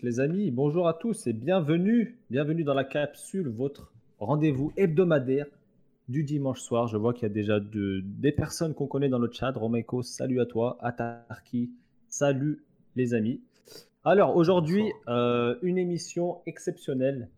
les amis, bonjour à tous et bienvenue, bienvenue dans la capsule, votre rendez-vous hebdomadaire du dimanche soir. Je vois qu'il y a déjà des personnes qu'on connaît dans le chat. Romeko, salut à toi. Atarki, salut les amis. Alors aujourd'hui, euh, une émission exceptionnelle.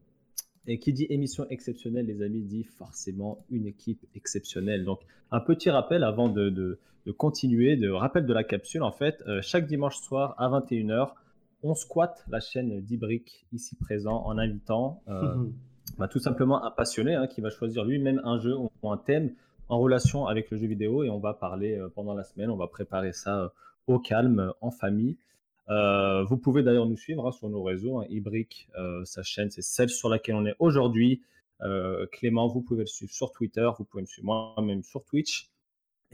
Et qui dit émission exceptionnelle, les amis, dit forcément une équipe exceptionnelle. Donc, un petit rappel avant de, continuer, de rappel de la capsule. En fait, euh, chaque dimanche soir à 21h, on squatte la chaîne d'Ibrick ici présent en invitant euh, bah, tout simplement un passionné hein, qui va choisir lui-même un jeu ou un thème en relation avec le jeu vidéo et on va parler euh, pendant la semaine, on va préparer ça euh, au calme, en famille. vous pouvez d'ailleurs nous suivre hein, sur nos réseaux. Hein, Ibrick, sa chaîne, c'est celle sur laquelle on est aujourd'hui. Clément, vous pouvez le suivre sur Twitter, vous pouvez me suivre moi-même sur Twitch.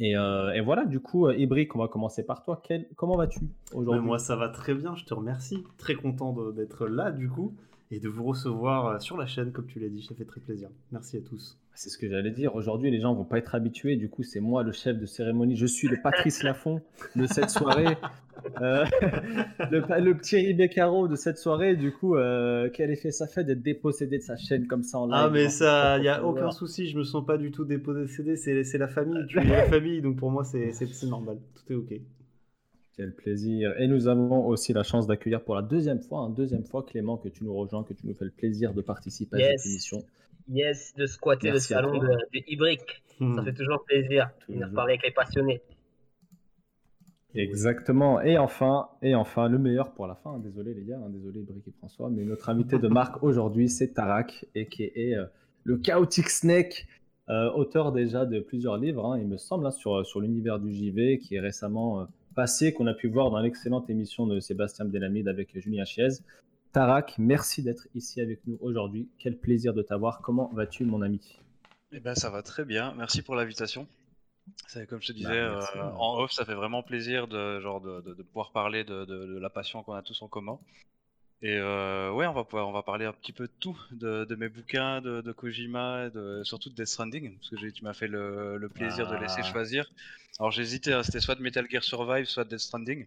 Euh, et, voilà, du coup, euh, Ibrick, on va commencer par toi. comment vas-tu aujourd'hui? Moi, ça va très bien, je te remercie. Très content d'être là, du coup, et de vous recevoir euh, sur la chaîne, comme tu l'as dit. Ça fait très plaisir. Merci à tous. C'est ce que j'allais dire. Aujourd'hui, les gens vont pas être habitués. Du coup, c'est moi le chef de cérémonie. Je suis le Patrice Lafont de cette soirée. Euh, le, petit Ribé Caro de cette soirée. Du coup, euh, quel effet ça fait d'être dépossédé de sa chaîne comme ça en live Ah, mais ça, il n'y a aucun souci. Je me sens pas du tout dépossédé. C'est la famille. Tu es la famille. Donc pour moi, c'est normal. Tout est OK. Quel plaisir. Et nous avons aussi la chance d'accueillir pour la deuxième fois, un deuxième fois, Clément, que tu nous rejoins, que tu nous fais le plaisir de participer à cette émission. Yes, de squatter le salon de, de Ibrick. Ça hmm. fait toujours plaisir de parler avec les passionnés. Exactement. Et enfin, et enfin, le meilleur pour la fin. Désolé les gars, hein, désolé Ibrick et François, mais notre invité de marque aujourd'hui, c'est Tarak, et qui est euh, le Chaotic Snake, euh, auteur déjà de plusieurs livres, hein, il me semble, hein, sur, sur l'univers du JV, qui est récemment euh, passé, qu'on a pu voir dans l'excellente émission de Sébastien Bdelamide avec Julien Chiez. Tarak, merci d'être ici avec nous aujourd'hui. Quel plaisir de t'avoir. Comment vas-tu, mon ami? Eh ben, ça va très bien. Merci pour l'invitation. Comme je te disais bah, euh, en off, ça fait vraiment plaisir de, genre de, pouvoir parler de, la passion qu'on a tous en commun. Et euh, ouais, on va pouvoir, on va parler un petit peu de tout, de, mes bouquins, de, Kojima, de, surtout de Death Stranding, parce que tu m'as fait le, plaisir de laisser ah. choisir. Alors j'hésitais, hein, c'était soit de Metal Gear Survive, soit Death Stranding.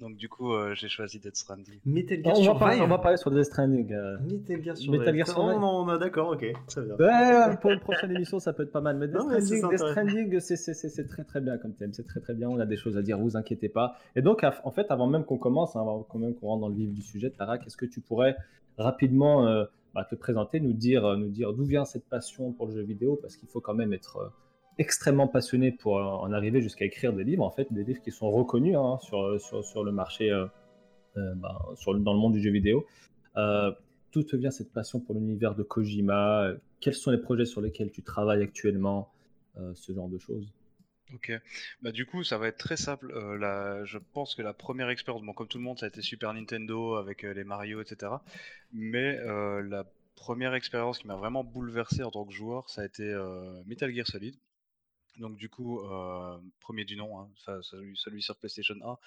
Donc du coup, euh, j'ai choisi Death Stranding. Metal Gear on, va parler, on va parler sur Death Stranding. Euh. Metal Gear Survive. Metal Gear Survive. Oh, non, d'accord, ok, très bien. Ouais, pour une prochaine émission, ça peut être pas mal. Mais Death Stranding, Death Stranding c'est très très bien comme thème. C'est très très bien. On a des choses à dire, vous inquiétez pas. Et donc, en fait, avant même qu'on commence, hein, avant quand même qu'on rentre dans le vif du sujet, Tara, quest ce que tu pourrais rapidement euh, bah, te présenter, nous dire, nous dire d'où vient cette passion pour le jeu vidéo? Parce qu'il faut quand même être extrêmement passionné pour en arriver jusqu'à écrire des livres, en fait, des livres qui sont reconnus hein, sur, sur, sur, le marché, euh, euh, bah, sur, dans le monde du jeu vidéo. Euh, D'où te vient cette passion pour l'univers de Kojima? Quels sont les projets sur lesquels tu travailles actuellement? Euh, Ce genre de choses. Ok, bah du coup ça va être très simple. Je pense que la première expérience, bon comme tout le monde, ça a été Super Nintendo avec les Mario, etc. Mais la première expérience qui m'a vraiment bouleversé en tant que joueur, ça a été Metal Gear Solid. Donc du coup, euh, premier du nom, hein, celui, sur PlayStation 1.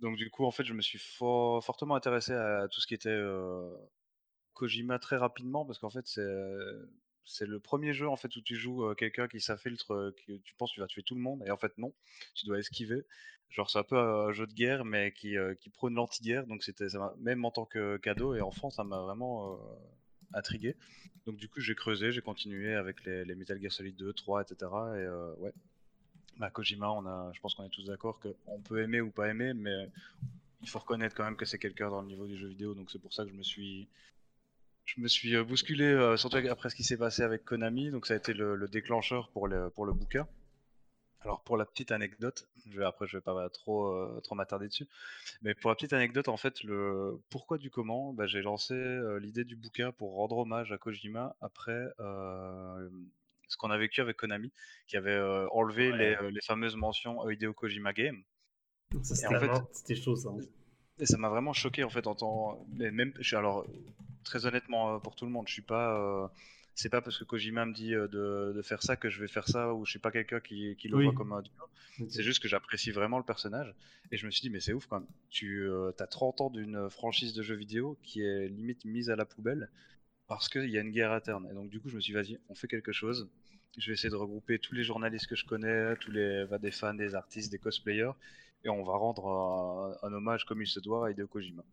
Donc du coup, en fait, je me suis fortement intéressé à tout ce qui était euh, Kojima très rapidement parce qu'en fait, c'est le premier jeu en fait où tu joues euh, quelqu'un qui s'infiltre, que tu penses tu vas tuer tout le monde et en fait non, tu dois esquiver. Genre c'est un peu un jeu de guerre mais qui, qui prône l'anti-guerre donc c'était même en tant que cadeau et enfant ça m'a vraiment intrigué. Donc du coup j'ai creusé, j'ai continué avec les, Metal Gear Solid 2, 3, etc. Et euh, ouais, bah, Kojima, on a, je pense qu'on est tous d'accord qu'on peut aimer ou pas aimer, mais il faut reconnaître quand même que c'est quelqu'un dans le niveau du jeu vidéo, donc c'est pour ça que je me suis, je me suis euh, bousculé, euh, surtout après ce qui s'est passé avec Konami, donc ça a été le, déclencheur pour pour le bouquin. Alors pour la petite anecdote, je vais, après je vais pas trop euh, trop m'attarder dessus, mais pour la petite anecdote en fait le pourquoi du comment, bah, j'ai lancé euh, l'idée du bouquin pour rendre hommage à Kojima après euh, ce qu'on a vécu avec Konami, qui avait enlevé les, les, fameuses mentions Hideo Kojima Game. Ça c'était chaud ça. Hein. Et ça m'a vraiment choqué en fait en mais même alors très honnêtement pour tout le monde, je suis pas c'est pas parce que Kojima me dit euh, de, faire ça que je vais faire ça ou je suis pas quelqu'un qui, le voit comme un dieu. C'est juste que j'apprécie vraiment le personnage et je me suis dit mais c'est ouf quand même. Tu euh, as 30 ans d'une franchise de jeux vidéo qui est limite mise à la poubelle parce qu'il y a une guerre interne. Et donc du coup je me suis dit vas-y on fait quelque chose. Je vais essayer de regrouper tous les journalistes que je connais, tous les des fans, des artistes, des cosplayers et on va rendre un, hommage comme il se doit à Hideo Kojima.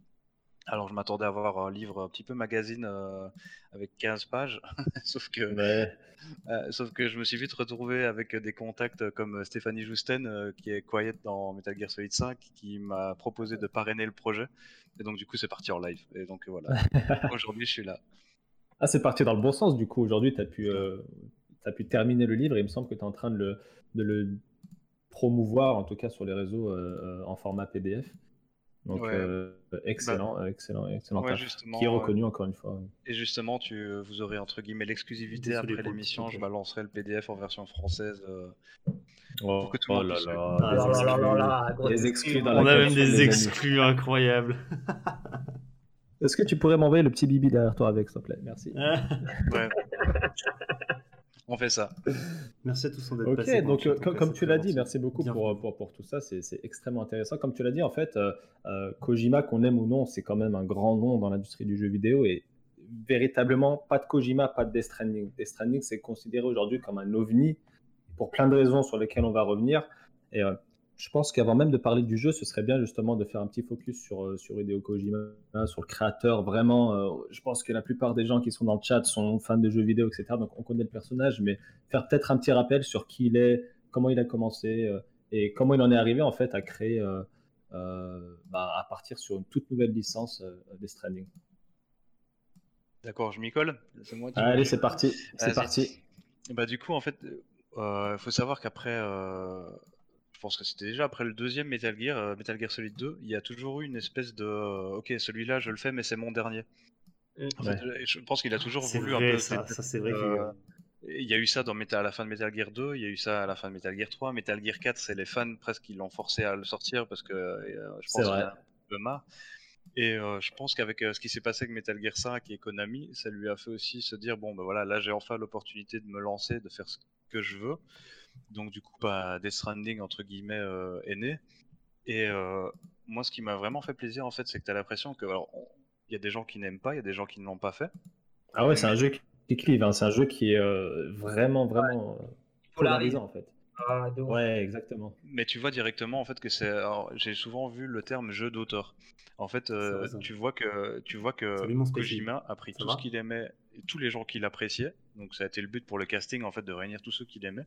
Alors, je m'attendais à avoir un livre un petit peu magazine euh, avec 15 pages, sauf que, euh, sauf que je me suis vite retrouvé avec des contacts comme Stéphanie Jousten, qui est Quiet dans Metal Gear Solid 5, qui m'a proposé de parrainer le projet. Et donc, du coup, c'est parti en live. Et donc, voilà. Aujourd'hui, je suis là. Ah, c'est parti dans le bon sens, du coup. Aujourd'hui, tu as, pu, as pu terminer le livre et il me semble que tu es en train de le, de le promouvoir, en tout cas sur les réseaux en format PDF. Donc euh, excellent, bah, excellent, excellent, qui est reconnu encore une fois. Et justement, tu, vous aurez entre guillemets l'exclusivité après l'émission. Je balancerai le PDF en version française. Euh, oh, pour que tout oh là là, des exclus dans On a même des exclus incroyables. Est-ce que tu pourrais m'envoyer le petit bibi derrière toi avec, s'il te plaît? Merci. ouais. On fait ça. Merci à tous d'être Ok, donc euh, comme, tu l'as dit, merci beaucoup pour, pour, pour, tout ça. C'est extrêmement intéressant. Comme tu l'as dit, en fait, euh, euh, Kojima, qu'on aime ou non, c'est quand même un grand nom dans l'industrie du jeu vidéo et véritablement, pas de Kojima, pas de Death Stranding. Death Stranding, c'est considéré aujourd'hui comme un ovni pour plein de raisons sur lesquelles on va revenir. Et je pense qu'avant même de parler du jeu, ce serait bien justement de faire un petit focus sur, euh, sur Hideo Kojima, sur le créateur. Vraiment, euh, je pense que la plupart des gens qui sont dans le chat sont fans de jeux vidéo, etc. Donc on connaît le personnage, mais faire peut-être un petit rappel sur qui il est, comment il a commencé euh, et comment il en est arrivé en fait à créer, bah, à partir sur une toute nouvelle licence des Stranding. D'accord, je m'y colle. Allez, c'est parti. C'est parti. Bah, du coup, en fait, il faut savoir qu'après je pense que c'était déjà après le deuxième Metal Gear, euh, Metal Gear Solid 2, il y a toujours eu une espèce de euh, ok celui-là je le fais mais c'est mon dernier. Mm. En fait, je pense qu'il a toujours voulu un peu. Ça, ça c'est vrai. Euh, il y a eu ça dans Metal, à la fin de Metal Gear 2, il y a eu ça à la fin de Metal Gear 3, Metal Gear 4, c'est les fans presque qui l'ont forcé à le sortir parce que je pense qu'il a un peu marre. Et je pense qu'avec ce qui s'est passé avec Metal Gear 5 et Konami, ça lui a fait aussi se dire bon ben voilà, là j'ai enfin l'opportunité de me lancer, de faire ce que je veux. Donc du coup, pas Death Stranding entre guillemets euh, est né. Et euh, moi, ce qui m'a vraiment fait plaisir en fait, c'est que tu as l'impression que alors il y a des gens qui n'aiment pas, il y a des gens qui ne l'ont pas fait. Ah ouais, c'est un jeu qui clive, hein. c'est un jeu qui est euh, vraiment vraiment polarisant en fait. Ah, ouais, exactement. Mais tu vois directement en fait que c'est. J'ai souvent vu le terme jeu d'auteur. En fait, tu vois que tu vois que Kojima a pris tout ce qu'il aimait, tous les gens qu'il appréciait. Donc ça a été le but pour le casting en fait de réunir tous ceux qu'il aimait.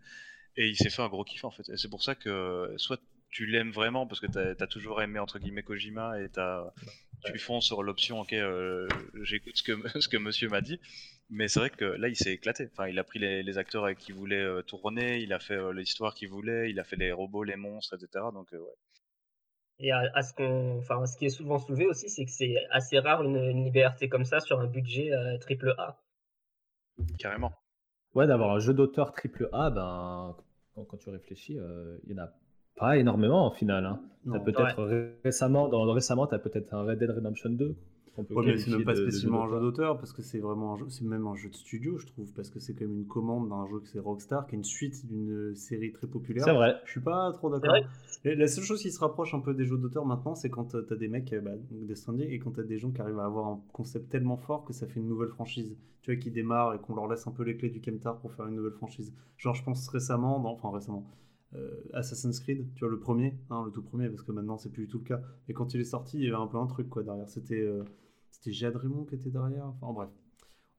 Et il s'est fait un gros kiff en fait. Et c'est pour ça que soit tu l'aimes vraiment parce que tu as, toujours aimé entre guillemets Kojima et as, tu fonces sur l'option ok euh, j'écoute ce que, ce que monsieur m'a dit. Mais c'est vrai que là il s'est éclaté. Enfin il a pris les, acteurs avec qui il voulait euh, tourner il a fait euh, l'histoire qu'il voulait il a fait les robots les monstres etc donc ouais. Et à, ce qu'on enfin ce qui est souvent soulevé aussi c'est que c'est assez rare une, liberté comme ça sur un budget triple A. Carrément. Ouais d'avoir un jeu d'auteur triple A ben quand, tu réfléchis, euh, il n'y en a pas énormément en final. Hein. peut-être récemment, dans, récemment, tu as peut-être un Red Dead Redemption 2. Ouais, mais c'est même pas spécialement un jeu d'auteur parce que c'est vraiment un jeu, c'est même un jeu de studio, je trouve, parce que c'est quand même une commande d'un jeu que c'est Rockstar, qui est une suite d'une série très populaire. C'est vrai. Je suis pas trop d'accord. La seule chose qui se rapproche un peu des jeux d'auteur maintenant, c'est quand tu as des mecs, bah, des Stranding, et quand tu as des gens qui arrivent à avoir un concept tellement fort que ça fait une nouvelle franchise. Tu vois, qui démarre et qu'on leur laisse un peu les clés du Kemtar pour faire une nouvelle franchise. Genre, je pense récemment, enfin récemment, euh, Assassin's Creed, tu vois, le premier, hein, le tout premier, parce que maintenant c'est plus du tout le cas. Et quand il est sorti, il y avait un peu un truc quoi derrière. C'était. Euh, c'était Jade Raymond qui était derrière. Enfin, bref.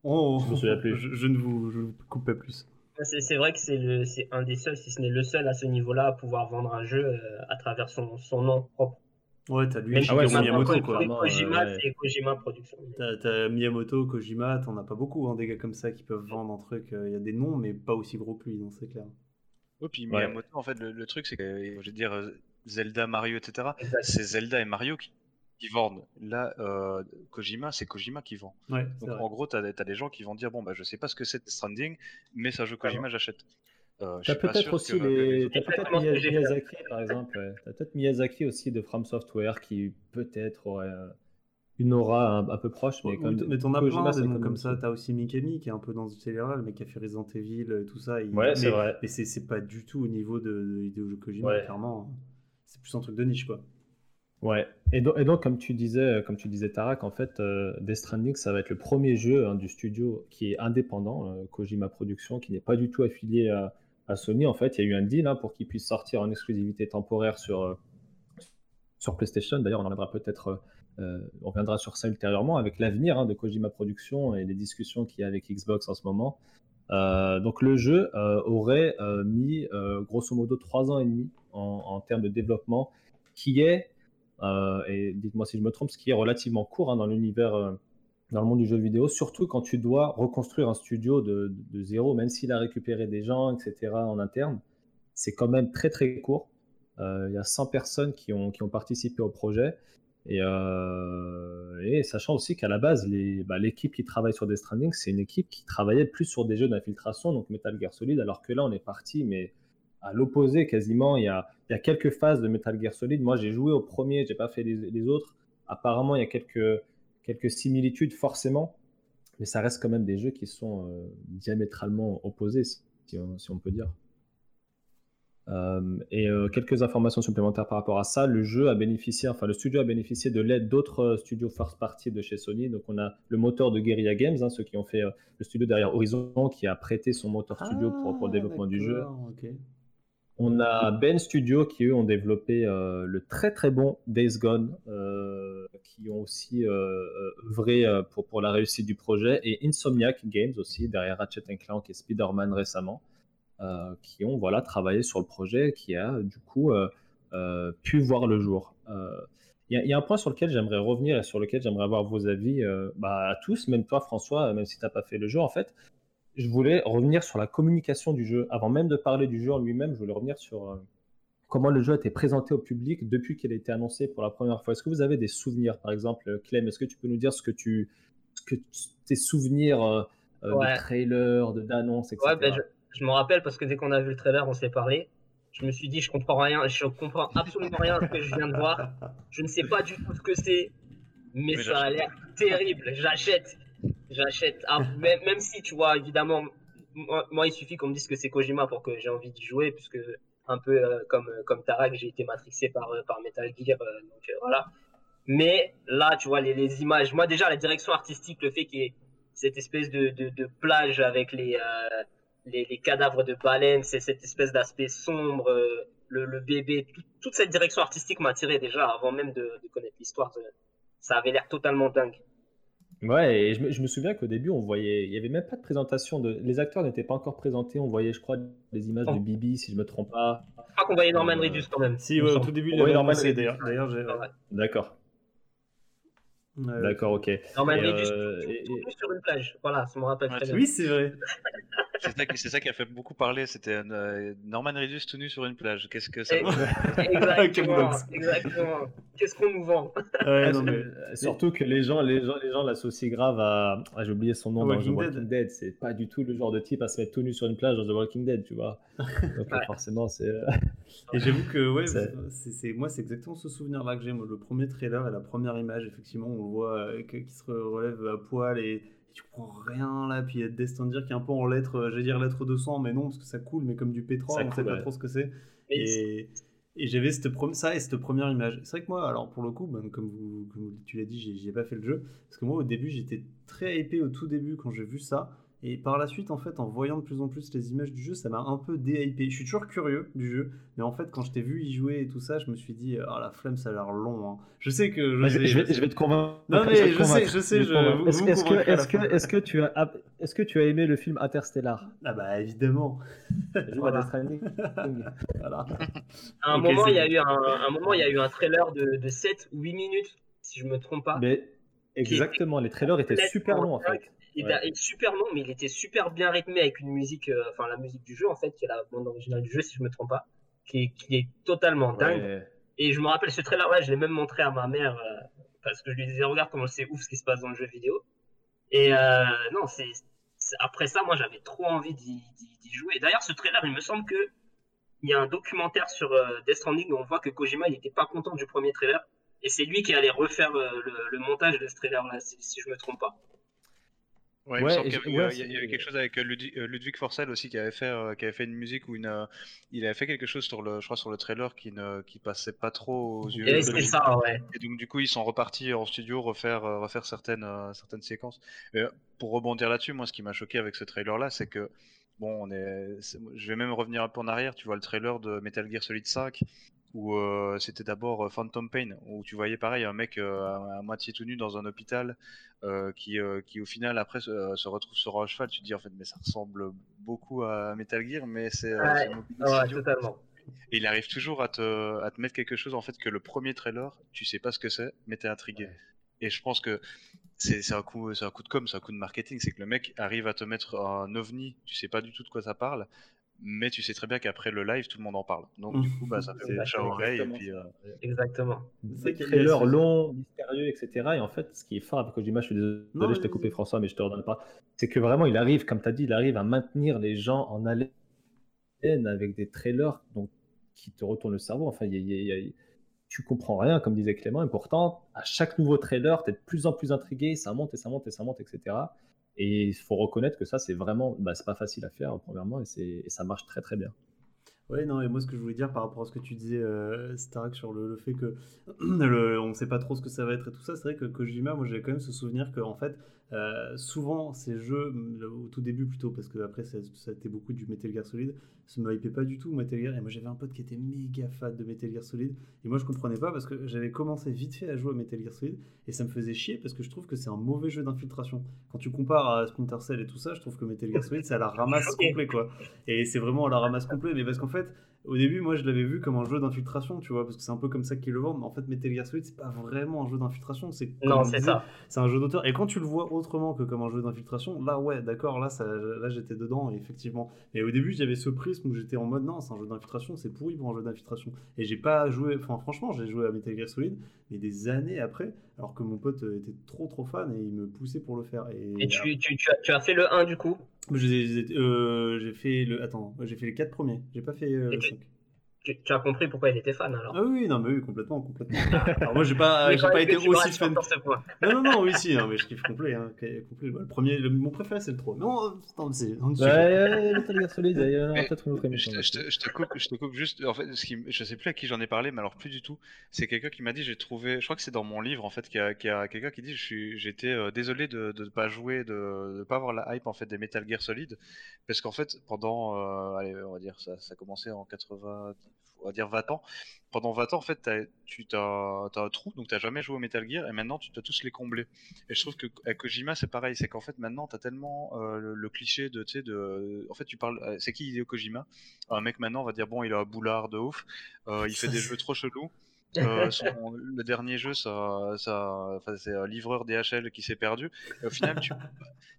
Oh, je, je, ne vous, je coupe pas plus. C'est vrai que c'est un des seuls, si ce n'est le seul à ce niveau-là, à pouvoir vendre un jeu euh, à travers son, son nom propre. Ouais, t'as lui, ah ouais, Miyamoto, quoi. Kojima, c'est Kojima Production. T'as Miyamoto, Kojima, t'en as pas beaucoup, hein, des gars comme ça qui peuvent vendre un truc. Euh, il y a des noms, mais pas aussi gros que lui, c'est clair. Oui, puis Miyamoto, en fait, le, truc, c'est que, je veux dire, Zelda, Mario, etc., c'est Zelda et Mario qui qui vendent. Là, euh, Kojima, c'est Kojima qui vend. Donc en gros, tu as, des gens qui vont dire bon, bah, je sais pas ce que c'est Stranding, mais ça joue Kojima, j'achète. Euh, tu as peut-être aussi les. As peut-être Miyazaki, par exemple. Tu as peut-être Miyazaki aussi de From Software qui peut-être aurait euh, une aura un, peu proche. Mais, comme mais t'en as plein des noms comme ça. Tu as aussi Mikami qui est un peu dans ce délire mais qui a fait Resident Evil et tout ça. Ouais, c'est vrai. Mais c'est pas du tout au niveau de, de, Kojima, clairement. C'est plus un truc de niche, quoi. Ouais, et, donc, comme tu disais, euh, comme tu disais Tarak, en fait, euh, Death Stranding, ça va être le premier jeu hein, du studio qui est indépendant, euh, Kojima Productions, qui n'est pas du tout affilié à, Sony. En fait, il y a eu un deal hein, pour qu'il puisse sortir en exclusivité temporaire sur, sur PlayStation. D'ailleurs, on en reviendra peut-être on reviendra sur ça ultérieurement avec l'avenir hein, de Kojima Productions et les discussions qu'il y a avec Xbox en ce moment. donc le jeu aurait mis grosso modo trois ans et demi en, termes de développement, qui est, et dites-moi si je me trompe, ce qui est relativement court hein, dans l'univers dans le monde du jeu vidéo, surtout quand tu dois reconstruire un studio de, zéro, même s'il a récupéré des gens, etc. en interne, c'est quand même très très court. Euh, il y a 100 personnes qui ont, qui ont participé au projet. Et, euh, et sachant aussi qu'à la base, bah, l'équipe qui travaille sur Death Stranding, c'est une équipe qui travaillait plus sur des jeux d'infiltration, donc Metal Gear Solid, alors que là, on est parti, mais à l'opposé quasiment. Il y, a, il y a quelques phases de Metal Gear Solid. Moi, j'ai joué au premier, j'ai pas fait les, les autres. Apparemment, il y a quelques quelques similitudes forcément, mais ça reste quand même des jeux qui sont euh, diamétralement opposés, si on, peut dire. Euh, et euh, quelques informations supplémentaires par rapport à ça. Le jeu a bénéficié, enfin le studio a bénéficié de l'aide d'autres studios first party de chez Sony. Donc on a le moteur de Guerrilla Games, hein, ceux qui ont fait le studio derrière Horizon, qui a prêté son moteur studio pour, pour, le ah, développement du jeu. On a Ben Studio qui eux ont développé euh, le très très bon Days Gone, euh, qui ont aussi euh, œuvré pour, la réussite du projet, et Insomniac Games aussi derrière Ratchet Clank et Spider-Man récemment, qui ont voilà travaillé sur le projet, qui a du coup pu voir le jour. Il y, a un point sur lequel j'aimerais revenir et sur lequel j'aimerais avoir vos avis bah, à tous, même toi François, même si tu n'as pas fait le jeu en fait je voulais revenir sur la communication du jeu. Avant même de parler du jeu en lui-même, je voulais revenir sur euh, comment le jeu a été présenté au public depuis qu'il a été annoncé pour la première fois. Est-ce que vous avez des souvenirs, par exemple, Clem Est-ce que tu peux nous dire ce que tu, ce que tes souvenirs euh, euh, de trailer, d'annonce, etc. Ouais, ben, je, me rappelle parce que dès qu'on a vu le trailer, on s'est parlé. Je me suis dit, je comprends rien, je comprends absolument rien à ce que je viens de voir. Je ne sais pas du tout ce que c'est, mais ça a l'air terrible. J'achète j'achète. Ah, même, même, si, tu vois, évidemment, moi, il suffit qu'on me dise que c'est Kojima pour que j'ai envie d'y jouer, puisque un peu euh, comme, euh, comme Tarak, j'ai été matrixé par, euh, par Metal Gear, donc voilà. Mais là, tu vois, les, les, images, moi déjà, la direction artistique, le fait qu'il y ait cette espèce de, de, de plage avec les, les, les, cadavres de baleines, c'est cette espèce d'aspect sombre, le, le, bébé, toute cette direction artistique m'a attiré déjà avant même de, de connaître l'histoire. Ça avait l'air totalement dingue. Ouais, et je me, souviens qu'au début, on voyait, il y avait même pas de présentation de, les acteurs n'étaient pas encore présentés. On voyait, je crois, des images de. Bibi, si je me trompe pas. Je crois qu'on voyait Norman euh, Reedus quand même. Si, au tout début, il avait Norman d'ailleurs. D'ailleurs, D'accord. D'accord, ok. Norman Reedus euh, sur une plage. Voilà, ça me rappelle très bien. Oui, c'est vrai. C'est ça, qui a fait beaucoup parler, c'était euh, Norman Reedus tout nu sur une plage. Qu'est-ce que ça Exactement, exactement. Qu'est-ce qu'on nous vend? Surtout que les gens, les gens, les gens l'associent grave à. Ah, J'ai oublié son nom dans The Walking Dead. C'est pas du tout le genre de type à se mettre tout nu sur une plage dans The Walking Dead, tu vois. Donc forcément, c'est. Euh, et j'avoue que ouais, c'est moi, c'est exactement ce souvenir-là que j'ai. Le premier trailer et la première image, effectivement, on voit euh, qui se relève à poil et tu comprends rien là, puis il y a Destandir qui est un peu en lettres, euh, j'allais dire lettres de sang, mais non, parce que ça coule, mais comme du pétrole, on sait pas trop ce que c'est. Et, et j'avais ça et cette première image. C'est vrai que moi, alors pour le coup, ben, comme, vous, comme tu l'as dit, j'ai pas fait le jeu, parce que moi au début j'étais très hypé au tout début quand j'ai vu ça. Et par la suite, en fait, en voyant de plus en plus les images du jeu, ça m'a un peu déhypé. Je suis toujours curieux du jeu, mais en fait, quand je t'ai vu y jouer et tout ça, je me suis dit, ah la flemme, ça a l'air long. Hein. Je sais que. Je, vais, je, vais, te convaincre. Non, mais je sais, je sais. Est-ce que, est que, est que, tu as, est que tu as aimé le film Interstellar? Ah, bah évidemment. voilà. voilà. À un, moment, il y a eu un, un, moment, il y a eu un trailer de, de 7 ou 8 minutes, si je me trompe pas. Mais exactement, les trailers étaient super longs en fait. Il est super long, mais il était super bien rythmé avec une musique, euh, enfin la musique du jeu en fait, qui est la bande originale du jeu si je me trompe pas, qui est, qui est totalement dingue. Et je me rappelle ce trailer là, je l'ai même montré à ma mère euh, parce que je lui disais regarde comment c'est ouf ce qui se passe dans le jeu vidéo. Et euh, non, c'est après ça, moi j'avais trop envie d'y jouer. D'ailleurs, ce trailer, il me semble que il y a un documentaire sur Death Stranding où on voit que Kojima il était pas content du premier trailer et c'est lui qui allait refaire le, montage de ce trailer là, si, si je me trompe pas. Ouais, il, y avait, quelque chose avec euh, euh, Ludwig, Forcel aussi qui avait fait, euh, qui avait fait une musique où une, il avait fait quelque chose sur le, je crois sur le trailer qui ne, qui passait pas trop aux yeux. Et, ça, ouais. et donc du coup ils sont repartis en studio refaire, refaire certaines, certaines séquences. pour rebondir là-dessus, moi ce qui m'a choqué avec ce trailer là, c'est que bon, on est, je vais même revenir un peu en arrière. Tu vois le trailer de Metal Gear Solid 5 où euh, c'était d'abord euh, Phantom Pain, où tu voyais pareil un mec euh, à, à moitié tout nu dans un hôpital qui, qui au final après se, retrouve sur un cheval. Tu te dis en fait, mais ça ressemble beaucoup à Metal Gear, mais c'est Ouais, Ouais, totalement. Et il arrive toujours à te, à te mettre quelque chose en fait que le premier trailer, tu sais pas ce que c'est, mais t'es intrigué. Ouais. Et je pense que c'est c'est un coup, c'est un coup de com, c'est un coup de marketing, c'est que le mec arrive à te mettre un ovni, tu sais pas du tout de quoi ça parle, mais tu sais très bien qu'après le live, tout le monde en parle. Donc du coup, bah ça fait bouche à oreille et exactement puis. euh. Exactement. C'est ce- longs, mystérieux, etc. Et en fait, ce qui est fort avec Kojima, je suis désolé, Non, je t'ai coupé. François, mais je te redonne pas. C'est que vraiment, il arrive, comme tu as dit, il arrive à maintenir les gens en haleine avec des trailers donc, qui te retournent le cerveau. Enfin, y a- y a- y a- tu comprends rien, comme disait Clément, et pourtant, à chaque nouveau trailer, tu es de plus en plus intrigué, ça monte et ça monte et ça monte, etc. Et il faut reconnaître que ça, c'est vraiment, bah, c'est pas facile à faire, premièrement, et, et ça marche très très bien. Ouais, non, et moi, ce que je voulais dire par rapport à ce que tu disais, euh, Starak, sur le, le fait que on ne sait pas trop ce que ça va être et tout ça, c'est vrai que Kojima, moi, j'ai quand même ce souvenir que, en fait, euh, souvent, ces jeux, au tout début plutôt, parce que après, ça, ça a été beaucoup du Metal Gear Solid, ça me hypait pas du tout, Metal Gear, et moi, j'avais un pote qui était méga fan de Metal Gear Solid, et moi, je comprenais pas parce que j'avais commencé vite fait à jouer à Metal Gear Solid, et ça me faisait chier parce que je trouve que c'est un mauvais jeu d'infiltration. Quand tu compares à Splinter Cell et tout ça, je trouve que Metal Gear Solid, c'est à la ramasse complet, quoi. Et c'est vraiment à la ramasse complet, mais parce qu'en fait, au début, moi, je l'avais vu comme un jeu d'infiltration, tu vois, parce que c'est un peu comme ça qu'ils le vendent. Mais en fait, Metal Gear Solid, c'est pas vraiment un jeu d'infiltration, c'est Non, on c'est ça. c'est un jeu d'auteur. Et quand tu le vois autrement que comme un jeu d'infiltration, là, ouais, d'accord, là, ça, là, j'étais dedans, effectivement. Et au début, j'avais ce prisme où j'étais en mode, non, c'est un jeu d'infiltration, c'est pourri pour un jeu d'infiltration. Et j'ai pas joué, enfin, franchement, j'ai joué à Metal Gear Solid, mais des années après, alors que mon pote était trop, trop fan et il me poussait pour le faire. Et, Et tu, tu, tu, as, tu as fait le 1 du coup? J'ai j'ai- euh, fait le, attends, j'ai fait les quatre premiers. J'ai pas fait euh, le tu- cinq. Tu, tu as compris pourquoi il était fan alors Ah oui, non, mais oui, complètement, complètement. Alors moi, j'ai pas, j'ai pas été aussi fan. Non, non, non, oui, si, non, mais je kiffe complet, hein, complet. Le premier, le- mon préféré, c'est le 3. Non, attends, c'est Je émission. te, coupe, je te coupe juste. En fait, ce qui, je sais plus à qui j'en ai parlé, mais alors plus du tout. C'est quelqu'un qui m'a dit, j'ai trouvé, je crois que c'est dans mon livre en fait, qu'il y a, y a quelqu'un qui dit, je suis, j'étais euh, désolé de ne pas jouer, de ne pas avoir la hype en fait des Metal Gear Solid, parce qu'en fait, pendant, euh, allez, on va dire, ça, ça a commencé en 80, on va dire 20 ans. Pendant 20 ans, en fait, tu as, un trou, donc t'as jamais joué au Metal Gear, et maintenant tu dois tous les combler. Et je trouve que à Kojima c'est pareil, c'est qu'en fait maintenant t'as tellement euh, le, le cliché de, tu sais, de, en fait tu parles, euh, c'est qui Hideo Kojima? Un mec maintenant on va dire bon il a un boulard de ouf, euh, il fait des jeux trop chelous. Euh, son- le dernier jeu, ça, ça, enfin, c'est un livreur DHL qui s'est perdu. Et au final, tu,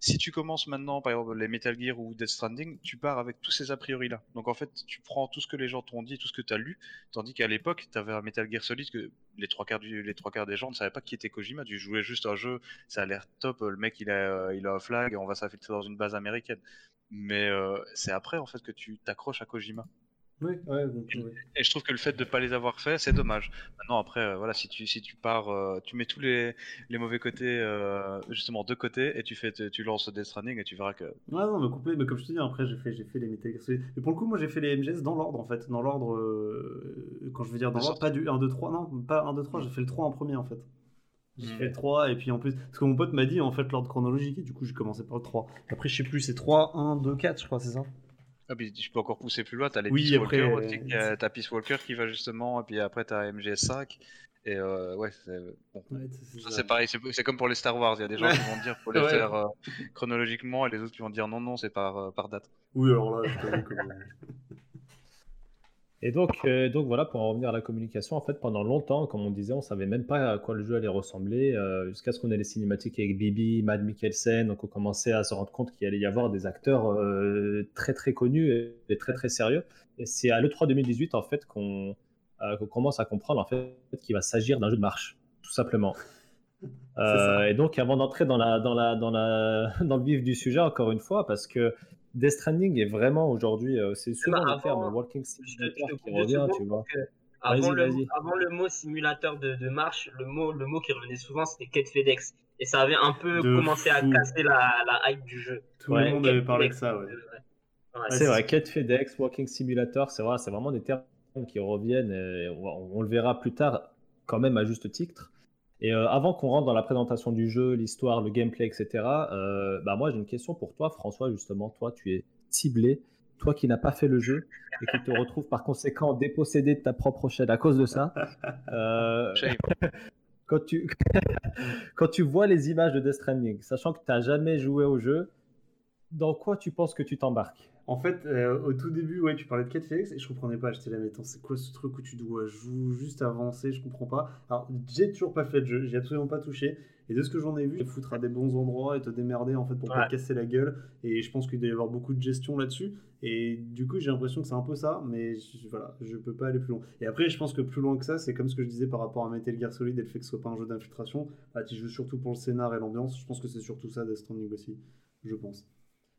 si tu commences maintenant, par exemple, les Metal Gear ou Death Stranding, tu pars avec tous ces a priori là. Donc en fait, tu prends tout ce que les gens t'ont dit, tout ce que tu as lu, tandis qu'à l'époque, tu avais un Metal Gear Solid que les trois quarts du, les trois quarts des gens ne savaient pas qui était Kojima. Tu jouais juste un jeu, ça a l'air top. Le mec, il a, euh, il a un flag et on va s'infiltrer dans une base américaine. Mais euh, c'est après en fait que tu t'accroches à Kojima. Oui, ouais, donc, ouais. Et je trouve que le fait de pas les avoir fait, c'est dommage. Maintenant, après, euh, voilà, si tu si tu pars, euh, tu mets tous les, les mauvais côtés euh, justement de côté et tu fais tu lances Death Stranding et tu verras que Ouais, non, mais complet, mais comme je te dis, après, j'ai fait, j'ai fait les Metal. Mais pour le coup, moi, j'ai fait les MGS dans l'ordre, en fait. Dans l'ordre, euh, quand je veux dire dans l'ordre, pas du 1, 2, 3, non, pas 1, 2, 3, j'ai fait le 3 en premier, en fait. J'ai Mm. fait le 3, et puis en plus, parce que mon pote m'a dit, en fait, l'ordre chronologique, et du coup, j'ai commencé par le 3. Après, je sais plus, c'est 3, 1, 2, 4, je crois, c'est ça? Ah, puis tu peux encore pousser plus loin. T'as les Oui, Peace après, Walker euh, t'as Peace Walker qui va justement, et puis après t'as MGS5 et euh, ouais, c'est bon. Ouais, c'est- Ça, C'est pareil, c'est comme pour les Star Wars. Il y a des gens Ouais. qui vont dire faut les Ouais. faire euh, chronologiquement et les autres qui vont dire non non c'est par euh, par date. Oui, alors là, je. Et donc, euh, donc voilà, pour en revenir à la communication, en fait, pendant longtemps, comme on disait, on savait même pas à quoi le jeu allait ressembler, euh, jusqu'à ce qu'on ait les cinématiques avec Bibi, Mad Mikkelsen, donc on commençait à se rendre compte qu'il allait y avoir des acteurs euh, très très connus et, et très très sérieux. Et c'est à l'E3 2018, en fait, qu'on commence à comprendre, en fait, qu'il va s'agir d'un jeu de marche, tout simplement. Euh, et donc, avant d'entrer dans, la, dans, la, dans, la, dans le vif du sujet, encore une fois, parce que Death Stranding est vraiment aujourd'hui, euh, c'est souvent bah, le terme avant, walking simulator qui revient, tu vois. avant, le, vas-y. avant le mot simulateur de, de marche, le mot, le mot qui revenait souvent, c'était quête FedEx. Et ça avait un peu De commencé à casser la, la hype du jeu. Tout Ouais, le monde avait parlé de FedEx. ça, ouais. Ouais. C'est vrai, Quête FedEx, Walking Simulator, c'est vrai, c'est vraiment des termes qui reviennent et on, va- on le verra plus tard quand même à juste titre. Et euh, avant qu'on rentre dans la présentation du jeu, l'histoire, le gameplay, etc., euh, bah moi j'ai une question pour toi, François, justement. Toi, tu es ciblé toi qui n'as pas fait le jeu et qui te retrouves par conséquent dépossédé de ta propre chaîne à cause de ça. Euh, quand tu, quand tu vois les images de Death Stranding, sachant que tu n'as jamais joué au jeu, dans quoi tu penses que tu t'embarques? En fait, euh, au tout début, ouais, tu parlais de quête Félix et je comprenais pas. J'étais là, mais attends, c'est quoi ce truc où tu dois jouer, juste avancer? Je comprends pas. Alors, j'ai toujours pas fait de jeu, j'ai absolument pas touché. Et de ce que j'en ai vu, te foutre à des bons endroits et te démerder en fait pour pas Ouais. te casser la gueule. Et je pense qu'il doit y avoir beaucoup de gestion là-dessus. Et du coup, j'ai l'impression que c'est un peu ça, mais je- voilà, je peux pas aller plus loin. Et après, je pense que plus loin que ça, c'est comme ce que je disais par rapport à Metal Gear Solid et le fait que ce soit pas un jeu d'infiltration. Bah, tu joues surtout pour le scénar et l'ambiance. Je pense que c'est surtout ça Death Stranding aussi, je pense.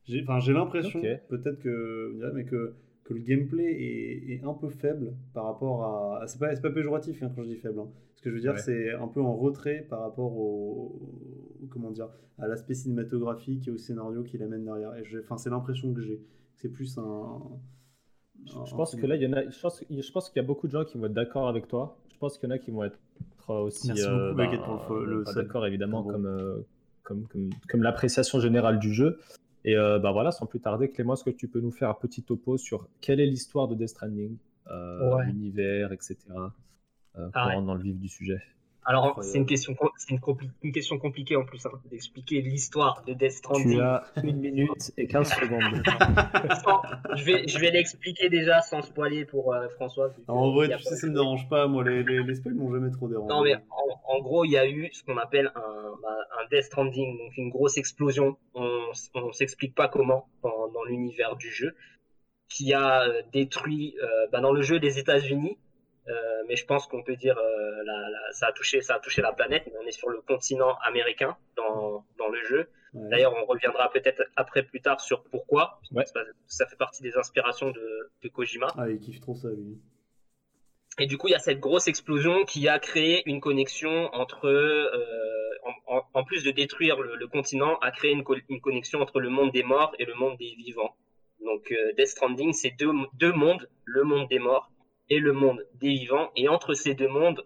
J'ai enfin, j'ai l'impression, peut-être que, mais que, que le gameplay est, est un peu faible par rapport à. C'est pas, c'est pas péjoratif hein, quand je dis faible. hein. Ce que je veux dire, Ouais. c'est un peu en retrait par rapport au, au- comment dire, à l'aspect cinématographique et au scénario qu'il amène derrière. Et je- enfin, c'est l'impression que j'ai. C'est plus un. Je pense que là, il y en a. Je pense, je pense qu'il y a beaucoup de gens qui vont être d'accord avec toi. Je pense qu'il y en a qui vont être aussi. Merci euh, pour le fo- le pas sub. d'accord évidemment comme, euh, comme, comme, comme l'appréciation générale du jeu. Et euh, bah voilà, sans plus tarder, Clément, est-ce que tu peux nous faire un petit topo sur quelle est l'histoire de Death Stranding, euh, Ouais. l'univers, etc. Euh, pour Ah ouais. dans le vif du sujet? Alors, c'est une question, c'est une, question compliquée en plus, hein, d'expliquer l'histoire de Death Stranding. Tu as une minute et 15 secondes. Je vais, je vais l'expliquer déjà sans spoiler pour euh, François. En vrai, tu sais, ça me dérange pas. Moi, les, les, les spoils m'ont jamais trop dérangé. Non, mais en, en gros, il y a eu ce qu'on appelle un, un Death Stranding, donc une grosse explosion. On, on s'explique pas comment dans, dans l'univers du jeu, qui a euh, détruit euh, bah, dans le jeu les États-Unis. Euh, mais je pense qu'on peut dire euh, la, la- ça a touché ça a touché la planète mais on est sur le continent américain dans, dans le jeu Ouais. D'ailleurs, on reviendra peut-être après plus tard sur pourquoi. Ouais. Ça, ça fait partie des inspirations de, de Kojima. Ah, il kiffe trop ça, lui. Et du coup, il y a cette grosse explosion qui a créé une connexion entre, euh, en, en- en plus de détruire le, le continent, a créé une, co- une connexion entre le monde des morts et le monde des vivants. Donc, euh, Death Stranding, c'est deux, deux mondes, le monde des morts et le monde des vivants. Et entre ces deux mondes,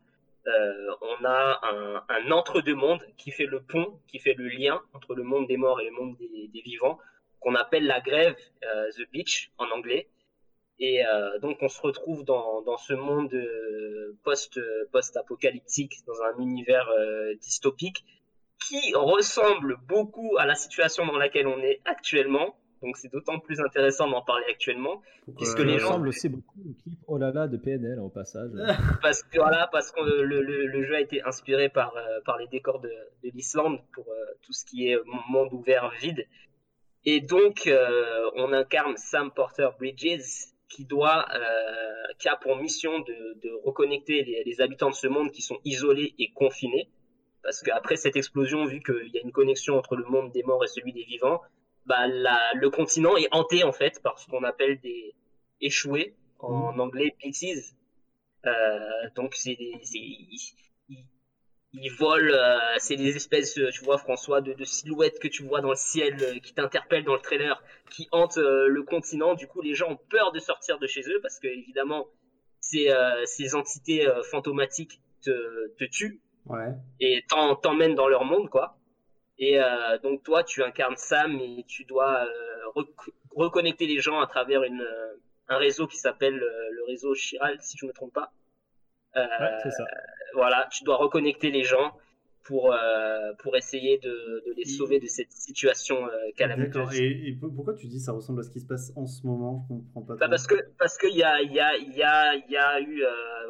euh, on a un, un entre-deux-mondes qui fait le pont, qui fait le lien entre le monde des morts et le monde des, vivants, qu'on appelle la grève, euh, The Beach en anglais. Et euh, donc on se retrouve dans, dans ce monde post, post-apocalyptique, dans un univers dystopique, qui ressemble beaucoup à la situation dans laquelle on est actuellement. Donc c'est d'autant plus intéressant d'en parler actuellement, Puisque les gens- ressemble aussi beaucoup au clip Oh là là de PNL au passage. parce que voilà, parce que le, le- le jeu a été inspiré par, euh, par les décors de, de l'Islande pour euh, tout ce qui est monde ouvert vide. Et donc, euh, on incarne Sam Porter Bridges, qui doit, euh, qui a pour mission de, de reconnecter les, les habitants de ce monde qui sont isolés et confinés. Parce qu'après cette explosion, vu qu'il y a une connexion entre le monde des morts et celui des vivants, bah, la- le continent est hanté en fait par ce qu'on appelle des échoués, en anglais pieces. Euh, donc c'est ils, ils- volent, euh, c'est des espèces, euh, tu vois François, de, de silhouettes que tu vois dans le ciel, euh, qui t'interpellent dans le trailer, qui hantent euh, le continent. Du coup, les gens ont peur de sortir de chez eux parce que évidemment, ces, euh, ces entités euh, fantomatiques te, te tuent Ouais. et t'emmènent dans leur monde, quoi. Et euh, donc toi, tu incarnes Sam et tu dois euh, rec- reconnecter les gens à travers une, euh, un réseau qui s'appelle euh, le réseau Chiral, si je me trompe pas. Ouais, c'est ça. voilà, tu dois reconnecter les gens pour, euh, pour essayer de, de les sauver de cette situation euh, calamiteuse. D'accord. Et, et pour- pourquoi tu dis ça ressemble à ce qui se passe en ce moment? Je comprends pas. Bah, parce que parce qu'il y a il y a il y a il y a eu euh,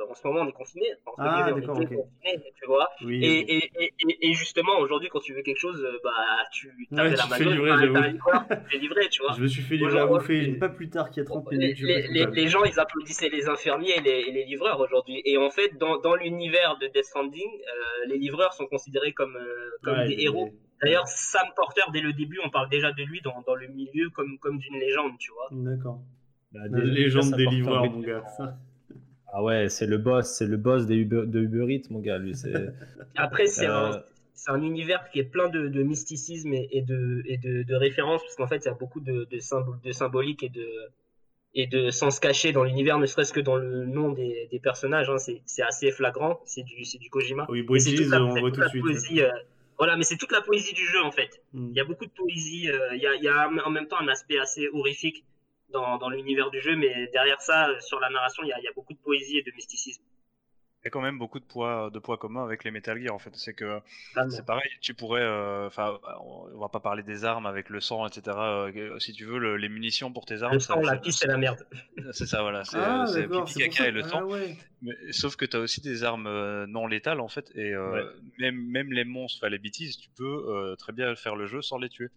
en ce moment on est confiné Ah, d'accord, tu vois Oui. et, et, et, et- justement aujourd'hui quand tu veux quelque chose euh, bah tu Ouais, tapes tu la fais livrer, livreur, tu fais livrer tu vois Je me suis fait livrer à bouffer pas plus tard qu'il y a 30 les, minutes. les, gens ils applaudissaient les infirmiers et les, livreurs aujourd'hui et en fait dans, dans l'univers de Death Stranding les livreurs sont considérés comme euh, comme Ouais, des héros D'ailleurs, Sam Porter, dès le début, on parle déjà de lui dans, dans le milieu comme, comme d'une légende, tu vois. D'accord. Bah, des un livreurs, mon gars. Ça. Ah ouais, c'est le boss, c'est le boss des Uber, de Uber Eats, mon gars. Lui, c'est. Après, c'est Euh, un, c'est un univers qui est plein de, de mysticisme et, et de, et de, de références, parce qu'en fait, il y a beaucoup de, de, symboles, de symbolique et de, et de sens cachés dans l'univers, ne serait-ce que dans le nom des, des personnages. Hein, c'est assez flagrant, c'est du, du Kojima. Oui, Bridges, la- on voit tout de suite. poésie, euh, voilà, mais c'est toute la poésie du jeu, en fait. Mm. Il y a beaucoup de poésie, euh, il y, a, il y a en même temps un aspect assez horrifique dans, dans l'univers du jeu, mais derrière ça, sur la narration, il y a, y a beaucoup de poésie et de mysticisme. Il y a quand même beaucoup de poids, de poids communs avec les Metal Gear en fait. C'est que Totalement. c'est pareil, tu pourrais, euh, enfin, on va pas parler des armes avec le sang, etc. euh, si tu veux, le- les munitions pour tes armes, Le ça- sang, la piste, c'est la merde. c'est ça, voilà, c'est Ah, pipi caca et le Ah, sang. ouais. Mais, sauf que tu as aussi des armes euh, non létales en fait, et euh, Ouais. même, même les monstres, enfin les bêtises, tu peux euh, très bien faire le jeu sans les tuer.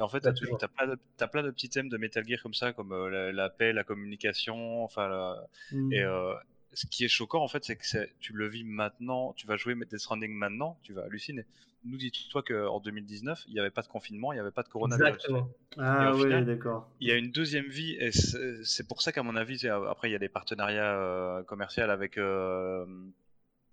Et en fait, tu as, plein, de- t'as plein de petits thèmes de Metal Gear comme ça, comme euh, la, la paix, la communication, enfin, la- Mm. et euh, ce qui est choquant en fait, c'est que tu le vis maintenant, tu vas jouer Death Stranding maintenant, tu vas halluciner. Nous dis-toi qu'en 2019, il n'y avait pas de confinement, il n'y avait pas de coronavirus. Exactement. Ah final, d'accord. Il y a une deuxième vie, et c'est pour ça qu'à mon avis, après il y a des partenariats euh, commerciaux avec euh,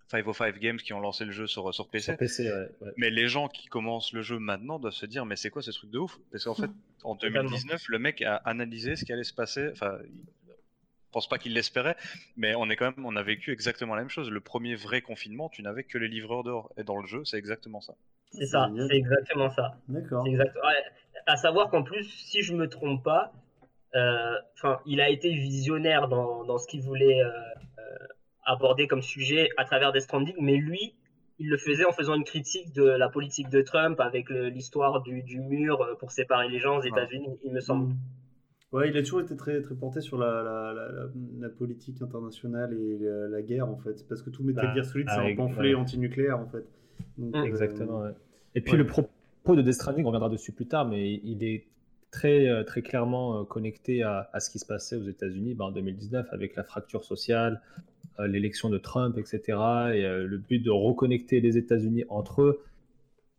505 Games qui ont lancé le jeu sur, sur PC. Sur PC, ouais, ouais. Mais les gens qui commencent le jeu maintenant doivent se dire mais c'est quoi ce truc de ouf? Parce qu'en fait, en Totalement. 2019, le mec a analysé ce qui allait se passer. Enfin, pense pas qu'il l'espérait, mais on est quand même, on a vécu exactement la même chose. Le premier vrai confinement, tu n'avais que les livreurs dehors. Et dans le jeu, c'est exactement ça. C'est ça, c'est exactement ça. D'accord. C'est exact. ouais. À savoir qu'en plus, si je me trompe pas, euh, enfin, il a été visionnaire dans, dans ce qu'il voulait euh, euh, aborder comme sujet à travers Death Stranding, mais lui, il le faisait en faisant une critique de la politique de Trump avec l'histoire du, du mur pour séparer les gens aux États-Unis, il me semble. Ouais, il a toujours été très, très porté sur la, la, la, la- la politique internationale et la, guerre, en fait. Parce que tout Metal Bah, Gear Solid, c'est un pamphlet antinucléaire, en fait. Donc, euh, Exactement. ouais. Et puis ouais. le propos de Death Stranding, on reviendra dessus plus tard, mais il est très, euh, très clairement euh, connecté à, à ce qui se passait aux États-Unis bah, en 2019 avec la fracture sociale, l'élection de Trump, etc. Et le but de reconnecter les États-Unis entre eux,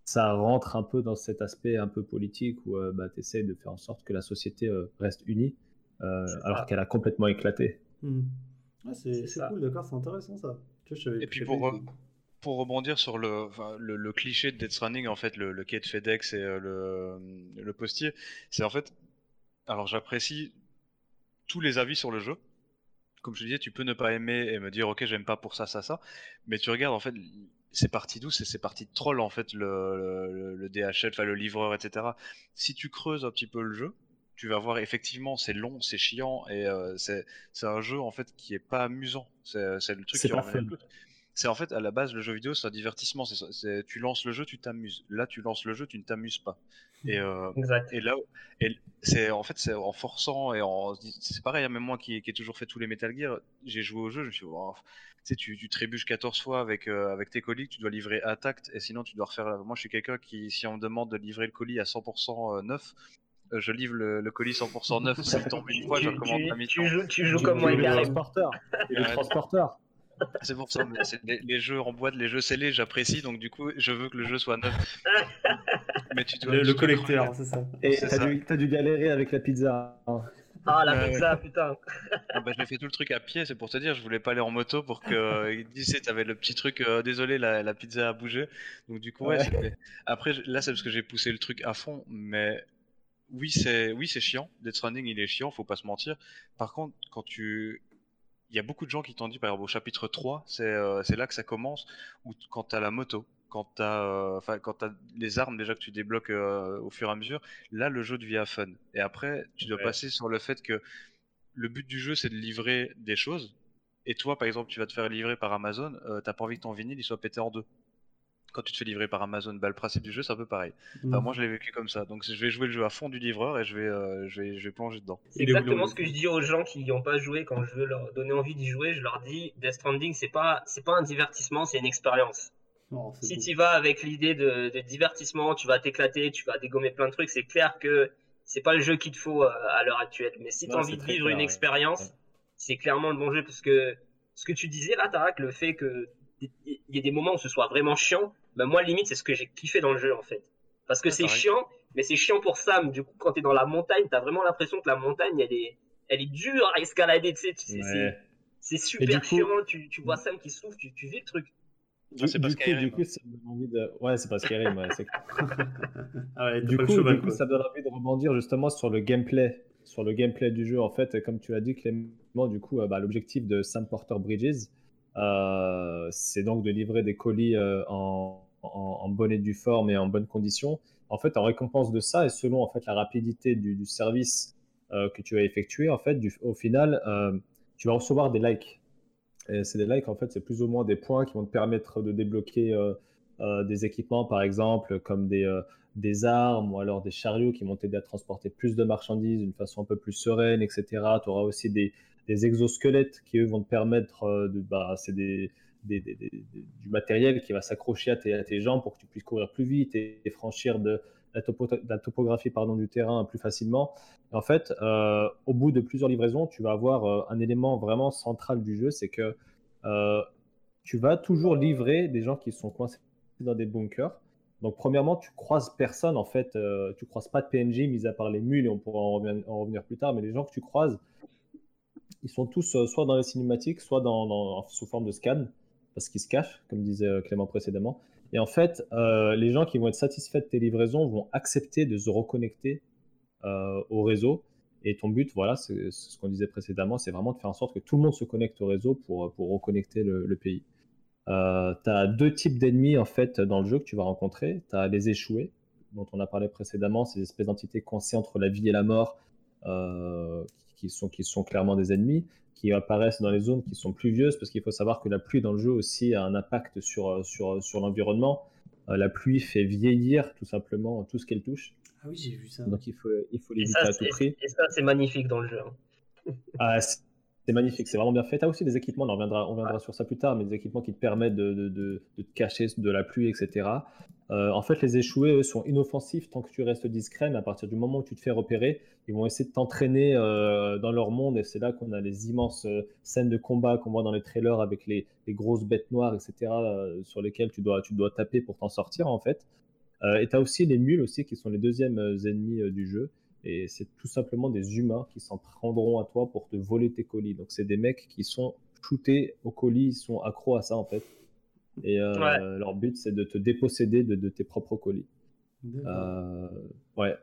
ça rentre un peu dans cet aspect un peu politique où bah, tu essaies de faire en sorte que la société euh, reste unie euh, alors qu'elle a complètement éclaté. mm. Ah, c'est cool, d'accord, c'est intéressant ça. Tu Et puis pour, euh, pour rebondir sur le, le, le cliché de Death Stranding, en fait, le, le quai de FedEx et euh, le, le postier, c'est en fait. Alors j'apprécie tous les avis sur le jeu. Comme je te disais, tu peux ne pas aimer et me dire ok j'aime pas pour ça ça ça, mais tu regardes en fait c'est parti d'où? C'est c'est parti de troll en fait le, le, le DHL, enfin le livreur etc. Si tu creuses un petit peu le jeu, tu vas voir effectivement c'est long, c'est chiant et euh, c'est un jeu en fait qui est pas amusant. C'est le truc qui pas fun. C'est en fait à la base le jeu vidéo c'est un divertissement. C'est ça. C'est- tu lances le jeu, tu t'amuses. Là tu lances le jeu, tu ne t'amuses pas. Et, euh, Exact. et là, et c'est en fait c'est en forçant et en c'est pareil. hein, même moi qui, qui ai toujours fait tous les Metal Gear, j'ai joué au jeu, je me suis dit, oh, tu sais, tu, tu trébuches 14 fois avec euh, avec tes colis, que tu dois livrer à tact et sinon tu dois refaire. la- Moi je suis quelqu'un qui si on me demande de livrer le colis à 100% neuf, euh, je livre le, le colis 100% neuf. S'il tombe une fois, je tu, recommande à mi-temps. tu joues, tu joues Tu- comme moi le transporteur. Et le transporteur. C'est pour ça, mais les, les jeux en boîte, les jeux scellés, j'apprécie, donc du coup, je veux que le jeu soit neuf. mais tu dois Le, le collecteur, c'est ça. Et t'as dû, dû galérer avec la pizza. hein. Ah, la pizza, putain. Ah bah, j'ai fait tout le truc à pied, c'est pour te dire, je voulais pas aller en moto pour que ils disent, tu sais, t'avais le petit truc, euh, désolé, la, la pizza a bougé. Donc du coup, ouais, Ouais. Après, je- là, c'est parce que j'ai poussé le truc à fond, mais oui, c'est oui, c'est chiant. Death Stranding, il est chiant, faut pas se mentir. Par contre, quand tu. Il y a beaucoup de gens qui t'ont dit, par exemple, au chapitre 3, c'est euh, c'est là que ça commence, ou t- quand t'as la moto, quand t'as euh, quand t'as les armes déjà que tu débloques euh, au fur et à mesure, là, le jeu devient fun. Et après, tu dois Ouais. passer sur le fait que le but du jeu, c'est de livrer des choses. Et toi, par exemple, tu vas te faire livrer par Amazon, t'as pas envie que ton vinyle il soit pété en deux. Quand tu te fais livrer par Amazon, bah, le principe du jeu, c'est un peu pareil. Enfin, Mm. moi, je l'ai vécu comme ça. Donc, je vais jouer le jeu à fond du livreur et je vais, euh, je vais, je vais plonger dedans. C'est exactement ce que je dis aux gens qui n'y ont pas joué quand je veux leur donner envie d'y jouer. Je leur dis Death Stranding, c'est pas, c'est pas un divertissement, c'est une expérience. Oh, Si tu vas avec l'idée de, de divertissement, tu vas t'éclater, tu vas dégommer plein de trucs, c'est clair que c'est pas le jeu qu'il te faut euh, à l'heure actuelle. Mais si tu as envie de vivre clair, une ouais. expérience, Ouais. c'est clairement le bon jeu parce que ce que tu disais là, Tarak, le fait que il y ait des moments où ce soit vraiment chiant, ben moi limite c'est ce que j'ai kiffé dans le jeu en fait. Parce que Ouais, c'est chiant, mais c'est chiant pour Sam. Du coup, quand tu es dans la montagne, tu as vraiment l'impression que la montagne elle est, elle est dure à escalader, tu sais, tu sais, c'est- Ouais. c'est super coup- chiant, tu, tu vois Sam qui souffle, tu, tu vis le truc. Du, c'est pas du coup, du hein. coup, ça me donne envie de. Ouais, c'est pas Skyrim, ouais, Ah ouais, t'as Du coup, cheval, du coup, ça me donne envie de rebondir justement sur le gameplay, sur le gameplay du jeu. En fait, comme tu l'as dit, Clément, du coup, euh, bah, l'objectif de Sam Porter Bridges, euh, c'est donc de livrer des colis euh, en, en, en bonne et due forme et en bonne condition. En fait, en récompense de ça, et selon en fait la rapidité du, service euh, que tu as effectué, en fait, au final, euh, tu vas recevoir des likes. Et c'est des likes, en fait, c'est plus ou moins des points qui vont te permettre de débloquer des équipements, par exemple, comme des, des armes ou alors des chariots qui vont t'aider à transporter plus de marchandises d'une façon un peu plus sereine, etc. Tu auras aussi des, des exosquelettes qui, eux, vont te permettre de. Bah, c'est des du matériel qui va s'accrocher à tes, jambes pour que tu puisses courir plus vite et, franchir la, topographie du terrain plus facilement. en fait, euh, au bout de plusieurs livraisons, tu vas avoir euh, un élément vraiment central du jeu, c'est que euh, tu vas toujours livrer des gens qui sont coincés dans des bunkers. Donc, premièrement, tu croises personne, en fait, tu croises pas de PNJ, mis à part les mules, et on pourra en revenir, plus tard, mais les gens que tu croises, ils sont tous soit dans les cinématiques, soit sous forme de scan parce qu'ils se cachent, comme disait euh, Clément précédemment. Et en fait, euh, les gens qui vont être satisfaits de tes livraisons vont accepter de se reconnecter euh, au réseau. Et ton but, voilà, c'est ce qu'on disait précédemment, c'est vraiment de faire en sorte que tout le monde se connecte au réseau pour, pour reconnecter le, pays. tu as deux types d'ennemis en fait dans le jeu que tu vas rencontrer. Tu as les échoués, dont on a parlé précédemment, ces espèces d'entités coincées entre la vie et la mort, qui, sont, qui sont clairement des ennemis qui apparaissent dans les zones qui sont pluvieuses, parce qu'il faut savoir que la pluie dans le jeu aussi a un impact sur, sur, sur l'environnement. Euh, la pluie fait vieillir tout simplement tout ce qu'elle touche. Ah oui, j'ai vu ça. Donc il faut, il faut l'éviter à tout prix. Et ça, c'est magnifique dans le jeu. Hein. Ah, c'est magnifique, c'est vraiment bien fait. Tu as aussi des équipements, on reviendra, on sur ça plus tard, mais des équipements qui te permettent de, te cacher de la pluie, etc. Euh, en fait, les échoués, sont inoffensifs tant que tu restes discret, mais à partir du moment où tu te fais repérer, ils vont essayer de t'entraîner euh, dans leur monde, et c'est là qu'on a les immenses euh, scènes de combat qu'on voit dans les trailers avec les, grosses bêtes noires, etc., sur lesquelles tu dois, tu dois taper pour t'en sortir, en fait. et tu as aussi les mules aussi, qui sont les deuxièmes ennemis du jeu, et c'est tout simplement des humains qui s'en prendront à toi pour te voler tes colis. Donc c'est des mecs qui sont shootés au colis, ils sont accros à ça, en fait. Et euh, leur but, c'est de te déposséder de, tes propres colis. Euh, ouais.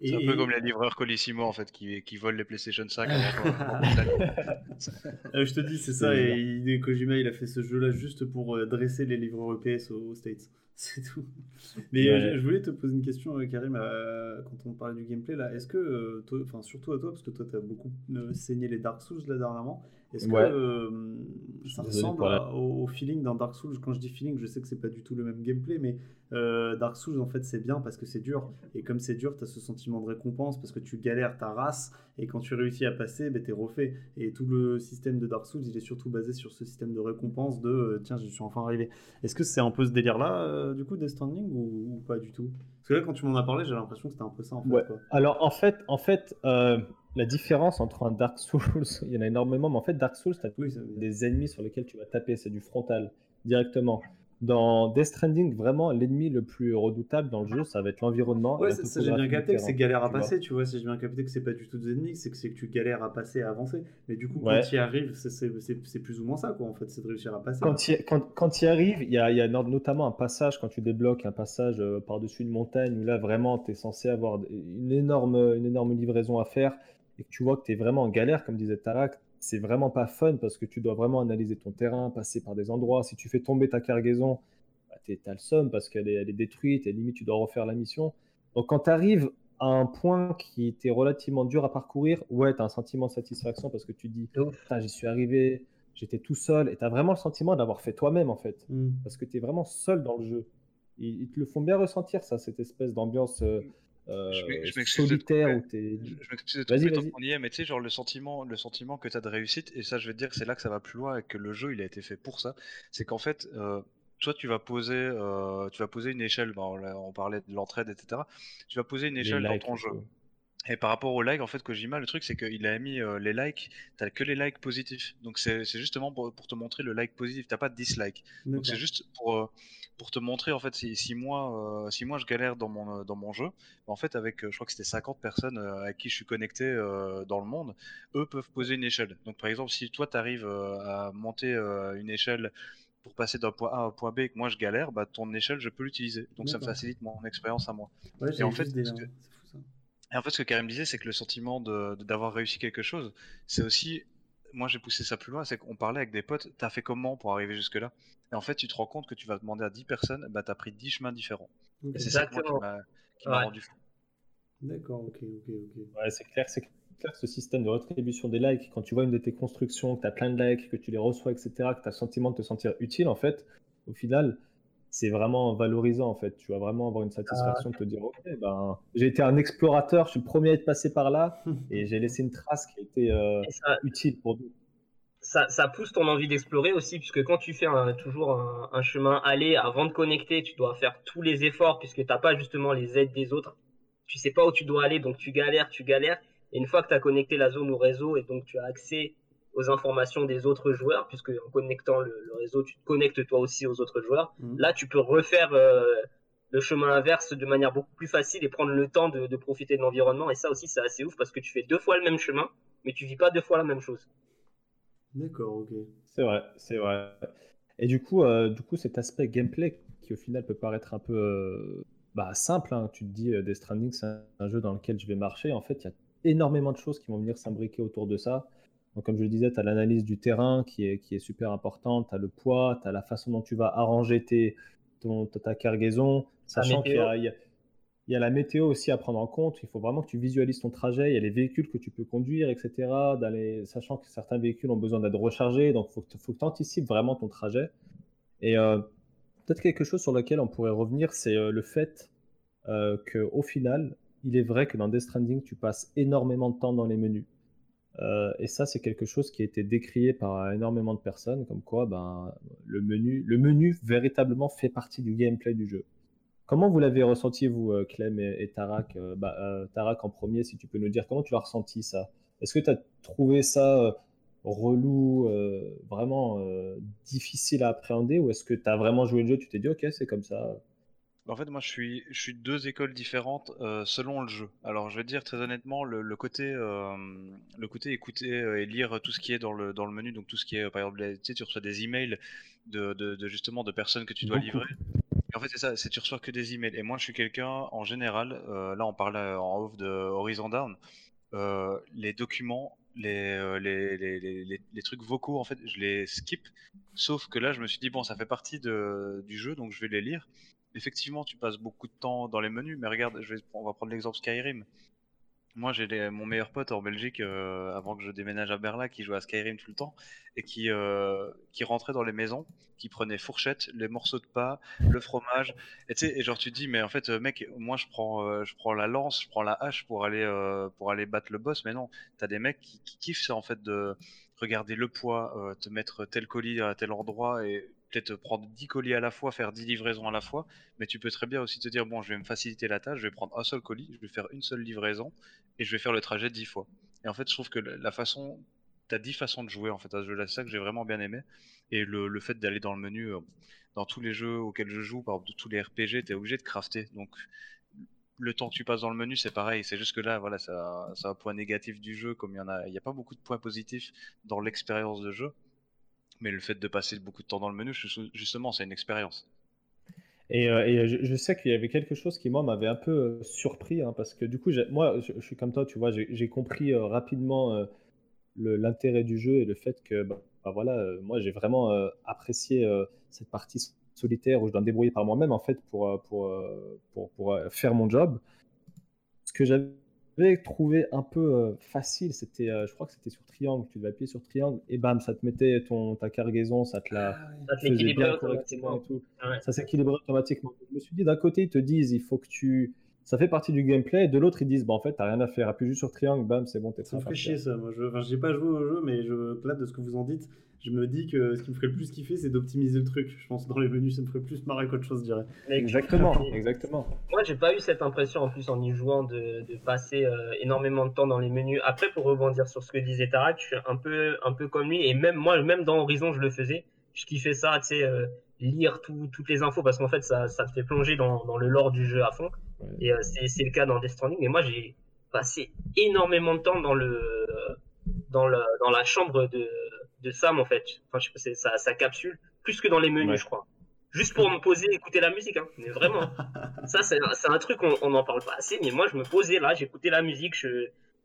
C'est un peu comme les livreurs Colissimo en fait qui, qui volent les PlayStation 5 euh, je te dis, c'est ça. Et Kojima, il a fait ce jeu-là juste pour dresser les livreurs EPS aux States. C'est tout. Mais euh, je, voulais te poser une question, euh, Karim, euh, quand on parlait du gameplay là. Est-ce que, enfin surtout à toi, parce que toi tu as beaucoup saigné les Dark Souls là dernièrement, est-ce que ça ressemble au, feeling dans Dark Souls? Quand je dis feeling, je sais que c'est pas du tout le même gameplay, mais Dark Souls en fait c'est bien parce que c'est dur. Et comme c'est dur, tu as ce sentiment de récompense parce que tu galères ta race et quand tu réussis à passer, ben, tu es refait. Et tout le système de Dark Souls, il est surtout basé sur ce système de récompense de tiens, je suis enfin arrivé. Est-ce que c'est un peu ce délire là euh, du coup Death Stranding ou, pas du tout? Parce que là, quand tu m'en as parlé, j'ai l'impression que c'était un peu ça en fait. Alors en fait, en fait euh, la différence entre un Dark Souls, il y en a énormément, mais en fait, Dark Souls, tu as des ennemis sur lesquels tu vas taper, c'est du frontal directement. Dans Death Stranding, vraiment, l'ennemi le plus redoutable dans le jeu, ça va être l'environnement. Ouais, ça, j'ai bien capté que c'est galère à passer, tu vois. Si j'ai bien capté que c'est pas du tout des ennemis, c'est que, que tu galères à passer, à avancer. Mais du coup, quand tu y arrives, c'est, plus ou moins ça, quoi, en fait, c'est de réussir à passer. Quand tu quand, quand y arrives, il y a, y a, notamment un passage, quand tu débloques un passage euh, par-dessus une montagne, où là, vraiment, tu es censé avoir une énorme, une énorme livraison à faire, et que tu vois que tu es vraiment en galère, comme disait Tarak, c'est vraiment pas fun parce que tu dois vraiment analyser ton terrain, passer par des endroits. Si tu fais tomber ta cargaison, bah, tu as le somme parce qu'elle est, elle est détruite et limite tu dois refaire la mission. Donc quand tu arrives à un point qui était relativement dur à parcourir, ouais, tu as un sentiment de satisfaction parce que tu dis, j'y suis arrivé, j'étais tout seul et tu as vraiment le sentiment d'avoir fait toi-même en fait. Mm. Parce que tu es vraiment seul dans le jeu. Ils, ils, te le font bien ressentir, ça, cette espèce d'ambiance. Euh, euh, je solitaire t'es. Je m'excuse de vas-y. y est, mais tu sais, genre le sentiment, le sentiment que tu as de réussite, et ça, je vais te dire, c'est là que ça va plus loin et que le jeu, il a été fait pour ça. C'est qu'en fait, euh, toi, tu vas poser, euh, tu vas poser une échelle. Bah, on, parlait de l'entraide, etc. Tu vas poser une échelle dans ton jeu. Et par rapport aux likes, en fait, Kojima, le truc, c'est qu'il a mis euh, les likes, t'as que les likes positifs. Donc c'est justement pour, te montrer le like positif, t'as pas de dislike. Donc c'est juste pour, pour te montrer, en fait, si, si moi, euh, si moi je galère dans mon, dans mon jeu, en fait, avec, je crois que c'était 50 personnes à qui je suis connecté dans le monde, eux peuvent poser une échelle. Donc par exemple, si toi t'arrives à monter une échelle pour passer d'un point A à un point B et que moi je galère, bah ton échelle je peux l'utiliser. Donc ça me facilite mon expérience à moi. et en fait, et en fait, ce que Karim disait, c'est que le sentiment de, d'avoir réussi quelque chose, c'est aussi. Moi, j'ai poussé ça plus loin, c'est qu'on parlait avec des potes, t'as fait comment pour arriver jusque-là? Et en fait, tu te rends compte que tu vas demander à 10 personnes, bah t'as pris 10 chemins différents. Et c'est ça qui m'a rendu fou. D'accord, ok, ok, ok. Ouais, c'est clair, c'est ce système de rétribution des likes, quand tu vois une de tes constructions, que tu as plein de likes, que tu les reçois, etc., que tu as le sentiment de te sentir utile, en fait, au final, c'est vraiment valorisant, en fait. Tu vas vraiment avoir une satisfaction de te dire, ok, ben, j'ai été un explorateur, je suis le premier à être passé par là, et j'ai laissé une trace qui a été euh, utile pour nous. Ça, ça, pousse ton envie d'explorer aussi, puisque quand tu fais toujours un, un, chemin aller avant de connecter, tu dois faire tous les efforts, puisque tu n'as pas justement les aides des autres. Tu sais pas où tu dois aller, donc tu galères, tu galères. Et une fois que tu as connecté la zone au réseau et donc tu as accès aux informations des autres joueurs, puisque en connectant le, réseau, tu te connectes toi aussi aux autres joueurs, mhm. là tu peux refaire euh, le chemin inverse de manière beaucoup plus facile et prendre le temps de, profiter de l'environnement. Et ça aussi, c'est assez ouf parce que tu fais deux fois le même chemin, mais tu vis pas deux fois la même chose. D'accord, ok. C'est vrai, c'est vrai. Et du coup, euh, du coup, cet aspect gameplay qui au final peut paraître un peu euh, bah, simple, hein, tu te dis Death Stranding, c'est un jeu dans lequel je vais marcher. En fait, il y a énormément de choses qui vont venir s'imbriquer autour de ça. Donc, comme je le disais, tu as l'analyse du terrain qui est, qui est super importante, tu as le poids, tu as la façon dont tu vas arranger tes, ton, ta cargaison, sachant qu'il y, y, a la météo aussi à prendre en compte. Il faut vraiment que tu visualises ton trajet, il y a les véhicules que tu peux conduire, etc. Sachant que certains véhicules ont besoin d'être rechargés, donc il faut, que tu anticipes vraiment ton trajet. Et euh, peut-être quelque chose sur lequel on pourrait revenir, c'est euh, le fait euh, qu'au final, il est vrai que dans Death Stranding, tu passes énormément de temps dans les menus. Euh, et ça, c'est quelque chose qui a été décrié par énormément de personnes, comme quoi ben, le, menu, le menu véritablement fait partie du gameplay du jeu. Comment vous l'avez ressenti, vous, euh, Clem et, Tarak euh, bah, Tarak en premier, si tu peux nous dire comment tu as ressenti ça? Est-ce que tu as trouvé ça relou, vraiment difficile à appréhender, ou est-ce que tu as vraiment joué le jeu, tu t'es dit, ok, c'est comme ça en fait, moi, je suis, je suis deux écoles différentes euh, selon le jeu. Alors, je vais dire très honnêtement, le, côté, euh, le côté écouter euh, et lire tout ce qui est dans le, dans le menu, donc tout ce qui est, par exemple, tu sais, tu reçois des emails de, de, justement de personnes que tu dois livrer. Et en fait, c'est ça, c'est tu reçois que des emails. Et moi, je suis quelqu'un, en général, là, on parle en off de Horizon Down, les documents, les, les, les, les, trucs vocaux, en fait, je les skip. Sauf que là, je me suis dit, bon, ça fait partie de, du jeu, donc je vais les lire effectivement, tu passes beaucoup de temps dans les menus, mais regarde, je vais, on va prendre l'exemple Skyrim. Moi, j'ai mon meilleur pote en Belgique, euh, avant que je déménage à Berlin, qui jouait à Skyrim tout le temps, et qui, euh, qui rentrait dans les maisons, qui prenait fourchette, les morceaux de pas, le fromage, et tu sais, et genre tu te dis, mais en fait, mec, moi je prends, euh, je prends la lance, je prends la hache pour aller, pour aller battre le boss, mais non, t'as des mecs qui, qui kiffent ça en fait de regarder le poids, te mettre tel colis à tel endroit, et peut-être prendre 10 colis à la fois, faire 10 livraisons à la fois, mais tu peux très bien aussi te dire bon, je vais me faciliter la tâche, je vais prendre un seul colis, je vais faire une seule livraison et je vais faire le trajet 10 fois. Et en fait, je trouve que la façon, tu as 10 façons de jouer en fait à ce jeu-là, c'est ça que j'ai vraiment bien aimé. Et le, fait d'aller dans le menu, euh, dans tous les jeux auxquels je joue, par exemple tous les RPG, tu es obligé de crafter. Donc le temps que tu passes dans le menu, c'est pareil. C'est juste que là, voilà, ça, ça a un point négatif du jeu, comme il y en a, il n'y a pas beaucoup de points positifs dans l'expérience de jeu. Mais le fait de passer beaucoup de temps dans le menu, justement, c'est une expérience. Et, euh, je, sais qu'il y avait quelque chose qui, moi, m'avait un peu euh, surpris, hein, parce que du coup, moi, je, suis comme toi, tu vois, j'ai compris euh, rapidement l'intérêt du jeu et le fait que, bah, bah voilà, moi, j'ai vraiment apprécié cette partie solitaire où je dois me débrouiller par moi-même, en fait, pour, pour, pour, pour, faire mon job. Ce que j'avais trouvé un peu euh, facile, c'était, euh, je crois que c'était sur triangle, tu devais appuyer sur triangle et bam, ça te mettait ton, ta cargaison, ça te la ah faisait bien correctement et tout. Ça s'équilibrait automatiquement. Je me suis dit, d'un côté, ils te disent, il faut que tu. Ça fait partie du gameplay, et de l'autre, ils disent, bah en fait, t'as rien à faire, appuie juste sur triangle, bam, c'est bon, t'es Ça me fait chier ça, moi. Je... Enfin, j'ai pas joué au jeu, mais je... là, de ce que vous en dites, je me dis que ce qui me ferait le plus kiffer, c'est d'optimiser le truc. Je pense que dans les menus, ça me ferait plus marrer qu'autre chose, je dirais. Exactement, exactement. Moi, j'ai pas eu cette impression en plus en y jouant de, passer euh, énormément de temps dans les menus. Après, pour rebondir sur ce que disait Tarak, je suis un peu, un peu comme lui. Et même moi, même dans Horizon, je le faisais. Je kiffais ça, tu sais, euh, lire toutes les infos parce qu'en fait, ça, ça te fait plonger dans, dans, le lore du jeu à fond. Et euh, c'est le cas dans Death Stranding. Mais moi, j'ai passé énormément de temps dans le dans, la chambre de de Sam en fait. Enfin, je sais pas, sa, capsule, plus que dans les menus, je crois. Juste pour me poser, écouter la musique, hein. Mais vraiment. ça, c'est un, truc, on n'en parle pas assez, mais moi, je me posais là, j'écoutais la musique,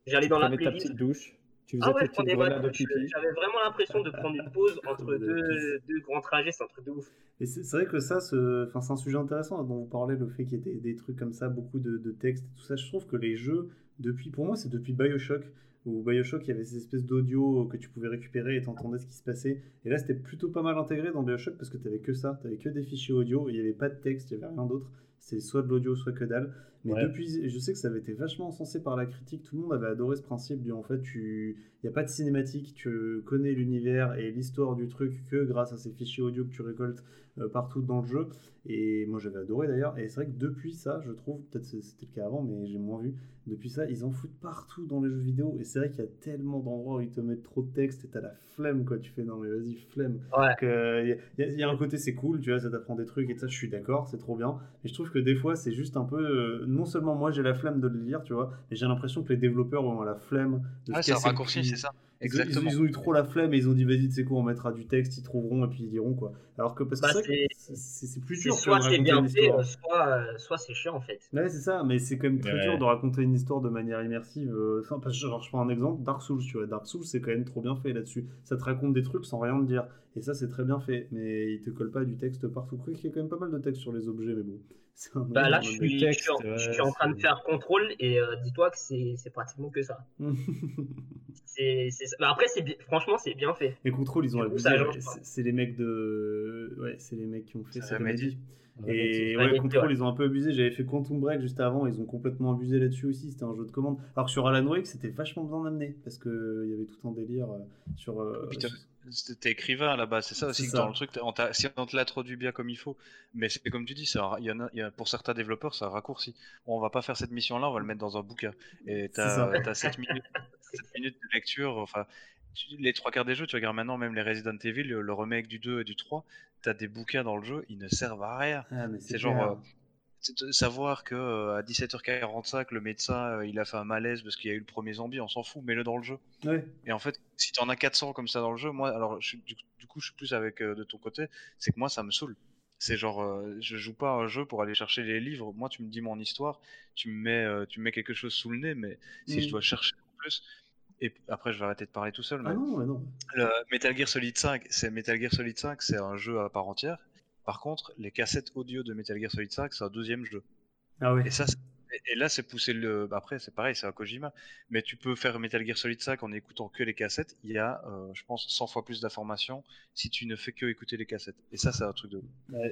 j'allais dans la playlist. Ta douche. Tu faisais ah ouais, J'avais vraiment l'impression de prendre une pause entre deux, deux, grands trajets, c'est un truc de ouf. Et c'est vrai que ça, c'est un sujet intéressant dont vous parlez, le fait qu'il y ait des, trucs comme ça, beaucoup de, de textes, tout ça. Je trouve que les jeux, depuis, pour moi, c'est depuis Bioshock où Bioshock, il y avait ces espèces d'audio que tu pouvais récupérer et t'entendais ce qui se passait. Et là, c'était plutôt pas mal intégré dans Bioshock parce que t'avais que ça, t'avais que des fichiers audio, il n'y avait pas de texte, il n'y avait rien d'autre. C'est soit de l'audio, soit que dalle. Mais depuis, je sais que ça avait été vachement encensé par la critique. Tout le monde avait adoré ce principe du en fait, il n'y a pas de cinématique, tu connais l'univers et l'histoire du truc que grâce à ces fichiers audio que tu récoltes euh, partout dans le jeu. Et moi j'avais adoré d'ailleurs. Et c'est vrai que depuis ça, je trouve, peut-être c'était le cas avant, mais j'ai moins vu. Depuis ça, ils en foutent partout dans les jeux vidéo. Et c'est vrai qu'il y a tellement d'endroits où ils te mettent trop de texte et t'as la flemme quoi. Tu fais non mais vas-y flemme. Il euh, y, a un côté c'est cool, tu vois, ça t'apprend des trucs et ça, je suis d'accord, c'est trop bien. Mais je trouve que des fois c'est juste un peu. Euh, non seulement moi j'ai la flemme de le lire, tu vois, mais j'ai l'impression que les développeurs ont la flemme de ah, c'est un raccourci, c'est ça. Exactement. Ils, ont eu trop la flemme et ils ont dit vas-y, tu sais quoi, on mettra du texte, ils trouveront et puis ils diront quoi. Alors que parce que bah, c'est plus dur. Soit c'est bien fait, soit, euh, soit c'est chiant en fait. Ouais, c'est ça, mais c'est quand même très dur de raconter une histoire de manière immersive. Euh, enfin, parce que genre, je prends un exemple, Dark Souls, tu vois. Dark Souls, c'est quand même trop bien fait là-dessus. Ça te raconte des trucs sans rien te dire. Et ça, c'est très bien fait. Mais il te colle pas du texte partout. Il y a quand même pas mal de texte sur les objets, mais bon. Bah là, je suis, je, suis en, train de faire contrôle et euh, dis-toi que c'est pratiquement que ça. c'est, bah après, franchement, c'est bien fait. Les contrôles, ils ont abusé. C'est les mecs de. Ouais, c'est les mecs qui ont fait ça. Et ouais, Control, ils ont un peu abusé. J'avais fait Quantum Break juste avant, ils ont complètement abusé là-dessus aussi. C'était un jeu de commande. Alors sur Alan Wake, c'était vachement bien amené parce qu'il y avait tout un délire euh, sur. Euh, T'es écrivain là-bas, c'est ça aussi dans le truc. On si on te l'introduit bien comme il faut, mais c'est comme tu dis, il y en a, pour certains développeurs, ça raccourci. On va pas faire cette mission-là, on va le mettre dans un bouquin. Et t'as as 7 minutes, 7 minutes de lecture. Enfin, les trois quarts des jeux, tu regardes maintenant même les Resident Evil, le, remake du 2 et du 3, t'as des bouquins dans le jeu, ils ne servent à rien. Ah, c'est genre euh, savoir que euh, à 17h45 le médecin euh, il a fait un malaise parce qu'il y a eu le premier zombie, on s'en fout, mets-le dans le jeu. Et en fait, si tu en as 400 comme ça dans le jeu, moi alors du, coup je suis plus avec de ton côté, c'est que moi ça me saoule. C'est genre, je joue pas un jeu pour aller chercher les livres. Moi, tu me dis mon histoire, tu me mets, tu me mets quelque chose sous le nez, mais si je mmh. dois chercher en plus, et après je vais arrêter de parler tout seul. Ah non, non. Metal Gear Solid 5, c'est Metal Gear Solid 5, c'est un jeu à part entière. Par contre, les cassettes audio de Metal Gear Solid 5, c'est un deuxième jeu. Ah oui. Et ça, et là, c'est pousser le. Bah, après, c'est pareil, c'est un Kojima. Mais tu peux faire Metal Gear Solid 5 en écoutant que les cassettes. Il y a, euh, je pense, 100 fois plus d'informations si tu ne fais que écouter les cassettes. Et ça, c'est un truc de.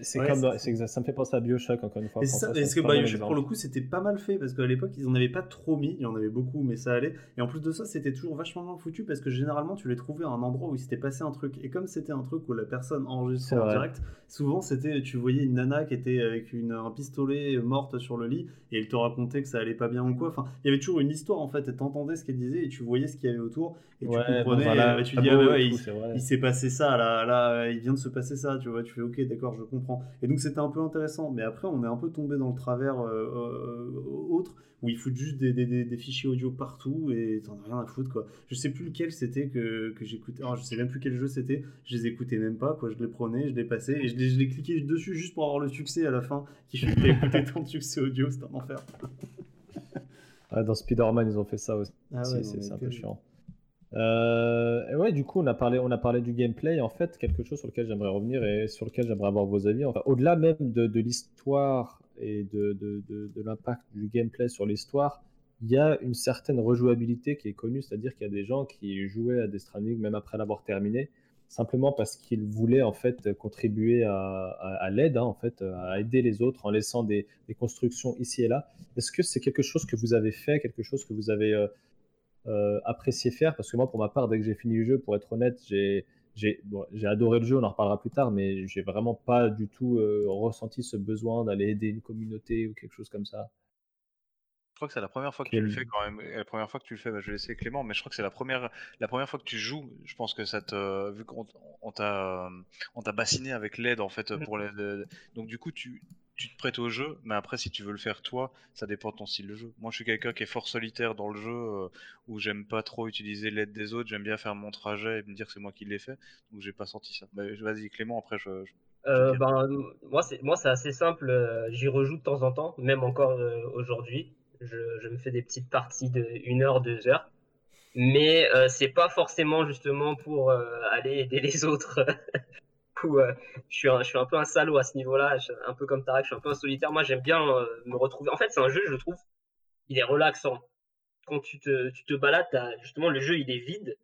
c'est comme. ça me fait penser à Bioshock, encore une fois. Est-ce que Bioshock, pour le coup, c'était pas mal fait parce qu'à l'époque, ils en avaient pas trop mis. Il y en avait beaucoup, mais ça allait. Et en plus de ça, c'était toujours vachement bien foutu parce que généralement, tu les trouvais à un endroit où il s'était passé un truc. Et comme c'était un truc où la personne enregistrait en direct, souvent, c'était. Tu voyais une nana qui était avec une, un pistolet morte sur le lit et elle te racontait que ça allait pas bien ou quoi. Enfin, il y avait toujours une histoire en fait, et t'entendais ce qu'elle disait et tu voyais ce qu'il y avait autour et tu comprenais. et tu dis, ah, ouais, il, s'est passé ça, là, là, il vient de se passer ça, tu vois. Tu fais, ok, d'accord, je comprends. Et donc c'était un peu intéressant. Mais après, on est un peu tombé dans le travers euh, euh, autre où ils foutent juste des, des, des, fichiers audio partout et t'en as rien à foutre quoi. Je sais plus lequel c'était que, que j'écoutais, je sais même plus quel jeu c'était, je les écoutais même pas quoi, je les prenais, je les passais et je les, je les cliquais dessus juste pour avoir le succès à la fin qui fait que t'as écouté tant de succès audio, c'est un enfer. dans Spider-Man, ils ont fait ça aussi. Ah c'est un peu chiant. Euh, ouais, du coup, on a, parlé, on a parlé du gameplay. En fait, quelque chose sur lequel j'aimerais revenir et sur lequel j'aimerais avoir vos avis. Enfin, Au-delà même de, l'histoire et de, de, de l'impact du gameplay sur l'histoire, il y a une certaine rejouabilité qui est connue, c'est-à-dire qu'il y a des gens qui jouaient à Death Stranding même après l'avoir terminé simplement parce qu'il voulait en fait contribuer à, l'aide, hein, en fait, à aider les autres en laissant des, constructions ici et là. Est-ce que c'est quelque chose que vous avez fait, quelque chose que vous avez euh, euh, apprécié faire? Parce que moi, pour ma part, dès que j'ai fini le jeu, pour être honnête, j'ai adoré le jeu, on en reparlera plus tard, mais j'ai vraiment pas du tout euh, ressenti ce besoin d'aller aider une communauté ou quelque chose comme ça crois que c'est la première fois que tu le fais quand même. la première fois que tu le fais, bah, je vais laisser Clément, mais je crois que c'est la première, la première fois que tu joues. Je pense que ça te, vu qu'on on t'a, on t'a bassiné avec l'aide en fait pour les, donc du coup tu, tu te prêtes au jeu, mais après si tu veux le faire toi, ça dépend de ton style de jeu. Moi je suis quelqu'un qui est fort solitaire dans le jeu, euh, où j'aime pas trop utiliser l'aide des autres, j'aime bien faire mon trajet et me dire que c'est moi qui l'ai fait, donc j'ai pas senti ça. Bah, vas-y Clément, après je. Euh, ben, moi c'est moi c'est assez simple, euh, j'y rejoue de temps en temps, même encore aujourd'hui je, me fais des petites parties de 1 heure, 2 heures. Mais euh, c'est pas forcément justement pour euh, aller aider les autres. Euh, je, suis un, je suis un peu un salaud à ce niveau-là, un peu comme Tarek, je suis un peu un solitaire. Moi, j'aime bien me retrouver. En fait, c'est un jeu, je trouve, il est relaxant. quand tu te, tu te balades, justement, le jeu, il est vide.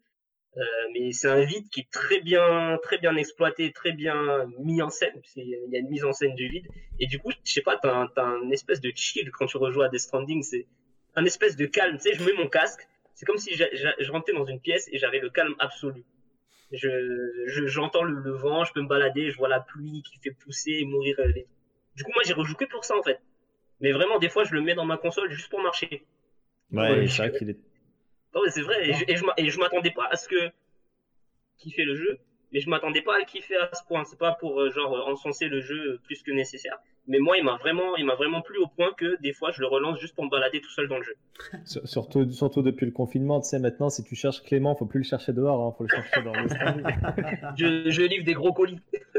Euh, mais c'est un vide qui est très bien, très bien exploité, très bien mis en scène. Il y a une mise en scène du vide. Et du coup, je sais pas, t'as un, as un espèce de chill quand tu rejoins à Death Stranding. C'est un espèce de calme. Tu sais, je mets mon casque. C'est comme si je rentrais dans une pièce et j'avais le calme absolu. Je, j'entends le, le, vent, je peux me balader, je vois la pluie qui fait pousser et mourir. Euh, les... Du coup, moi, j'ai rejoué que pour ça, en fait. Mais vraiment, des fois, je le mets dans ma console juste pour marcher. Ouais, c'est vrai qu'il est. c'est vrai. Et je, et je, m'attendais pas à ce que kiffer le jeu, mais je m'attendais pas à le kiffer à ce point. C'est pas pour euh, genre encenser le jeu plus que nécessaire. Mais moi, il m'a vraiment, il m'a vraiment plu au point que des fois, je le relance juste pour me balader tout seul dans le jeu. Surtout, surtout depuis le confinement, tu sais, maintenant, si tu cherches Clément, faut plus le chercher dehors, hein, faut le chercher dans le je, je livre des gros colis.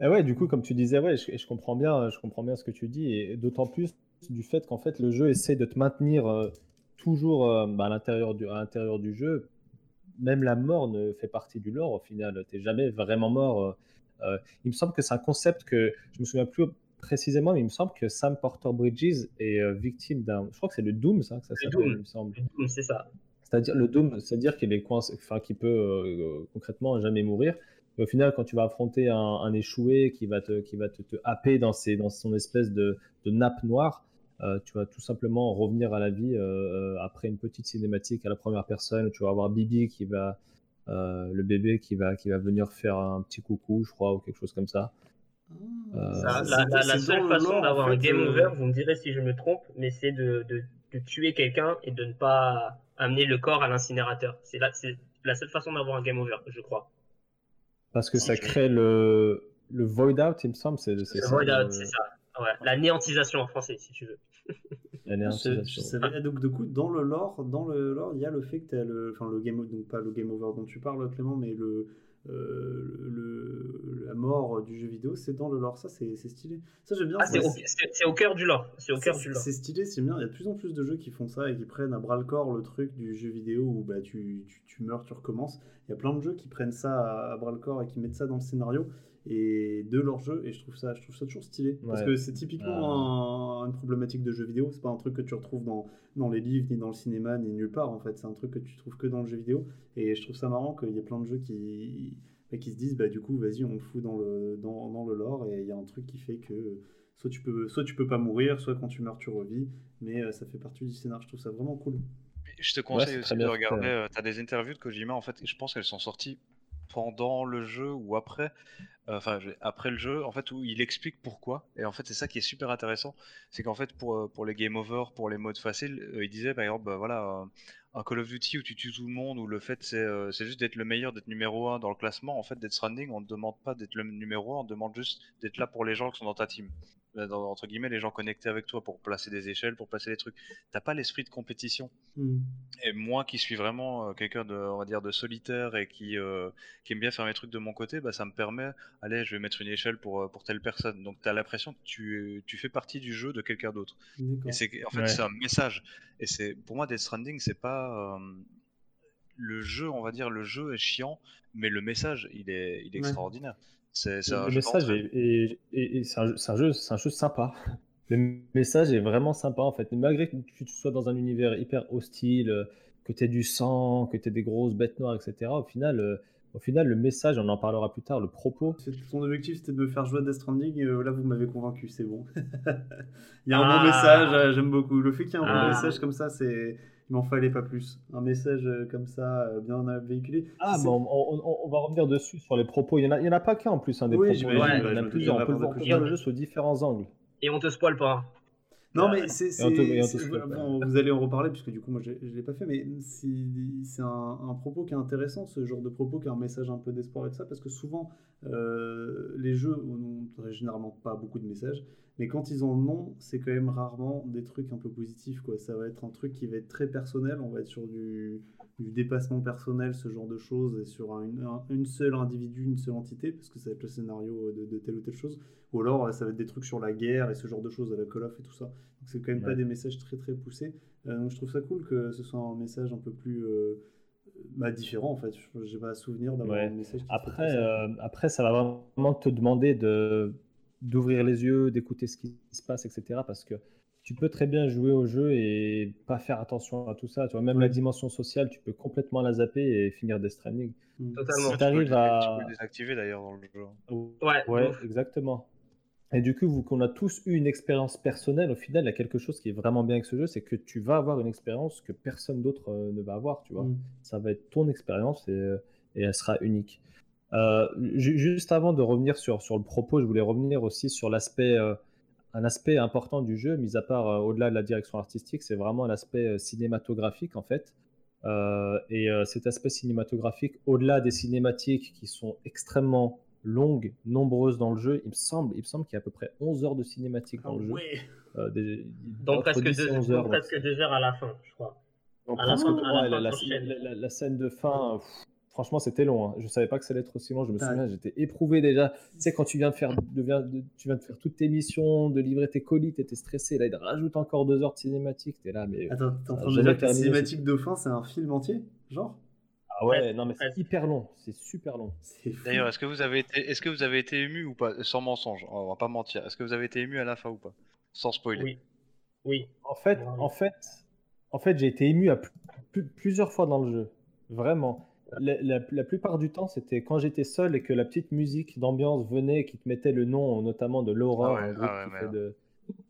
Et ouais, du coup, comme tu disais, ouais, je, je, comprends bien, je comprends bien ce que tu dis, et d'autant plus du fait qu'en fait, le jeu essaie de te maintenir euh, toujours euh, bah, à l'intérieur du, à l'intérieur du jeu. Même la mort ne fait partie du lore au final. T'es jamais vraiment mort. Euh, il me semble que c'est un concept que je me souviens plus précisément, mais il me semble que Sam Porter Bridges est victime d'un. Je crois que c'est le Doom, ça, que ça s'appelle, il me semble. Le Doom, c'est ça. C'est-à-dire le Doom, c'est-à-dire qu'il est coincé, enfin, qu'il peut concrètement jamais mourir au final, quand tu vas affronter un, échoué qui va te, qui va te, happer dans, ses, dans son espèce de, nappe noire, euh, tu vas tout simplement revenir à la vie euh, euh, après une petite cinématique à la première personne. Tu vas avoir Bibi qui va, le bébé qui va, qui va venir faire un petit coucou, je crois, ou quelque chose comme ça. la, seule façon d'avoir un game over, vous me direz si je me trompe, mais c'est de, de, de, tuer quelqu'un et de ne pas amener le corps à l'incinérateur. C'est la, la seule façon d'avoir un game over, je crois. Parce que ça crée le, le void out, il me semble. C'est, c'est le void out, c'est ça. Ouais. La néantisation en français, si tu veux. La néantisation. donc, du coup, dans le lore, dans le lore, il y a le fait que tu as le, enfin, le game, donc pas le game over dont tu parles, Clément, mais le, euh, le, la mort du jeu vidéo, c'est dans le lore. Ça, c'est stylé. Ça, j'aime bien. Ah, c'est au, cœur du lore. C'est au cœur du lore. C'est stylé, c'est bien. Il y a de plus en plus de jeux qui font ça et qui prennent à bras le corps le truc du jeu vidéo où bah, tu, tu, tu meurs, tu recommences. Il y a plein de jeux qui prennent ça à, bras le corps et qui mettent ça dans le scénario et de leur jeu et je trouve ça je trouve ça toujours stylé. Parce que c'est typiquement une problématique de jeu vidéo. C'est pas un truc que tu retrouves dans, dans les livres ni dans le cinéma ni nulle part en fait. C'est un truc que tu trouves que dans le jeu vidéo. Et je trouve ça marrant qu'il y ait plein de jeux qui bah, qui se disent bah du coup vas-y on le fout dans le dans, dans le lore et il y a un truc qui fait que soit tu peux soit tu peux pas mourir soit quand tu meurs tu revis. Mais euh, ça fait partie du scénar. Je trouve ça vraiment cool. Je te conseille aussi de regarder. Euh, tu as des interviews de Kojima, en fait, je pense qu'elles sont sorties pendant le jeu ou après, euh, enfin après le jeu, en fait, où il explique pourquoi. Et en fait, c'est ça qui est super intéressant, c'est qu'en fait, pour, euh, pour les game over, pour les modes faciles, il disait par exemple, bah, voilà, un Call of Duty où tu tues tout le monde, où le fait c'est juste d'être le meilleur, d'être numéro 1 dans le classement, en fait, d'être Stranding, on ne demande pas d'être le numéro 1, on demande juste d'être là pour les gens qui sont dans ta team. Euh, entre guillemets, les gens connectés avec toi pour placer des échelles, pour placer des trucs. T'as pas l'esprit de compétition. Hmm. Et moi qui suis vraiment euh, quelqu'un de, on va dire, de solitaire et qui, euh, qui aime bien faire mes trucs de mon côté, bah, ça me permet, allez, je vais mettre une échelle pour, pour telle personne. Donc tu as l'impression que tu, tu fais partie du jeu de quelqu'un d'autre. Et c'est, en fait, c'est un message. Et c'est, pour moi, Death Stranding, c'est pas, le jeu, on va dire, le jeu est chiant, mais le message, il est, il est extraordinaire. C'est, le message est, c'est, un, jeu, c'est un jeu sympa. Le message est vraiment sympa en fait. Malgré que tu sois dans un univers hyper hostile, que tu aies du sang, que tu aies des grosses bêtes noires, etc. Au final, euh, au final, le message, on en parlera plus tard, le propos. Ton objectif, c'était de me faire jouer à Death Stranding. Euh, là, vous m'avez convaincu, c'est bon. il y a un bon ah. message, euh, j'aime beaucoup. Le fait qu'il y ait un bon ah. message comme ça, c'est il m'en fallait pas plus. Un message euh, comme ça, euh, bien véhiculé. Ah, bon, on, va revenir dessus sur les propos. Il n'y en, a, en a pas qu'un en plus, hein, des propos. il y en a plusieurs. On peut voir le jeu sous différents angles. Et on te spoil pas. Non, mais c'est. vous allez en reparler, puisque du coup, moi, je ne l'ai pas fait, mais c'est un, propos qui est intéressant, ce genre de propos qui a un message un peu d'espoir et de ça, parce que souvent, euh, les jeux n'ont généralement pas beaucoup de messages, mais quand ils en ont, c'est quand même rarement des trucs un peu positifs. Quoi. Ça va être un truc qui va être très personnel. On va être sur du, dépassement personnel, ce genre de choses, et sur un, une seule individu, une seule entité, parce que ça va être le scénario de, telle ou telle chose. Ou alors, ça va être des trucs sur la guerre et ce genre de choses, à la Call of et tout ça. Donc, c'est quand même pas des messages très très poussés. Euh, donc, je trouve ça cool que ce soit un message un peu plus. Euh, bah, différent en fait. Je n'ai pas à souvenir d'avoir un message. après, euh, après, ça va vraiment te demander de d'ouvrir les yeux, d'écouter ce qui se passe, etc. Parce que tu peux très bien jouer au jeu et pas faire attention à tout ça. Tu vois, même la dimension sociale, tu peux complètement la zapper et finir des Stranding. Mm. Totalement. Si t'arrives à. Tu peux désactiver d'ailleurs dans le jeu. Ouais, Ouais, exactement. Et du coup, vu qu'on a tous eu une expérience personnelle, au final, il y a quelque chose qui est vraiment bien avec ce jeu, c'est que tu vas avoir une expérience que personne d'autre euh, ne va avoir, tu vois. Mm. Ça va être ton expérience et, euh, et elle sera unique. Euh, ju- juste avant de revenir sur, sur le propos, je voulais revenir aussi sur l'aspect, euh, un aspect important du jeu, mis à part euh, au-delà de la direction artistique, c'est vraiment l'aspect euh, cinématographique en fait. Euh, et euh, cet aspect cinématographique, au-delà des cinématiques qui sont extrêmement longues, nombreuses dans le jeu, il me semble, il me semble qu'il y a à peu près 11 heures de cinématiques Ah dans le jeu. ouais. Euh, des- Donc presque 10 et deux, 11 donc heures. donc presque deux heures à la fin, je crois. donc, À la fin- à scène de fin, pff, franchement, c'était long. hein. Je savais pas que ça allait être aussi long. Je me Ouais. souviens, j'étais éprouvé déjà. Tu sais, quand tu viens de faire, de- viens de- tu viens de faire toutes tes missions, de livrer tes colis, t'étais stressé. Là, il te rajoute encore deux heures de cinématique. T'es là, mais Attends, t'es en train de dire que cinématique de fin, c'est un film entier Genre? Ah ouais, non, mais c'est hyper long. C'est super long. D'ailleurs, est-ce que vous avez été, est-ce que vous avez été ému ou pas? Sans mensonge, on va pas mentir. Est-ce que vous avez été ému à la fin ou pas? Sans spoiler. Oui. Oui. En fait, Ouais. en fait, en fait, j'ai été ému à pl- pl- plusieurs fois dans le jeu. Vraiment. La, la- la plupart du temps, c'était quand j'étais seul et que la petite musique d'ambiance venait et qui te mettait le nom, notamment de Laura, Ah ouais, ah ouais, de-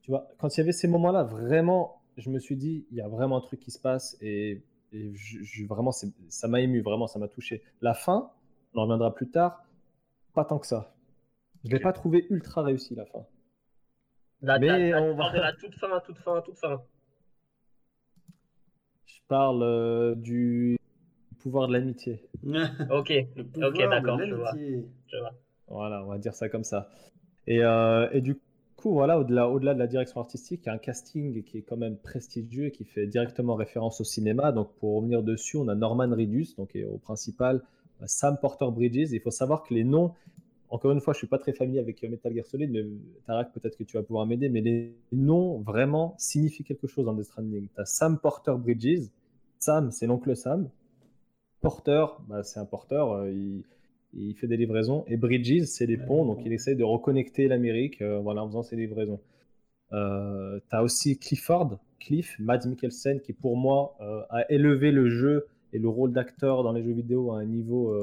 Tu vois, quand il y avait ces moments-là, vraiment, je me suis dit, il y a vraiment un truc qui se passe et, et je- je- vraiment, ça m'a ému, vraiment, ça m'a touché. La fin, on en reviendra plus tard, pas tant que ça. Je l'ai Ok. pas trouvé ultra réussi la fin. La, Mais la- la- on va- de la toute fin, toute fin, toute fin. Je parle euh, du pouvoir de l'amitié. Ok, ok, d'accord, je vois. l'amitié. je vois. Voilà, on va dire ça comme ça. Et, euh, et du coup, voilà, au-delà, au-delà de la direction artistique, il y a un casting qui est quand même prestigieux et qui fait directement référence au cinéma. Donc, pour revenir dessus, on a Norman Reedus, donc et au principal, euh, Sam Porter Bridges. Il faut savoir que les noms, encore une fois, je suis pas très familier avec euh, Metal Gear Solid, mais Tarak, peut-être que tu vas pouvoir m'aider, mais les noms vraiment signifient quelque chose dans Death Stranding. Tu as Sam Porter Bridges. Sam, c'est l'oncle Sam. Porter, bah, c'est un porteur, euh, il, fait des livraisons. Et Bridges, c'est Ouais, ponts, donc il essaye de reconnecter l'Amérique euh, en faisant ses livraisons. Euh, tu as aussi Clifford, Cliff, Mads Mikkelsen, qui pour moi euh, a élevé le jeu et le rôle d'acteur dans les jeux vidéo à un niveau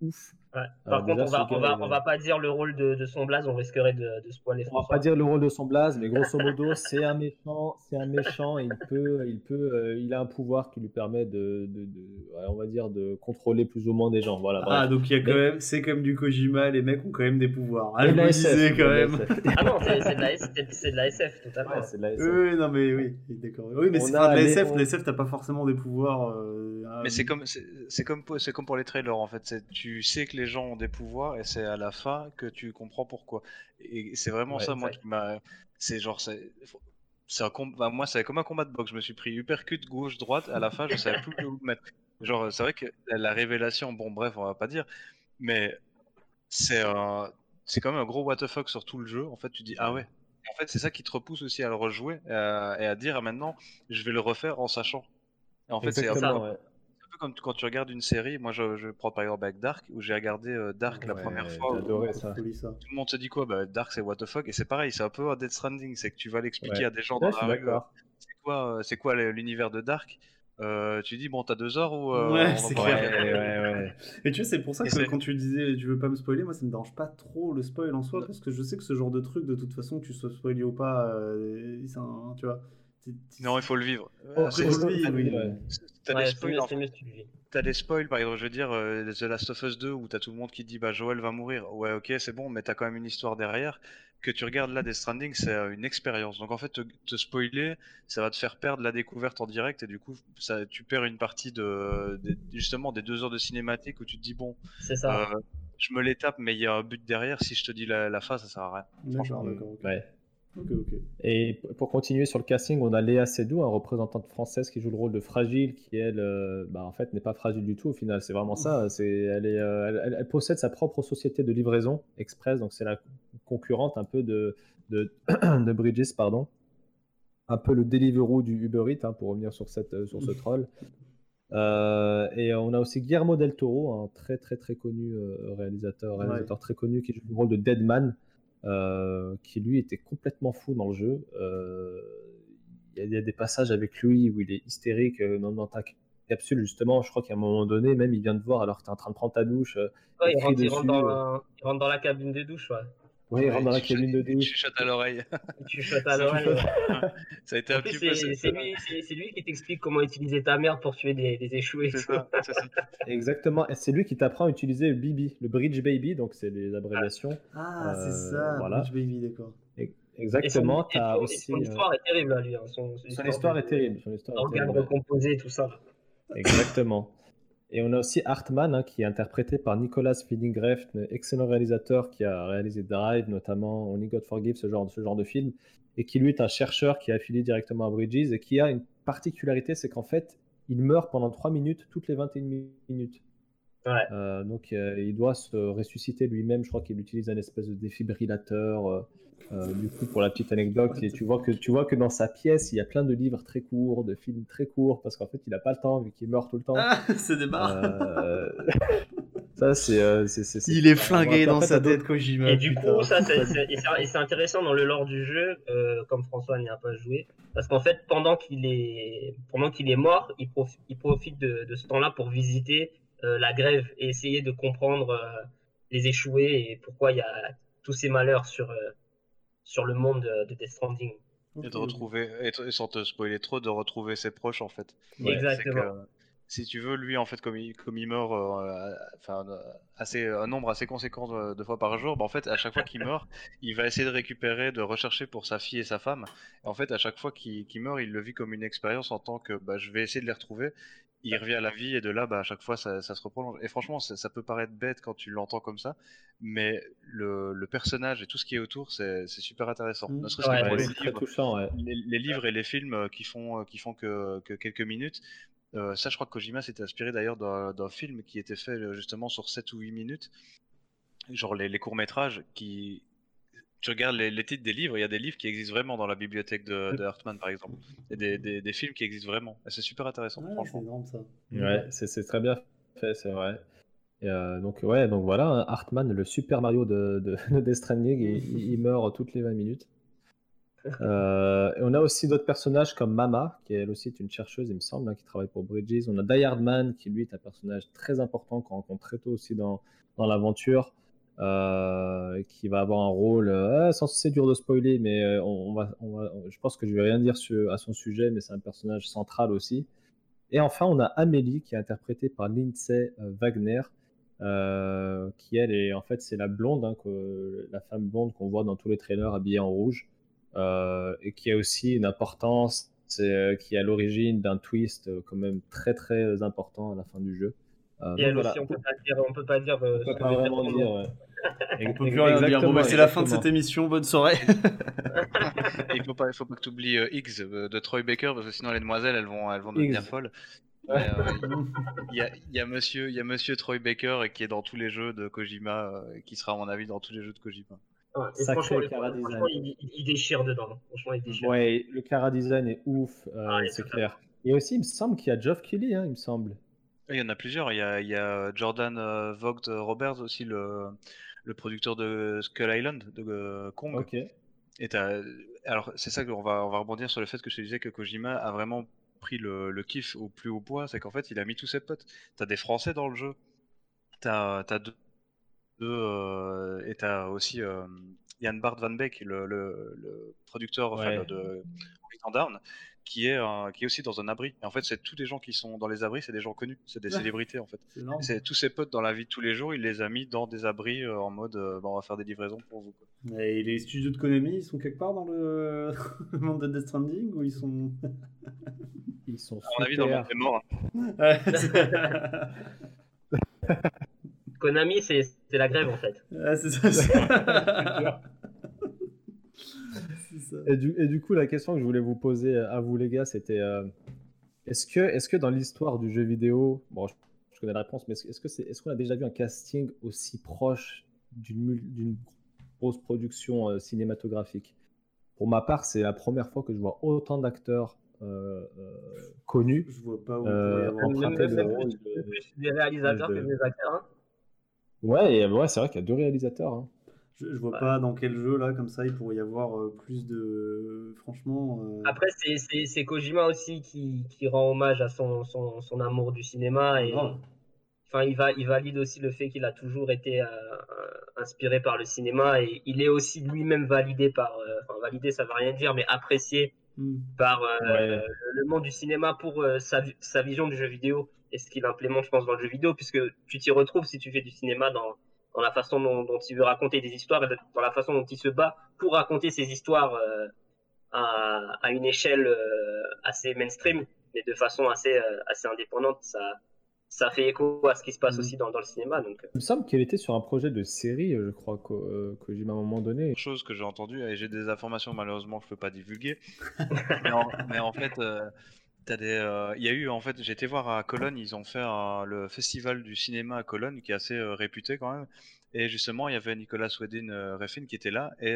ouf. Ouais. Euh, Par contre, déjà, on va, on, gars, va, on pas dire le rôle de, de son blaze, on risquerait de, de spoiler On va pas dire le rôle de son blaze, mais grosso modo, c'est un méchant, c'est un méchant, et il peut, il peut, euh, il a un pouvoir qui lui permet de, de, de- ouais, on va dire, de contrôler plus ou moins des gens. Voilà. Ah, bref. donc il y a quand Mais- même, c'est comme du Kojima, les mecs ont quand même des pouvoirs. Ah, je me disais quand même. Ah non, c'est de, la S- c'est- c'est de la SF, totalement. Ouais, c'est de la SF. Oui, non, mais oui, d'accord. Oui, mais c'est pas de la SF. on- La SF, t'as pas forcément des pouvoirs. euh, Mais c'est comme, c'est comme, pour- c'est comme pour les trailers en fait. Tu sais que les gens ont des pouvoirs et c'est à la fin que tu comprends pourquoi. Et c'est vraiment Ouais, ça, moi, qui m'a. C'est genre, c'est. C'est un combat. bah, moi, c'est comme un combat de boxe. Je me suis pris uppercut gauche droite. À la fin, je savais plus où me mettre. Genre, c'est vrai que la, la révélation. Bon, bref, on va pas dire. Mais c'est un. C'est quand même un gros what the fuck sur tout le jeu. En fait, tu dis ah ouais. En fait, c'est ça qui te repousse aussi à le rejouer et à, et à dire ah, maintenant, je vais le refaire en sachant. Et en fait, c'est un Exactement, ouais. c'est un peu comme quand tu regardes une série, moi je, je prends par exemple avec Dark, où j'ai regardé euh, Dark la Ouais, première fois, adoré ça. tout le monde se dit quoi? Bah, Dark c'est what the fuck, et c'est pareil, c'est un peu un Dead Stranding, c'est que tu vas l'expliquer Ouais. à des gens Ouais, dans la rue, euh, c'est quoi, euh, c'est quoi l'univers de Dark? Euh, Tu dis bon t'as deux heures ou euh, Ouais, c'est Ouais, clair. ouais, ouais. Et tu vois, c'est pour ça que quand tu disais tu veux pas me spoiler, moi ça me dérange pas trop le spoil en soi, Non. parce que je sais que ce genre de truc, de toute façon, que tu sois spoilé ou pas, euh, c'est un- tu vois. Non, il faut le vivre. Oh, c'est- vivre, oui. Ouais. T'as Ouais, des spoils en. T'as des par exemple, je veux dire, euh, The Last of Us 2, où t'as tout le monde qui dit bah Joel va mourir. Ouais, ok, c'est bon, mais t'as quand même une histoire derrière. Que tu regardes là, Death Stranding, c'est euh, une expérience. Donc en fait, te, te spoiler, ça va te faire perdre la découverte en direct, et du coup, ça, tu perds une partie de, de- justement des deux heures de cinématique où tu te dis bon, C'est ça. euh, je me les tape, mais il y a un but derrière. Si je te dis la, la fin, ça sert à rien. D'accord, d'accord. Ouais. Et pour continuer sur le casting, on a Léa Seydoux, un représentante française qui joue le rôle de Fragile, qui elle, euh, bah, en fait, n'est pas fragile du tout au final. C'est vraiment ça. C'est, elle, est, euh, elle, possède sa propre société de livraison express, donc c'est la concurrente un peu de, de, de Bridges, pardon. Un peu le Deliveroo du Uber Eats, hein, pour revenir sur, cette, sur ce troll. Euh, et on a aussi Guillermo del Toro, un très très très connu réalisateur, réalisateur très connu qui joue le rôle de Deadman, qui lui était complètement fou dans le jeu. Euh, il y a des passages avec lui où il est hystérique euh, dans, dans ta capsule, justement. Je crois qu'à un moment donné, même, il vient te voir alors que tu es en train de prendre ta douche. euh, Ouais, il, rentre, il, dessus, rentre dans, euh. il rentre dans la cabine de douche, ouais. Ouais, il rentre dans la tu cabine de tu douche. chuchotes à l'oreille. Tu chuchotes à l'oreille. Ça a été un petit peu. c'est lui, qui t'explique comment utiliser ta merde pour tuer des, des échoués. C'est ça. Exactement. Et c'est lui qui t'apprend à utiliser le BB, le Bridge Baby, donc c'est les abréviations. Ah, Euh, c'est ça, voilà. Bridge Baby, d'accord. Et son, Exactement. son- et aussi. son euh, histoire est terrible, là, lui. hein. Son, Son histoire de- est terrible. Son histoire est Organes terrible. recomposés, tout ça. Exactement. Et on a aussi Hartman, hein, qui est interprété par Nicolas Winding excellent réalisateur qui a réalisé Drive, notamment Only God Forgive, ce genre, ce genre de film, et qui lui est un chercheur qui est affilié directement à Bridges et qui a une particularité, c'est qu'en fait, il meurt pendant 3 minutes toutes les 21 minutes. Ouais. Euh, donc euh, il doit se ressusciter lui-même, je crois qu'il utilise un espèce de défibrillateur. euh, euh, du coup, pour la petite anecdote, et tu vois que tu vois que dans sa pièce, il y a plein de livres très courts, de films très courts, parce qu'en fait, il n'a pas le temps vu qu'il meurt tout le temps. Ah, c'est des barres. Euh, ça, c'est. euh, c'est- c'est- c'est- Il est flingué dans sa tête, Kojima. Et du putain. coup, ça, c'est c'est- intéressant dans le lore du jeu, euh, comme François n'y a pas joué, parce qu'en fait, pendant qu'il est, pendant qu'il est mort, il, profi- il profite de, de ce temps-là pour visiter la grève et essayer de comprendre euh, les échoués et pourquoi il y a tous ces malheurs sur, euh, sur le monde de, de Death Stranding. Et de retrouver, et, et sans te spoiler trop, de retrouver ses proches en fait. Ouais, Exactement. Si tu veux, lui en fait, comme il, comme il meurt, euh, enfin, euh, assez, un nombre assez conséquent de, de fois par jour, bah, en fait, à chaque fois qu'il meurt, il va essayer de récupérer, de rechercher pour sa fille et sa femme. Et en fait, à chaque fois qu'il meurt, il le vit comme une expérience en tant que bah, je vais essayer de les retrouver. Il revient à la vie et de là, bah, à chaque fois, ça, ça se reprolonge. Et franchement, ça, ça peut paraître bête quand tu l'entends comme ça, mais le, le personnage et tout ce qui est autour, c'est super intéressant. Mm. Ne serait-ce Ouais, que pour les livres, touchant. ouais. les, les livres et les films euh, qui font, qui font que, que quelques minutes. Euh, ça, je crois que Kojima s'était inspiré d'ailleurs d'un film qui était fait euh, justement sur 7 ou 8 minutes. Genre les, les courts-métrages qui. Tu regardes les, les titres des livres, il y a des livres qui existent vraiment dans la bibliothèque de, de Hartman par exemple. Et des, des, des films qui existent vraiment. Et c'est super intéressant, Ouais, c'est franchement. énorme ça. Ouais, c'est c'est très bien fait, c'est vrai. Et, euh, donc, ouais, donc voilà, hein, Hartman, le Super Mario de, de, de Death Stranding, il, il meurt toutes les 20 minutes. Euh, et on a aussi d'autres personnages comme Mama, qui elle aussi est une chercheuse, il me semble, hein, qui travaille pour Bridges. On a Die Hard Man, qui lui est un personnage très important qu'on rencontre très tôt aussi dans, dans l'aventure, euh, qui va avoir un rôle, euh, sans c'est dur de spoiler, mais on, va, je pense que je vais rien dire à son sujet, mais c'est un personnage central aussi. Et enfin, on a Amélie, qui est interprétée par Lindsay Wagner, qui elle est en fait c'est la blonde, hein, la femme blonde qu'on voit dans tous les trailers habillée en rouge, et qui a aussi une importance, c'est, euh, qui est à l'origine d'un twist euh, quand même très très important à la fin du jeu. Euh, Et elle voilà. aussi, on peut pas dire, on peut pas dire. euh, On peut pas vraiment dire. ouais. On peut plus rien dire. Bon, bah, c'est la fin de cette émission. Bonne soirée. Et il faut pas, il faut pas que tu oublies X euh, de Troy Baker parce que sinon les demoiselles elles vont, elles vont devenir folles. Ouais. Euh, Il y, a, il y a monsieur, il y a monsieur Troy Baker et qui est dans tous les jeux de Kojima, euh, et qui sera à mon avis dans tous les jeux de Kojima. Ouais, et Sacré franchement, le- il, déchire dedans. Franchement, il déchire. Ouais, le Cara Design est ouf, euh, Ah, c'est clair. Et aussi, il me semble qu'il y a Geoff Keighley, hein, il me semble. Il y en a plusieurs. Il y a, il y a Jordan euh, Vogt Roberts aussi, le, le producteur de Skull Island, de euh, Kong. Ok. Et alors c'est ça qu'on va, on va rebondir sur le fait que je te disais que Kojima a vraiment pris le, le kiff au plus haut point, c'est qu'en fait il a mis tous ses potes. T'as des Français dans le jeu, t'as as deux, deux, euh, et t'as aussi euh, Jan Bart Van Beek, le, le, le producteur enfin, Ouais. de Horizon Down, qui est, qui est aussi dans un abri. Et en fait c'est tous les gens qui sont dans les abris, c'est des gens connus, c'est des Ouais. célébrités en fait. C'est tous ses potes dans la vie de tous les jours, il les a mis dans des abris euh, en mode euh, Bah, on va faire des livraisons pour vous. quoi. Et les studios de Konami, ils sont quelque part dans le monde de Death Stranding ou ils sont. Ils sont À mon avis, dans le monde des morts, hein. Konami, c'est la grève en fait. Ouais, c'est ça. Et du, et du coup, la question que je voulais vous poser à vous, les gars, c'était euh, est-ce que, est que dans l'histoire du jeu vidéo, bon, je, je connais la réponse, mais est-ce est-ce que c'est, est-ce qu'on a déjà vu un casting aussi proche d'une, grosse production euh, cinématographique? Pour ma part, c'est la première fois que je vois autant d'acteurs euh, euh, connus Je vois pas où euh, pourrait y avoir. Même- le même rôle plus, de- plus des réalisateurs de- que des acteurs. Ouais, et, ouais, c'est vrai qu'il y a deux réalisateurs. hein. Je, je vois pas dans quel jeu là, comme ça, il pourrait y avoir euh, plus de. Franchement. euh, Après, c'est- c'est c'est Kojima aussi qui, qui rend hommage à son, son, son amour du cinéma et grave. enfin, il, va, il valide aussi le fait qu'il a toujours été euh, inspiré par le cinéma et il est aussi lui-même validé par, euh, enfin validé ça veut rien dire, mais apprécié Hmm. par euh, Ouais. le, le monde du cinéma pour euh, sa vision du jeu vidéo et ce qu'il implémente, je pense, dans le jeu vidéo, puisque tu t'y retrouves si tu fais du cinéma dans, dans la façon dont, dont il veut raconter des histoires et dans la façon dont il se bat pour raconter ces histoires euh, à, à une échelle euh, assez mainstream, mais de façon assez, euh, assez indépendante. Ça, ça fait écho à ce qui se passe Mhm. aussi dans, dans le cinéma. Donc, Il me semble qu'il était sur un projet de série, je crois, que, euh, Kojima à un moment donné. chose que j'ai entendu et j'ai des informations malheureusement que je peux pas divulguer mais, en, mais en fait euh, t'as des euh, il y a eu en fait été voir à Cologne ils ont fait le festival du cinéma à Cologne qui est assez euh, réputé quand même et justement il y avait Nicolas Wedin euh, Refn qui était là et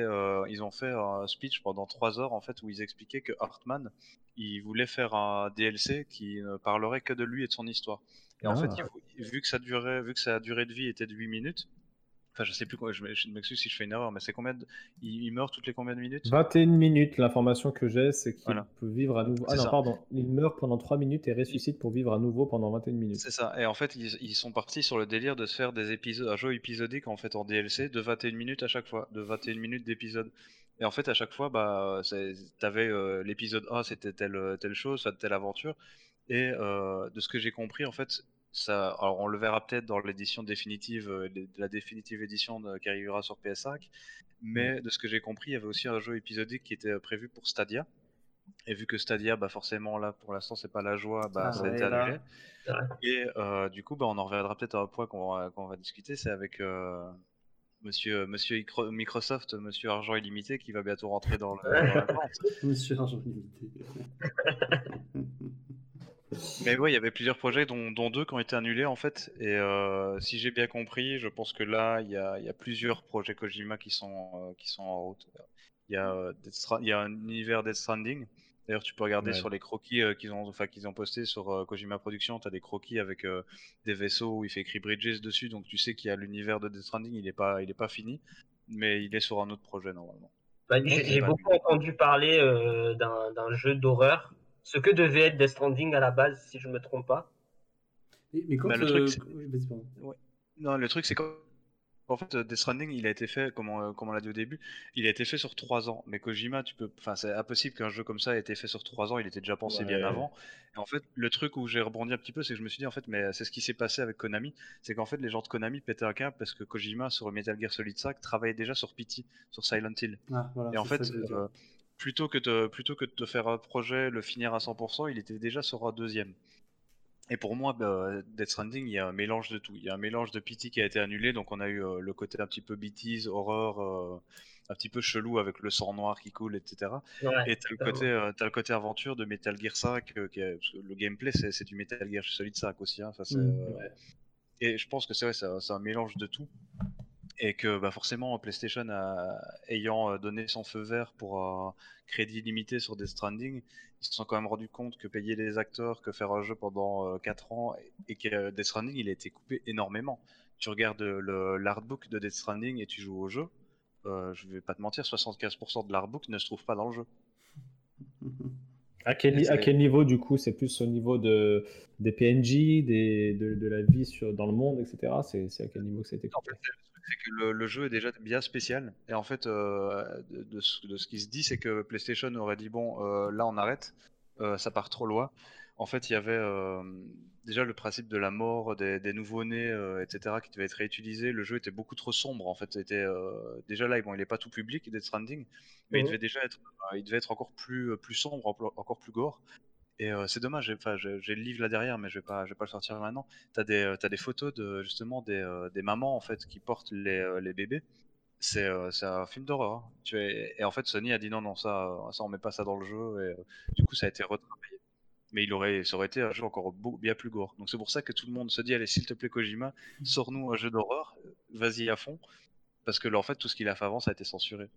ils ont fait un speech pendant trois heures en fait où ils expliquaient que Hartman il voulait faire un DLC qui ne parlerait que de lui et de son histoire et en Ah. fait il- vu que ça durait vu que sa durée de vie était de 8 minutes Enfin, je sais plus quoi, je m'excuse si je fais une erreur, mais c'est combien de... il, il meurt toutes les combien de minutes? 21 minutes, l'information que j'ai, c'est qu'il Voilà. peut vivre à nouveau. Ah non, ça. pardon, il meurt pendant 3 minutes et ressuscite pour vivre à nouveau pendant 21 minutes. C'est ça. Et en fait, ils, ils sont partis sur le délire de se faire des épisodes, un jeu épisodique en fait en DLC de 21 minutes à chaque fois, de 21 minutes d'épisode. Et en fait, à chaque fois, bah, t'avais euh, l'épisode A, c'était telle telle chose, telle aventure. Et euh, de ce que j'ai compris, en fait, ça, alors on le verra peut-être dans l'édition définitive, euh, de la définitive édition de- qui arrivera sur PS5. Mais de ce que j'ai compris, il y avait aussi un jeu épisodique qui était euh, prévu pour Stadia. Et vu que Stadia, bah forcément là, pour l'instant, c'est pas la joie, bah Ah ça a été annulé. Et euh, du coup, bah, on en reviendra peut-être à un point qu'on va, discuter, c'est avec euh, Monsieur, Monsieur Icro- Microsoft, Monsieur Argent Illimité, qui va bientôt rentrer dans, le, dans la. Monsieur Argent Limité. Mais ouais, il y avait plusieurs projets, dont, dont deux qui ont été annulés en fait. Et euh, si j'ai bien compris, je pense que là, il y a, il y a plusieurs projets Kojima qui sont, euh, qui sont en route. Il y a, euh, il y a un univers Death Stranding. D'ailleurs, tu peux regarder Ouais. sur les croquis euh, qu'ils ont, enfin, qu'ils ont postés sur euh, Kojima Productions. Tu as des croquis avec euh, des vaisseaux où il fait écrit Bridges dessus. Donc tu sais qu'il y a l'univers de Death Stranding. Il n'est pas, il est pas fini. Mais il est sur un autre projet normalement. bah, j'ai beaucoup entendu parler d'un jeu d'horreur, ce que devait être Death Stranding à la base, si je me trompe pas. Mais, mais quand. Bah, le truc, euh, c'est-. Non, le truc c'est qu'en en fait, Death Stranding, il a été fait, comme on, comme on l'a dit au début, il a été fait sur 3 ans. Mais Kojima, tu peux, enfin, c'est impossible qu'un jeu comme ça ait été fait sur 3 ans. Il était déjà pensé bien Ouais. avant. Et en fait, le truc où j'ai rebondi un petit peu, c'est que je me suis dit, en fait, mais c'est ce qui s'est passé avec Konami, c'est qu'en fait, les gens de Konami pétaient un câble parce que Kojima sur Metal Gear Solid 5 travaillait déjà sur PT, sur Silent Hill. Ah, voilà, Et en fait, euh, plutôt que de plutôt que de te faire un projet, le finir à 100%, il était déjà sur un deuxième. Et pour moi, bah, Death Stranding, il y a un mélange de tout. Il y a un mélange de PT qui a été annulé, donc on a eu euh, le côté un petit peu BTs, horreur, euh, un petit peu chelou avec le sang noir qui coule, etc. Ouais, Et t'as le côté, euh, t'as le côté aventure de Metal Gear 5, euh, qui est- parce que le gameplay c'est du Metal Gear Solid 5 aussi. Hein, Mm. Et je pense que c'est ouais, un mélange de tout. Et que bah, forcément, PlayStation a- ayant euh, donné son feu vert pour un crédit limité sur Death Stranding, ils se sont quand même rendu compte que payer les acteurs, que faire un jeu pendant 4 ans, et, et que euh, Death Stranding il a été coupé énormément. Tu regardes euh, l'artbook de Death Stranding et tu joues au jeu, euh, je vais pas te mentir, 75% de l'artbook ne se trouve pas dans le jeu. À quel, à niveau, du coup C'est plus au niveau de, des PNJ, des, de, de la vie sur, dans le monde, etc. C'est à quel niveau que ça a été En coupé fait, c'est que le, le jeu est déjà bien spécial. Et en fait, euh, de, de ce, de ce qui se dit, c'est que PlayStation aurait dit bon, euh, là on arrête, euh, ça part trop loin. En fait, il y avait déjà le principe de la mort des, des nouveau-nés, euh, etc., qui devait être réutilisé. Le jeu était beaucoup trop sombre. En fait, c'était euh, déjà là, bon, il est pas tout public, Death Stranding, mais il Mhm. devait déjà être, il devait être encore plus, plus sombre, encore plus gore. Et euh, c'est dommage, j'ai- enfin, j'ai j'ai le livre là derrière, mais je vais pas, je vais pas le sortir maintenant. T'as des, euh, t'as des photos de justement des, euh, des mamans en fait qui portent les, les bébés. C'est un film d'horreur. hein. Et en fait, Sony a dit non, non, ça, ça on met pas ça dans le jeu. Et du coup, ça a été retravaillé. Mais il aurait, ça aurait été un jeu encore beau- bien plus gore. Donc c'est pour ça que tout le monde se dit allez, s'il te plaît, Kojima, sors-nous un jeu d'horreur, vas-y à fond, parce que là, en fait, tout ce qu'il a fait avant, ça a été censuré.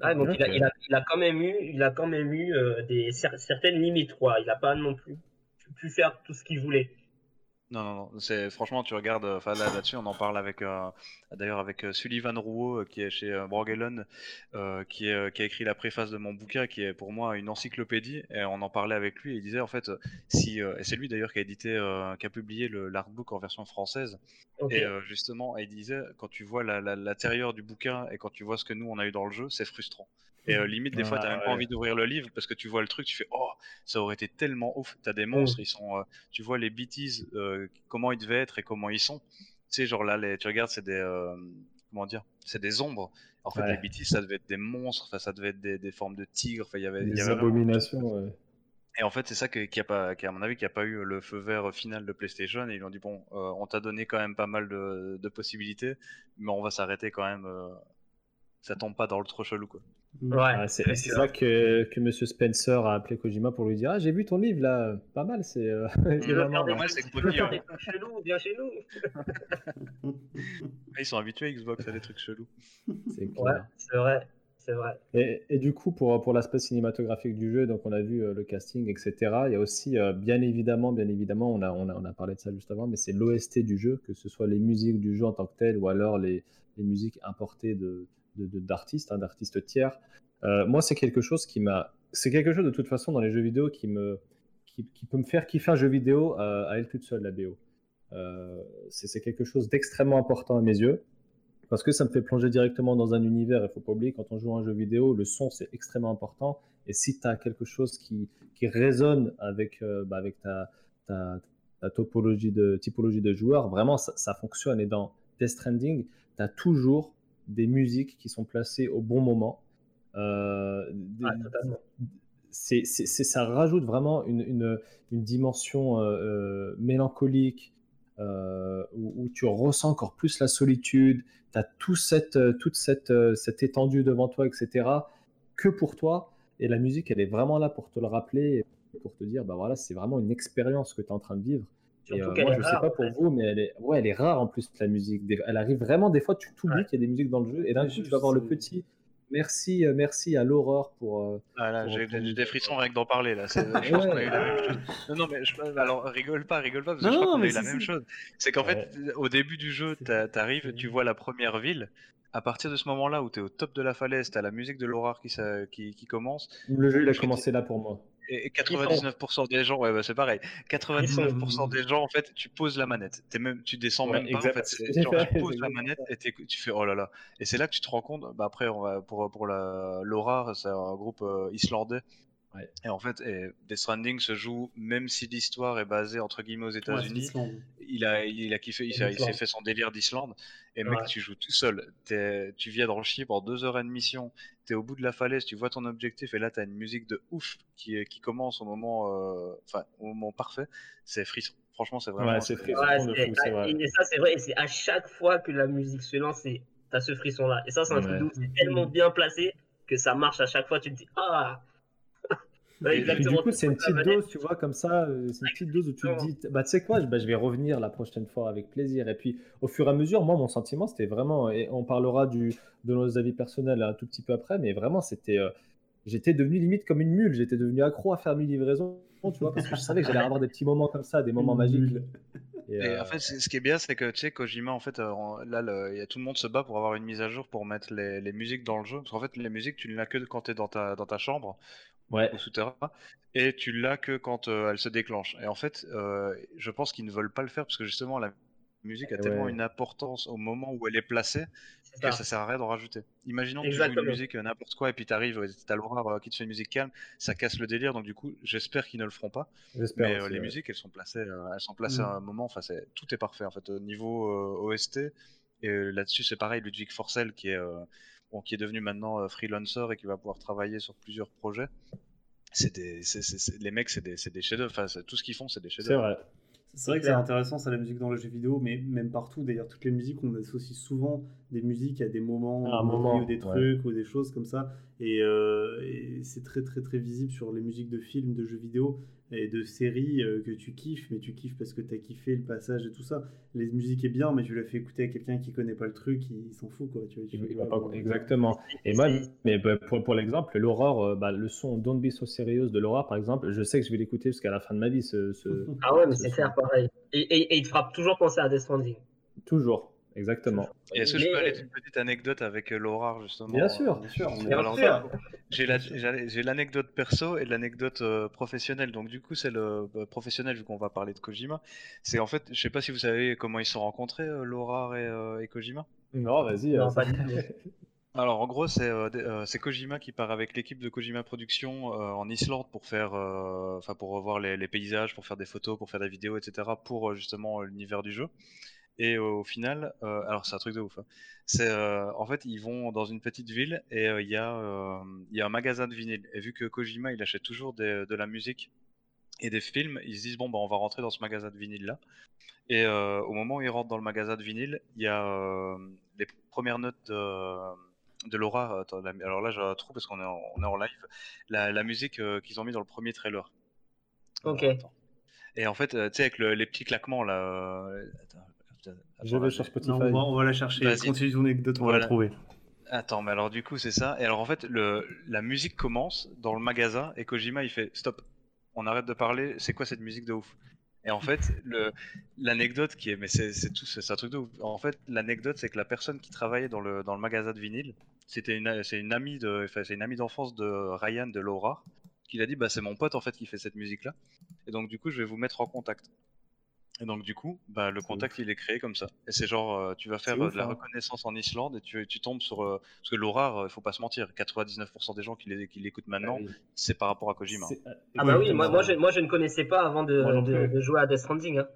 Ah, donc il, a, Ok. il, a, il a quand même eu, il a quand même eu euh, des, cer- certaines limites, quoi. Il a pas non plus pu- pu faire tout ce qu'il voulait. Non, non, non. C'est franchement, tu regardes. euh, Enfin, là, là-dessus, on en parle avec, euh, d'ailleurs, avec euh, Sullivan Rouault, qui est chez euh, euh, qui est, qui a écrit la préface de mon bouquin, qui est pour moi une encyclopédie. Et on en parlait avec lui. Et il disait en fait, si, et c'est lui d'ailleurs qui a édité, qui a publié le l'artbook en version française. Et justement, il disait, quand tu vois la- la- l'intérieur du bouquin et quand tu vois ce que nous on a eu dans le jeu, c'est frustrant. Et euh, limite, des fois, Ah, t'as même ouais. pas envie d'ouvrir le livre parce que tu vois le truc, tu fais Oh, ça aurait été tellement ouf. T'as des monstres, ils sont, euh, tu vois les BTs, euh, comment ils devaient être et comment ils sont. Tu sais, genre là, les, tu regardes, c'est des, euh, comment dire, c'est des ombres. En fait, Ouais. les BTs, ça devait être des monstres, ça devait être des, des formes de tigres. Enfin, il y avait, y Des vraiment- abominations, ouais. et en fait, c'est ça qui a pas, qui, à mon avis, qui a pas eu le feu vert final de PlayStation. Et ils ont dit bon, euh, on t'a donné quand même pas mal de, de possibilités, mais on va s'arrêter quand même. euh, ça tombe pas dans le trop chelou quoi. Mm. Ouais. Ah, c'est c'est ça que, que Monsieur Spencer a appelé Kojima pour lui dire Ah, j'ai vu ton livre là, pas mal, c'est. euh, normal, trucs- c'est chelous, viens chez nous. Ils sont habitués Xbox à des trucs chelous. c'est clair. Ouais, c'est vrai, c'est vrai. Et, et du coup, pour, pour l'aspect cinématographique du jeu, donc on a vu euh, le casting, etc. Il y a aussi, euh, bien évidemment, bien évidemment, on a, on, a, on a parlé de ça juste avant, mais c'est l'OST du jeu, que ce soit les musiques du jeu en tant que tel ou alors les, les musiques importées de, d'artistes, hein, d'artistes tiers. Euh, moi, c'est quelque chose qui m'a. C'est quelque chose de toute façon dans les jeux vidéo qui, me, qui, peut me faire kiffer un jeu vidéo euh, à elle toute seule, la BO. Euh, c'est, quelque chose d'extrêmement important à mes yeux parce que ça me fait plonger directement dans un univers. Il faut pas oublier, quand on joue à un jeu vidéo, le son c'est extrêmement important. Et si tu as quelque chose qui, qui résonne avec, bah, avec ta, ta, ta topologie de, typologie de joueur, vraiment ça, ça fonctionne. Et dans Death Stranding, tu as toujours des musiques qui sont placées au bon moment. Euh, Ah, c'est, ça rajoute vraiment une, une, une dimension euh, euh, mélancolique euh, où, où tu ressens encore plus la solitude. Tu as tout cette, toute cette, cette étendue devant toi, etc. que pour toi. Et la musique, elle est vraiment là pour te le rappeler, pour te dire, bah voilà, c'est vraiment une expérience que tu es en train de vivre. Et, euh, moi, je sais rare, pas pour vous, mais elle est, ouais, elle est rare en plus, la musique. Des- Elle arrive vraiment, des fois, tu t'oublies Ouais. qu'il y a des musiques dans le jeu. Et d'un coup, tu vas voir le sais. petit merci, euh, merci à l'aurore pour. euh, Ah là, Pour j'ai des frissons rien que d'en parler là. C'est- Je pense Ouais. qu'on a eu la même chose. Non, non, mais je, alors rigole pas, rigole pas, parce que Non, je crois non, qu'on a mais eu la même chose. C'est qu'en fait, au début du jeu, t'arrives, tu vois la première ville. À partir de ce moment-là où t'es au top de la falaise, t'as la musique de l'horreur qui, qui, qui commence. Le jeu, il a commencé là pour moi. Et 99% des gens, ouais, bah, c'est pareil. 99% des gens, en fait, tu poses la manette. T'es même, tu descends Ouais, même pas. En fait, genre, tu poses la manette et tu fais oh là là. Et c'est là que tu te rends compte. Bah après, on va pour pour la Laura, c'est un groupe euh, islandais. Ouais. Et en fait, et Death Stranding se joue, même si l'histoire est basée entre guillemets aux États-Unis, il a, il a kiffé, il, s'est- il s'est D'Islande. fait son délire d'Islande. Et mec, Ouais. tu joues tout seul. T'es- tu viens dans le chier pendant deux heures et demie mission. T'es au bout de la falaise, tu vois ton objectif, et là t'as une musique de ouf qui, commence au moment, euh, enfin, au moment parfait. C'est frisson. Franchement, c'est vraiment. Ouais, c'est frisson. Ouais, de c'est- fou, c'est vrai. et ça, c'est vrai. Et c'est à chaque fois que la musique se lance, c'est- t'as ce frisson-là. Et ça, c'est un Ouais. truc de ouf. C'est tellement bien placé que ça marche à chaque fois. Tu te dis, ah Et Et du coup, c'est une petite dose, tu vois, comme ça. euh, C'est une petite dose où tu te dis, bah, tu sais quoi, je- bah, je vais revenir la prochaine fois avec plaisir. Et puis, au fur et à mesure, moi, mon sentiment, c'était vraiment, et on parlera du, de nos avis personnels un tout petit peu après, mais vraiment, c'était, euh, j'étais devenu limite comme une mule. J'étais devenu accro à faire mes livraisons, tu vois, parce que je savais que j'allais avoir des petits moments comme ça, des moments magiques. Et, Et euh, en fait, ce qui est bien, c'est que tu sais, Kojima, en fait, euh, en- là, le- il y a tout le monde se bat pour avoir une mise à jour pour mettre les, les musiques dans le jeu. Parce qu'en fait, les musiques, tu ne l'as que quand tu es dans ta, dans ta chambre, ouais. au souterrain, et tu l'as que quand euh, elle se déclenche. Et en fait, euh, je pense qu'ils ne veulent pas le faire parce que justement, la musique a Ouais. tellement une importance au moment où elle est placée que ça. ça sert à rien d'en rajouter. Imaginons que tu joues une musique euh, n'importe quoi et puis t'arrives, euh, t'as l'horreur euh, qui te fait une musique calme, ça casse le délire. Donc du coup, j'espère qu'ils ne le feront pas. J'espère. Mais euh, aussi, les ouais. musiques, elles sont placées, euh, elles sont placées Mm. à un moment. Enfin, tout est parfait en fait au niveau euh, OST. Et euh, là-dessus, c'est pareil. Ludwig Forcel qui est euh, bon, qui est devenu maintenant euh, freelancer et qui va pouvoir travailler sur plusieurs projets. C'est des, les mecs, c'est des, c'est des chefs-d'œuvre. Enfin, tout ce qu'ils font, c'est des C'est chefs-d'œuvre. C'est vrai que c'est intéressant, ça, la musique dans les jeux vidéo, mais même partout. D'ailleurs, toutes les musiques, on associe souvent des musiques à des moments, À un ou- moment, ou des ouais. trucs ou des choses comme ça. Et, euh, et c'est très très très visible sur les musiques de films, de jeux vidéo et de séries euh, que tu kiffes, mais tu kiffes parce que tu as kiffé le passage et tout ça. Les musiques est bien, mais tu l'as fait écouter à quelqu'un qui connaît pas le truc, il, il s'en fout quoi. Tu vois, tu Il- fais, il va ouais, pas- bon, exactement. Et moi, mais bah, pour, pour l'exemple, l'aurore, euh, bah, le son Don't Be So Serious de l'aurore, par exemple, je sais que je vais l'écouter jusqu'à la fin de ma vie, ce, ce- Ah ouais, mais ce c'est clair, pareil. Et, et, et il te fera toujours penser à Death Stranding. Toujours, exactement. Et est-ce que je peux aller d'une petite anecdote avec euh, Laura justement? Bien sûr. Bien sûr. J'ai la- j'ai j'ai l'anecdote perso et l'anecdote euh, professionnelle. Donc du coup, c'est le euh, professionnel vu qu'on va parler de Kojima. C'est en fait, je sais pas si vous savez comment ils se sont rencontrés, euh, Laura et, euh, et Kojima? Non, vas-y. Euh, ça-. Alors en gros, c'est euh, euh, Kojima qui part avec l'équipe de Kojima Productions euh, en Islande pour faire, euh, enfin pour revoir les, les paysages, pour faire des photos, pour faire des vidéos, etc. pour euh, justement l'univers du jeu. Et euh, au final, euh, alors c'est un truc de ouf. hein. C'est euh, en fait ils vont dans une petite ville et il y a il y a un magasin de vinyle. Et vu que Kojima il achète toujours des- de la musique et des films, ils se disent bon bah on va rentrer dans ce magasin de vinyle là. Et euh, au moment où ils rentrent dans le magasin de vinyle, il y a euh, les premières notes de, de Laura. Attends, la- alors là, j'ai un trou parce qu'on est, est en live. La, la musique euh, qu'ils ont mis dans le premier trailer. Ok. Et en fait, tu sais, avec le- les petits claquements là. Attends, Je vais sur Spotify. Non, on, va, on va la chercher. Continue ton anecdote, on va la trouver. Attends, mais alors du coup, c'est ça. Et alors en fait, le, la musique commence dans le magasin et Kojima il fait stop, on arrête de parler, c'est quoi cette musique de ouf? Et en fait, l'anecdote qui est, mais c'est tout, c'est un truc de ouf. En fait, l'anecdote c'est que la personne qui travaillait dans le, dans le magasin de vinyle, c'était une, c'est une amie de, enfin, c'est une amie d'enfance de Ryan de Laura, qui l'a dit bah c'est mon pote en fait qui fait cette musique là. Et donc du coup, je vais vous mettre en contact. Et donc du coup, bah, le contact il est créé comme ça. Et c'est genre, euh, tu vas faire euh, de la hein. reconnaissance en Islande et tu, tu tombes sur... euh, parce que Laura, il faut pas se mentir, 99% des gens qui les- qui l'écoutent maintenant, Oui. c'est par rapport à Kojima. Ah bah oui, moi, moi, je, moi je ne connaissais pas avant de, Moi non de, plus. de jouer à Death Stranding. hein.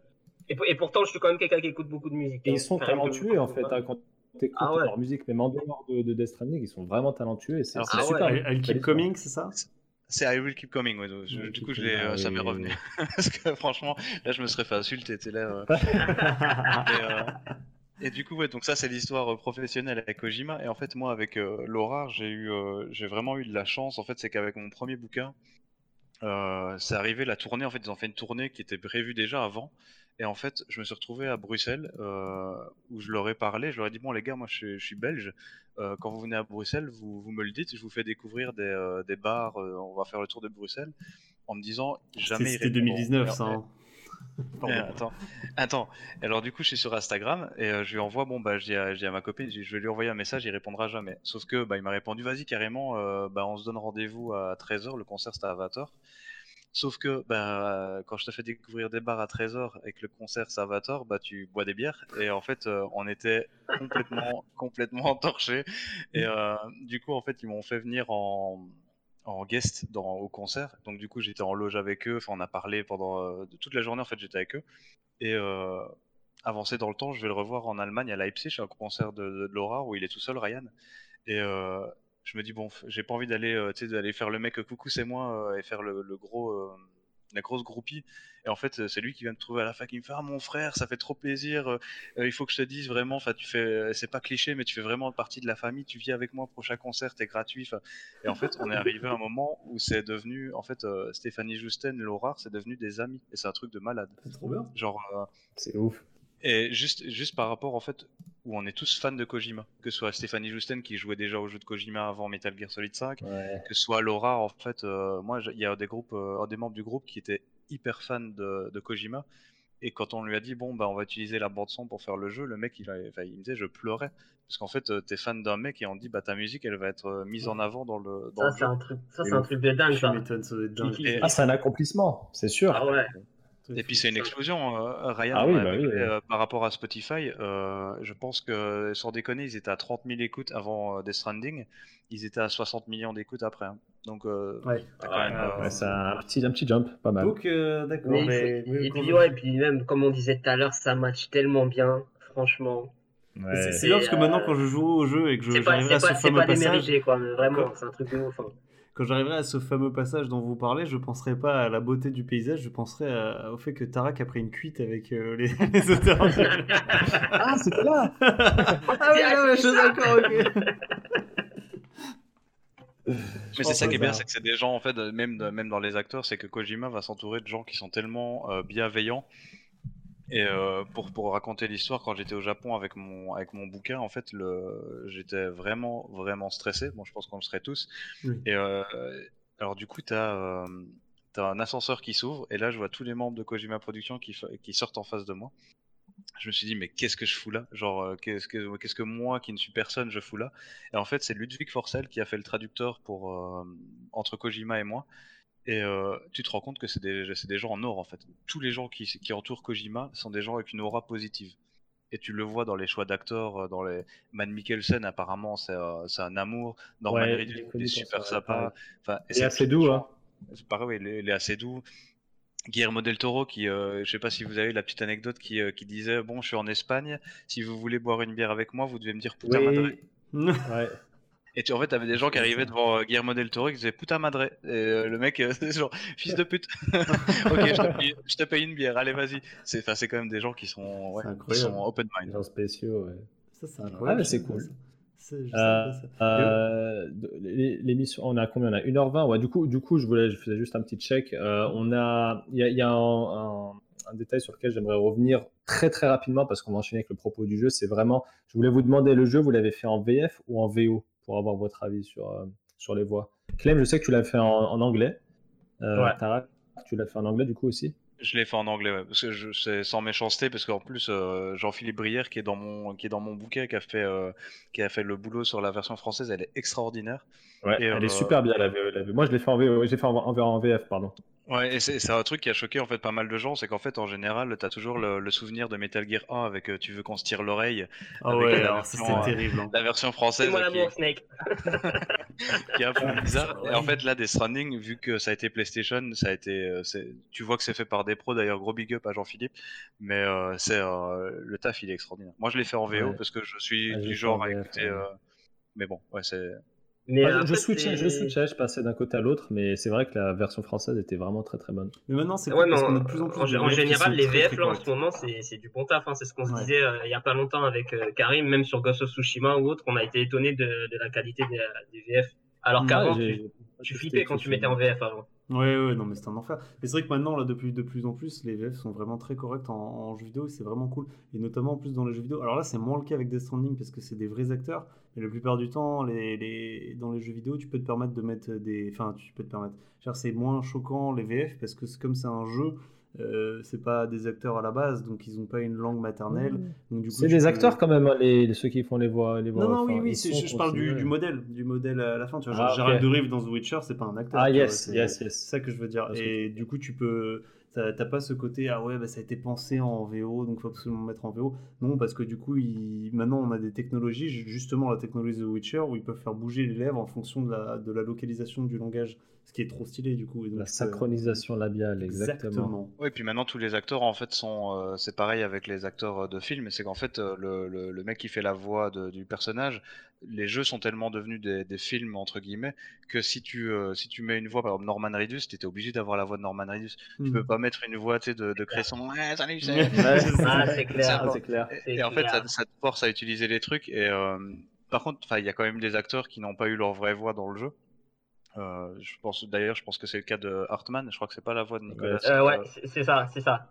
Et, pour- et pourtant, je suis quand même quelqu'un qui écoute beaucoup de musique. Et hein. ils sont Enfin, talentueux en fait. hein, quand tu écoutes Ah ouais. leur musique, même en dehors de, de Death Stranding, ils sont vraiment talentueux et c'est ah ouais. super. Elle, elle keep coming, c'est ça? C'est I Will Keep Coming, ouais, je- du coup je l'ai, euh, ça m'est revenu. Parce que franchement, là je me serais fait insulter, t'es là. euh. et, euh, et du coup, ouais, donc ça c'est l'histoire professionnelle avec Kojima. Et en fait, moi avec Laura, j'ai eu, j'ai vraiment eu de la chance. En fait, c'est qu'avec mon premier bouquin, c'est arrivé la tournée. En fait, ils ont fait une tournée qui était prévue déjà avant. Et en fait, je me suis retrouvé à Bruxelles euh, où je leur ai parlé. Je leur ai dit bon les gars, moi je suis, je suis belge. Euh, quand vous venez à Bruxelles, vous, vous me le dites. Je vous fais découvrir des, euh, des bars. on va faire le tour de Bruxelles. En me disant jamais. C'était ils c'était répondront. 2019, Et- ça. hein. Attends, attends. Alors du coup, je suis sur Instagram et euh, je lui envoie, bon bah, je dis à, je dis à ma copine, je vais lui envoyer un message, il répondra jamais. Sauf que bah, il m'a répondu, vas-y carrément, euh, bah, on se donne rendez-vous à 13h, le concert c'était à 20h. Sauf que bah, quand je te fais découvrir des bars à 13h et que le concert 20h, bah, tu bois des bières. Et en fait, euh, on était complètement, complètement entorchés. Et euh, du coup, en fait, ils m'ont fait venir en, en guest dans, au concert. Donc du coup, j'étais en loge avec eux. Enfin, on a parlé pendant euh, toute la journée. En fait, j'étais avec eux. Et euh, avancé dans le temps, je vais le revoir en Allemagne à Leipzig, un concert de, de Laura où il est tout seul, Ryan. Et euh, je me dis bon, j'ai pas envie d'aller, euh, tu sais, d'aller faire le mec coucou c'est moi euh, et faire le, le gros, euh, la grosse groupie. Et en fait, euh, c'est lui qui vient me trouver à la fac. Il me fait ah mon frère, ça fait trop plaisir. euh, euh, il faut que je te dise vraiment. Enfin, tu fais, euh, c'est pas cliché, mais tu fais vraiment partie de la famille. Tu viens avec moi prochain concert, t'es gratuit. Et en fait, on est arrivé à un moment où c'est devenu, en fait, euh, Stéphanie Justen, Laura, c'est devenu des amis. Et c'est un truc de malade. C'est trop bien. Genre, euh, C'est ouf. et juste, juste par rapport en fait où on est tous fans de Kojima, que ce soit Stéphanie Justen qui jouait déjà au jeu de Kojima avant Metal Gear Solid 5, Ouais. que ce soit Laura en fait, euh, moi il y a des groupes, euh, un des membres du groupe qui était hyper fan de, de Kojima. Et quand on lui a dit bon bah on va utiliser la bande son pour faire le jeu, le mec il, a- il me disait je pleurais parce qu'en fait euh, t'es fan d'un mec et on dit bah ta musique elle va être mise en avant dans le dans Ça, c'est un truc, ça, Et c'est un truc de dingue, ça. Ah, c'est un accomplissement, c'est sûr. Ah ouais. Et puis c'est une explosion, euh, Ryan. Ah oui, bah oui, parlé, ouais. euh, par rapport à Spotify, euh, je pense que sans déconner, ils étaient à 30 000 écoutes avant euh, Death Stranding. Ils étaient à 60 millions d'écoutes après. hein. Donc euh, Ouais. Ah, euh, Ouais, c'est un petit, un petit jump, pas mal. Donc, euh, d'accord. Mais- et puis et puis même comme on disait tout à l'heure, ça match tellement bien, franchement. Ouais. C'est- bien parce que maintenant, quand je joue au jeu et que je- C'est pas, j'arriverai c'est à ce pas, c'est fameux pas passage, mérités quoi, mais vraiment, c'est un truc de ouf. hein. Quand j'arriverai à ce fameux passage dont vous parlez, je penserai pas à la beauté du paysage, je penserai à- au fait que Tarak a pris une cuite avec euh, les, les auteurs. Ah, c'était là ah oui, non, mais je suis d'accord, ok. Mais c'est ça qui est bien, c'est que c'est des gens, en fait, même, de- même dans les acteurs, c'est que Kojima va s'entourer de gens qui sont tellement euh, bienveillants. Et euh, pour, pour raconter l'histoire, quand j'étais au Japon avec mon, avec mon bouquin, en fait, le, j'étais vraiment, vraiment stressé. Bon, je pense qu'on le serait tous. Oui. Et euh, alors, du coup, t'as euh, t'as un ascenseur qui s'ouvre, et là, je vois tous les membres de Kojima Productions qui, qui sortent en face de moi. Je me suis dit, mais qu'est-ce que je fous là? Genre, euh, qu'est-ce que, qu'est-ce que moi, qui ne suis personne, je fous là? Et en fait, c'est Ludwig Forcel qui a fait le traducteur pour, euh, entre Kojima et moi. Et euh, tu te rends compte que c'est des, gens en or en fait. Tous les gens qui, qui entourent Kojima sont des gens avec une aura positive. Et tu le vois dans les choix d'acteurs, euh, dans les Matt Mikkelsen apparemment c'est euh, c'est un amour. Norman Ouais, Reedus il est super sympa. Enfin, et est c'est assez doux, hein. C'est pareil, il est, il est assez doux. Guillermo del Toro, qui, euh, je sais pas si vous avez la petite anecdote qui, euh, qui disait bon, je suis en Espagne, si vous voulez boire une bière avec moi, vous devez me dire putain. Oui, ouais. Et tu, en fait, t'avais des gens qui arrivaient devant euh, Guillermo del Toro qui disaient putain madre. Et euh, le mec, euh, c'est genre fils de pute. ok, je te, paye, je te paye une bière, allez, vas-y. C'est, enfin, c'est quand même des gens qui sont, ouais, qui sont open mind. gens spéciaux, ouais. Ça, c'est Ah, incroyable. mais c'est cool. ça. Euh, euh, L'émission, on a combien? On a 1h20. Ouais, du coup, du coup, je voulais, je faisais juste un petit check. Euh, on a, il y a, il y a un, un- un détail sur lequel j'aimerais revenir très très rapidement parce qu'on va enchaîner avec le propos du jeu. C'est vraiment, je voulais vous demander le jeu, vous l'avez fait en VF ou en VO pour avoir votre avis sur euh, sur les voix. Clem, je sais que tu l'as fait en, en anglais. Euh, Ouais. Tarak, tu l'as fait en anglais du coup aussi? Je l'ai fait en anglais, ouais, parce que je, c'est sans méchanceté, parce qu'en plus, euh, Jean-Philippe Brière, qui est dans mon, qui est dans mon bouquet, qui a fait, euh, qui a fait le boulot sur la version française, elle est extraordinaire. Ouais, Et, elle euh, est super bien la VO. la VO. Moi, je l'ai fait en VO. J'ai fait en, en, en VF, pardon. Ouais, et c'est c'est un truc qui a choqué en fait pas mal de gens, c'est qu'en fait en général t'as toujours le, le souvenir de Metal Gear 1 avec euh, tu veux qu'on se tire l'oreille, Ah avec ouais, la alors c'était euh, terrible. hein. la version française euh, qui, Snake. qui est un peu bizarre. Et en fait là Death Stranding, vu que ça a été PlayStation, ça a été, euh, c'est- tu vois que c'est fait par des pros. D'ailleurs gros big up à Jean-Philippe, mais euh, c'est euh, le taf il est extraordinaire. Moi je l'ai fait en VO Ouais. parce que je suis Ah, du genre en à écouter. euh, Mais bon, ouais c'est. Mais je switchais, je switchais, je passais d'un côté à l'autre, mais c'est vrai que la version française était vraiment très très bonne. Mais maintenant, c'est Ouais, cool mais parce en, qu'on a de plus en plus en- de en général, les VF très là en ce moment, c'est c'est du bon taf. hein. C'est ce qu'on se Ouais. disait euh, il y a pas longtemps avec euh, Karim, même sur Ghost of Tsushima ou autre. On a été étonné de, de la qualité des, des VF. Alors Mm. qu'avant, tu, tu flippais quand tu mettais en VF avant. Ouais, ouais, non, mais c'est un enfer. Mais c'est vrai que maintenant, là, depuis de plus en plus, les VF sont vraiment très corrects en, en jeu vidéo et c'est vraiment cool. Et notamment en plus dans les jeux vidéo. Alors là, c'est moins le cas avec Death Stranding parce que c'est des vrais acteurs. Mais la plupart du temps, les, dans les jeux vidéo, tu peux te permettre de mettre des. Enfin, tu peux te permettre. C'est moins choquant les VF parce que comme c'est un jeu, euh, c'est pas des acteurs à la base, donc ils ont pas une langue maternelle. Coup, C'est des peux- acteurs quand même, hein, les, ceux qui font les voix. Les voix Non, non, enfin, oui, oui, je, je parle du, modèle, du modèle à la fin. Tu vois, Ah, Gérald de Rive dans The Witcher, c'est pas un acteur. Ah tu vois, yes, c'est- yes, C'est yes. ça que je veux dire. Parce que Et du coup, tu peux. T'as t'as pas ce côté, ah ouais, bah, ça a été pensé en VO, donc faut absolument mettre en VO. Non, parce que du coup, il- maintenant, on a des technologies, ju- justement la technologie de The Witcher, où ils peuvent faire bouger les lèvres en fonction de la, de la localisation du langage, ce qui est trop stylé, du coup. Et donc, La peux- synchronisation labiale, exactement. Exactement. Ouais, puis maintenant tous les acteurs en fait sont, euh, c'est pareil avec les acteurs euh, de films, c'est qu'en fait euh, le, le, le mec qui fait la voix de- du personnage, les jeux sont tellement devenus des, des films entre guillemets que si tu euh, si tu mets une voix par exemple Norman Reedus, t'étais obligé d'avoir la voix de Norman Reedus. Tu Hmm. peux pas mettre une voix de, de Cresson. Ouais, salut, c'est- Ouais, Ah, c'est clair. C'est clair. Et, et en fait, ça, ça te force à utiliser les trucs. Et euh, par contre, enfin, il y a quand même des acteurs qui n'ont pas eu leur vraie voix dans le jeu. Euh, je pense d'ailleurs, je pense que c'est le cas de Hartman. Je crois que c'est pas la voix de Nicolas. Euh, ouais, euh, c'est ça, c'est ça.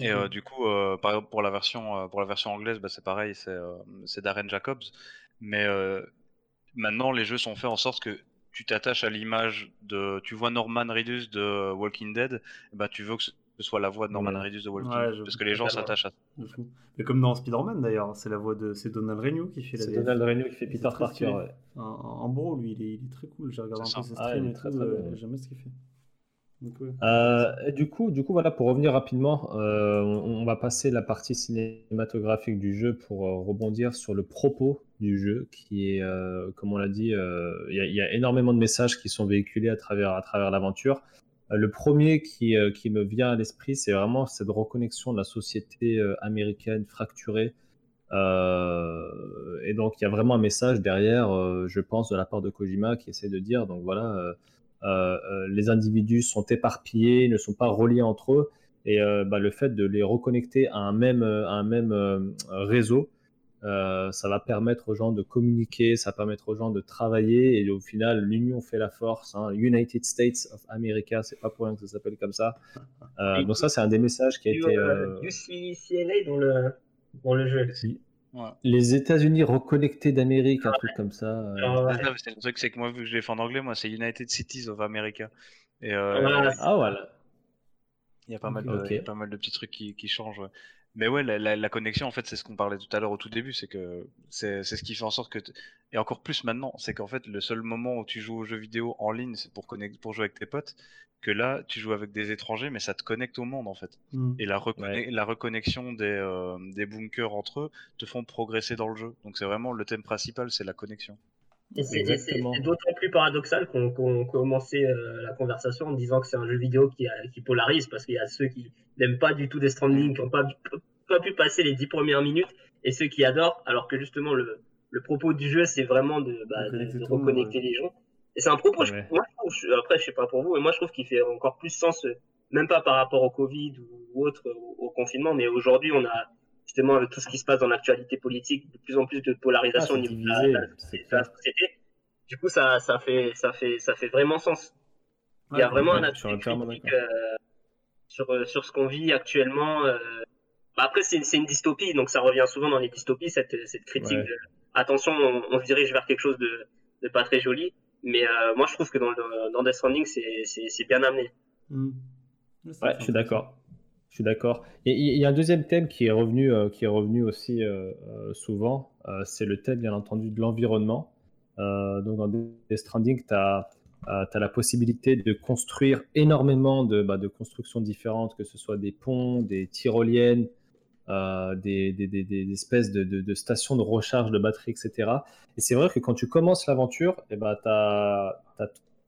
et euh, du coup, euh, par exemple, pour la version, euh, pour la version anglaise, bah, c'est pareil, c'est euh, Darren Jacobs. Mais euh, maintenant, les jeux sont faits en sorte que tu t'attaches à l'image de. Tu vois Norman Reedus de Walking Dead, bah, tu veux que ce soit la voix de Norman Ouais. Reedus de Walking Ouais, je- Parce que les gens s'attachent à ça. Mais comme dans Spider-Man d'ailleurs, c'est la voix de. C'est Donald Renew qui fait la C'est VF. Donald Renew qui fait Peter Parker. ouais. En, en bro, lui, il est, il est très cool. J'ai regardé un peu ses Ah, streams il est et très, tout. très euh. J'aime bien ce qu'il fait. Donc. Euh, et du coup, du coup, voilà, pour revenir rapidement, euh, on, on va passer la partie cinématographique du jeu pour euh, rebondir sur le propos du jeu, qui est, euh, comme on l'a dit, euh, il y, y a énormément de messages qui sont véhiculés à travers, à travers l'aventure. Le premier qui, euh, qui me vient à l'esprit, c'est vraiment cette reconnexion de la société euh, américaine fracturée. Euh, et donc il y a vraiment un message derrière, je pense, de la part de Kojima qui essaie de dire, donc voilà, les individus sont éparpillés, ne sont pas reliés entre eux, et bah, le fait de les reconnecter à un même réseau, euh, ça va permettre aux gens de communiquer, ça va permettre aux gens de travailler et au final l'union fait la force. Hein. United States of America, c'est pas pour rien que ça s'appelle comme ça. Euh, donc ça c'est un des messages qui a été. Euh... UCLA dans le dans le jeu. Les États-Unis reconnectés d'Amérique, un truc comme ça. Euh. Ah, c'est le truc, c'est que moi vu que je l'ai fait en anglais, moi c'est United Cities of America. Et ah voilà. Il y a pas mal de, il y a pas mal de petits trucs qui, qui changent. Mais ouais, la, connexion, en fait, c'est ce qu'on parlait tout à l'heure au tout début, c'est que c'est ce qui fait en sorte que. Et encore plus maintenant, c'est qu'en fait, le seul moment où tu joues aux jeux vidéo en ligne, c'est pour, pour jouer avec tes potes, que là, tu joues avec des étrangers, mais ça te connecte au monde, en fait. Mmh. Et la, la reconnexion des, euh, des bunkers entre eux te font progresser dans le jeu. Donc c'est vraiment le thème principal, c'est la connexion. Et c'est d'autant plus paradoxal qu'on commençait euh, la conversation en disant que c'est un jeu vidéo qui, qui polarise, parce qu'il y a ceux qui n'aiment pas du tout des Stranding, qui n'ont pas, pas pu passer les dix premières minutes, et ceux qui adorent, alors que justement le, le propos du jeu, c'est vraiment de, bah, de, reconnecter les gens. Et c'est un propos, moi, je trouve, après je sais pas pour vous, mais moi je trouve qu'il fait encore plus sens, euh, même pas par rapport au Covid ou, autre, au confinement, mais aujourd'hui on a justement avec tout ce qui se passe dans l'actualité politique, de plus en plus de polarisation ah, au niveau de, la, société. Du coup, ça, ça, fait, ça, fait, ça fait vraiment sens. Il y a vraiment un aspect critique euh, sur, euh, sur ce qu'on vit actuellement. Euh. Bah, après, c'est une dystopie, donc ça revient souvent dans les dystopies, cette, cette critique de attention, on, se dirige vers quelque chose de, de pas très joli. Mais moi, je trouve que dans, dans Death Stranding, c'est bien amené. Mm. Ouais, je suis d'accord. Je suis d'accord. Il y, a un deuxième thème qui est revenu, euh, qui est revenu aussi euh, euh, souvent. c'est le thème, bien entendu, de l'environnement. donc, dans Death Stranding, tu as, la possibilité de construire énormément de, bah, de, constructions différentes, que ce soit des ponts, des tyroliennes, des, espèces de, stations de recharge de batteries, etc. Et c'est vrai que quand tu commences l'aventure, tu as,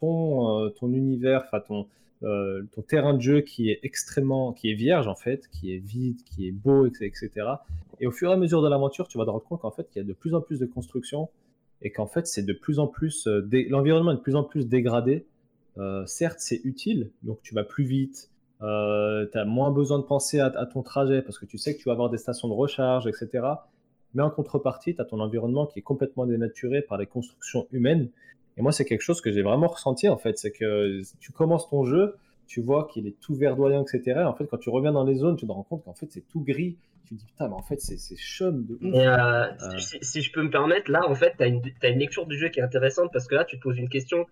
ton, ton univers, ton euh, ton terrain de jeu qui est extrêmement, qui est vierge en fait, qui est vide, qui est beau, etc. Et au fur et à mesure de l'aventure, tu vas te rendre compte qu'en fait, il y a de plus en plus de construction et qu'en fait, c'est de plus en plus, euh, l'environnement est de plus en plus dégradé. Euh, certes, c'est utile, donc tu vas plus vite, tu as moins besoin de penser à, ton trajet parce que tu sais que tu vas avoir des stations de recharge, etc. Mais en contrepartie, tu as ton environnement qui est complètement dénaturé par les constructions humaines et moi, c'est quelque chose que j'ai vraiment ressenti, en fait. C'est que tu commences ton jeu, tu vois qu'il est tout verdoyant, etc. En fait, quand tu reviens dans les zones, tu te rends compte qu'en fait, c'est tout gris. Tu te dis, putain, mais en fait, c'est chum de ouf. Euh, euh. Si, je peux me permettre, là, en fait, tu as, une lecture du jeu qui est intéressante parce que là, tu te poses une question.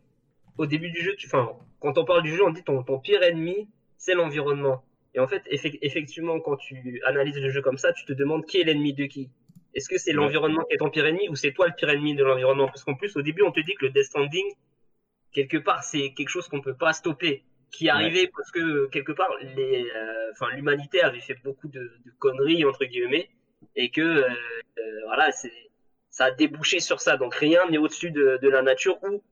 Au début du jeu, tu, quand on parle du jeu, on dit ton, ton pire ennemi, c'est l'environnement. Et en fait, effectivement, quand tu analyses le jeu comme ça, tu te demandes qui est l'ennemi de qui. Est-ce que c'est l'environnement qui est ton pire ennemi ou c'est toi le pire ennemi de l'environnement? Parce qu'en plus, au début, on te dit que le Death quelque part, c'est quelque chose qu'on peut pas stopper, qui est arrivé parce que quelque part, les, euh, l'humanité avait fait beaucoup de, de, conneries entre guillemets et que euh, euh, voilà, c'est ça a débouché sur ça. Donc rien n'est au-dessus de, de, la nature ou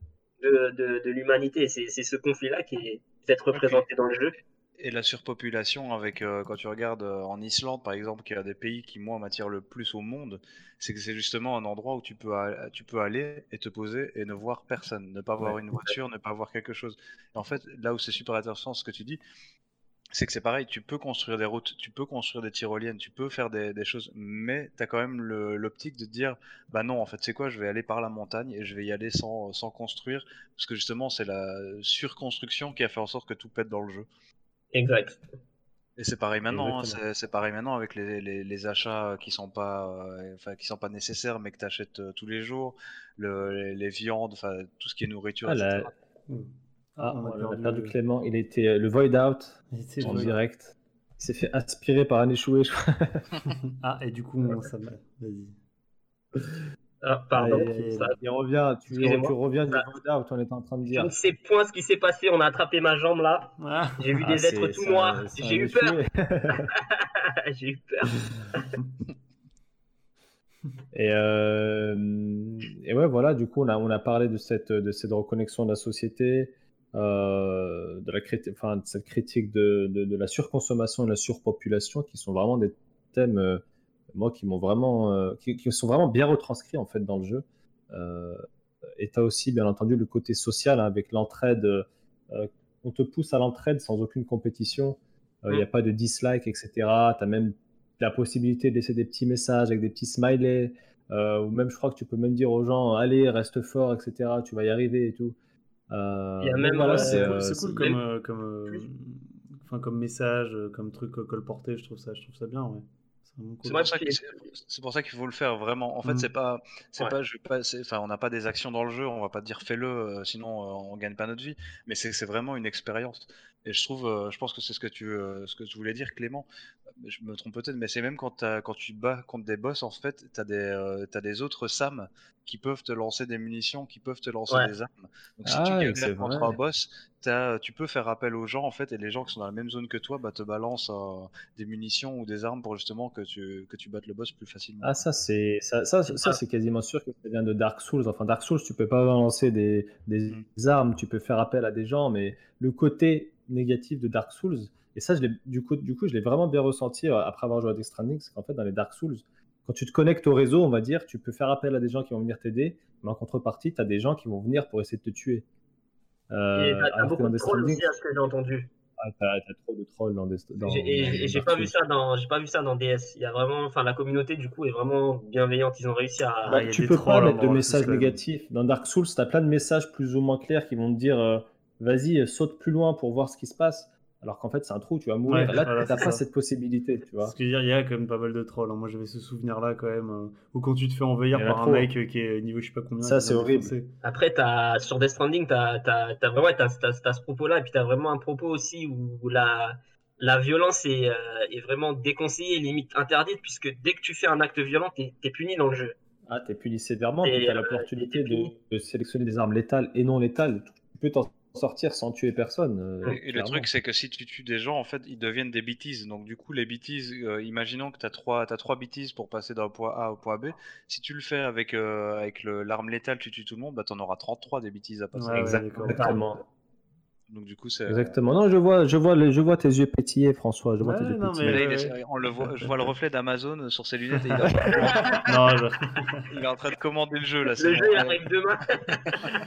de, de l'humanité. C'est ce conflit-là qui est peut-être représenté dans le jeu et la surpopulation avec euh, quand tu regardes euh, en Islande par exemple qui est un des pays qui moi m'attire le plus au monde c'est que c'est justement un endroit où tu peux tu peux aller et te poser et ne voir personne ne pas voir une voiture ne pas voir quelque chose en fait là où c'est super intéressant ce que tu dis c'est que c'est pareil, tu peux construire des routes, tu peux construire des tyroliennes, tu peux faire des, des choses, mais tu as quand même l'optique de dire, bah non, en fait, c'est quoi, je vais aller par la montagne et je vais y aller sans, sans construire, parce que justement, c'est la surconstruction qui a fait en sorte que tout pète dans le jeu. Exact. Et c'est pareil maintenant, hein, c'est pareil maintenant avec les, les, les, achats qui sont pas, euh, enfin qui sont pas nécessaires, mais que tu achètes euh, tous les jours, le, les, viandes, enfin tout ce qui est nourriture. Ah, etc. ah on, a perdu Clément. Il était euh, le void out en direct. Il s'est fait aspirer par un échoué. Je crois. ah et du coup ça Vas-y. Ah, pardon. il revient, tu, reviens du ah. où on était en train de dire. Je ne sais point ce qui s'est passé, on a attrapé ma jambe là. Ah. J'ai vu des êtres tout noirs, j'ai eu peur. j'ai eu peur. et, euh, et ouais, voilà, du coup, on a, on a parlé de cette, de cette reconnexion de la société, euh, de, la enfin, de cette critique de, de, de, la surconsommation et de la surpopulation qui sont vraiment des thèmes. Euh, moi, qui m'ont vraiment, qui, qui, sont vraiment bien retranscrits en fait dans le jeu. et tu as aussi, bien entendu, le côté social hein, avec l'entraide. on te pousse à l'entraide sans aucune compétition. Il n'y a mm. pas de dislike, etc. Tu as même la possibilité de laisser des petits messages avec des petits smileys. Euh, ou même, je crois que tu peux même dire aux gens, allez, reste fort, etc. Tu vas y arriver et tout. Euh, euh c'est cool, comme, comme, enfin, comme message, comme truc colporté. Je trouve ça, je trouve ça bien. Ouais. C'est pour ça qu'il faut le faire vraiment. En fait, mm. c'est pas, c'est pas, je pas, enfin, on n'a pas des actions dans le jeu, on va pas dire fais-le, euh, sinon on gagne pas notre vie. Mais c'est vraiment une expérience. Et je trouve, euh, je pense que c'est ce que tu, euh, ce que tu voulais dire, Clément. Je me trompe peut-être, mais c'est même quand, quand tu bats contre des boss, en fait, tu as, euh, as, des autres SAM qui peuvent te lancer des munitions, qui peuvent te lancer des armes. Donc si tu ah galères contre un boss, as, tu peux faire appel aux gens, en fait, et les gens qui sont dans la même zone que toi bah, te balancent des munitions ou des armes pour justement que tu, que tu battes le boss plus facilement. Ah, ça, c'est ça, ça, ça c'est quasiment sûr que ça vient de Dark Souls. Enfin, Dark Souls, tu peux pas balancer des, des mmh. armes, tu peux faire appel à des gens, mais le côté négatif de Dark Souls. Et ça, je du coup, du coup, je l'ai vraiment bien ressenti euh, après avoir joué à Death Stranding, c'est qu'en fait, dans les Dark Souls, quand tu te connectes au réseau, on va dire, tu peux faire appel à des gens qui vont venir t'aider, mais en contrepartie, tu as des gens qui vont venir pour essayer de te tuer. Euh, et t'as beaucoup de trolls aussi, à ce que j'ai entendu. Ah, t'as, trop de trolls dans des. et, j'ai pas vu ça dans, j'ai pas vu ça dans DS. Il y a vraiment, enfin, la communauté du coup est vraiment bienveillante. Ils ont réussi à. Bah, tu peux pas mettre de messages négatifs. Dans Dark Souls, t'as plein de messages plus ou moins clairs qui vont te dire, euh, vas-y, saute plus loin pour voir ce qui se passe. Alors qu'en fait, c'est un trou, tu vas mourir. là, tu n'as pas cette possibilité, tu vois. Parce qu'il y a quand même pas mal de trolls. Hein. Moi, j'avais ce souvenir-là quand même. Euh, ou quand tu te fais envahir par un mec euh, qui est niveau je sais pas combien. Ça, c'est horrible. Après, as, sur Death Stranding, tu as, vraiment ce propos-là. Et puis, tu as vraiment un propos aussi où la, la violence est, euh, est vraiment déconseillée, limite interdite, puisque dès que tu fais un acte violent, tu es, puni dans le jeu. Ah, tu es puni sévèrement. Tu as l'opportunité de, de, sélectionner des armes létales et non létales. Tu peux t'en sortir sans tuer personne. Euh, et le truc, c'est que si tu tues des gens, en fait, ils deviennent des bêtises. Donc, du coup, les bêtises, euh, imaginons que tu as trois, as trois bêtises pour passer d'un point A au point B. Si tu le fais avec, euh, avec l'arme létale, tu tues tout le monde, bah, tu en auras 33 des bêtises à passer. exactement. Donc du coup, c'est exactement. Non, je vois, je vois, je vois tes yeux pétiller, François. Je vois tes yeux pétiller. on le voit, je vois le reflet d'Amazon sur ses lunettes. Et il, non, il, est en train de commander le jeu là. Le jeu arrive demain.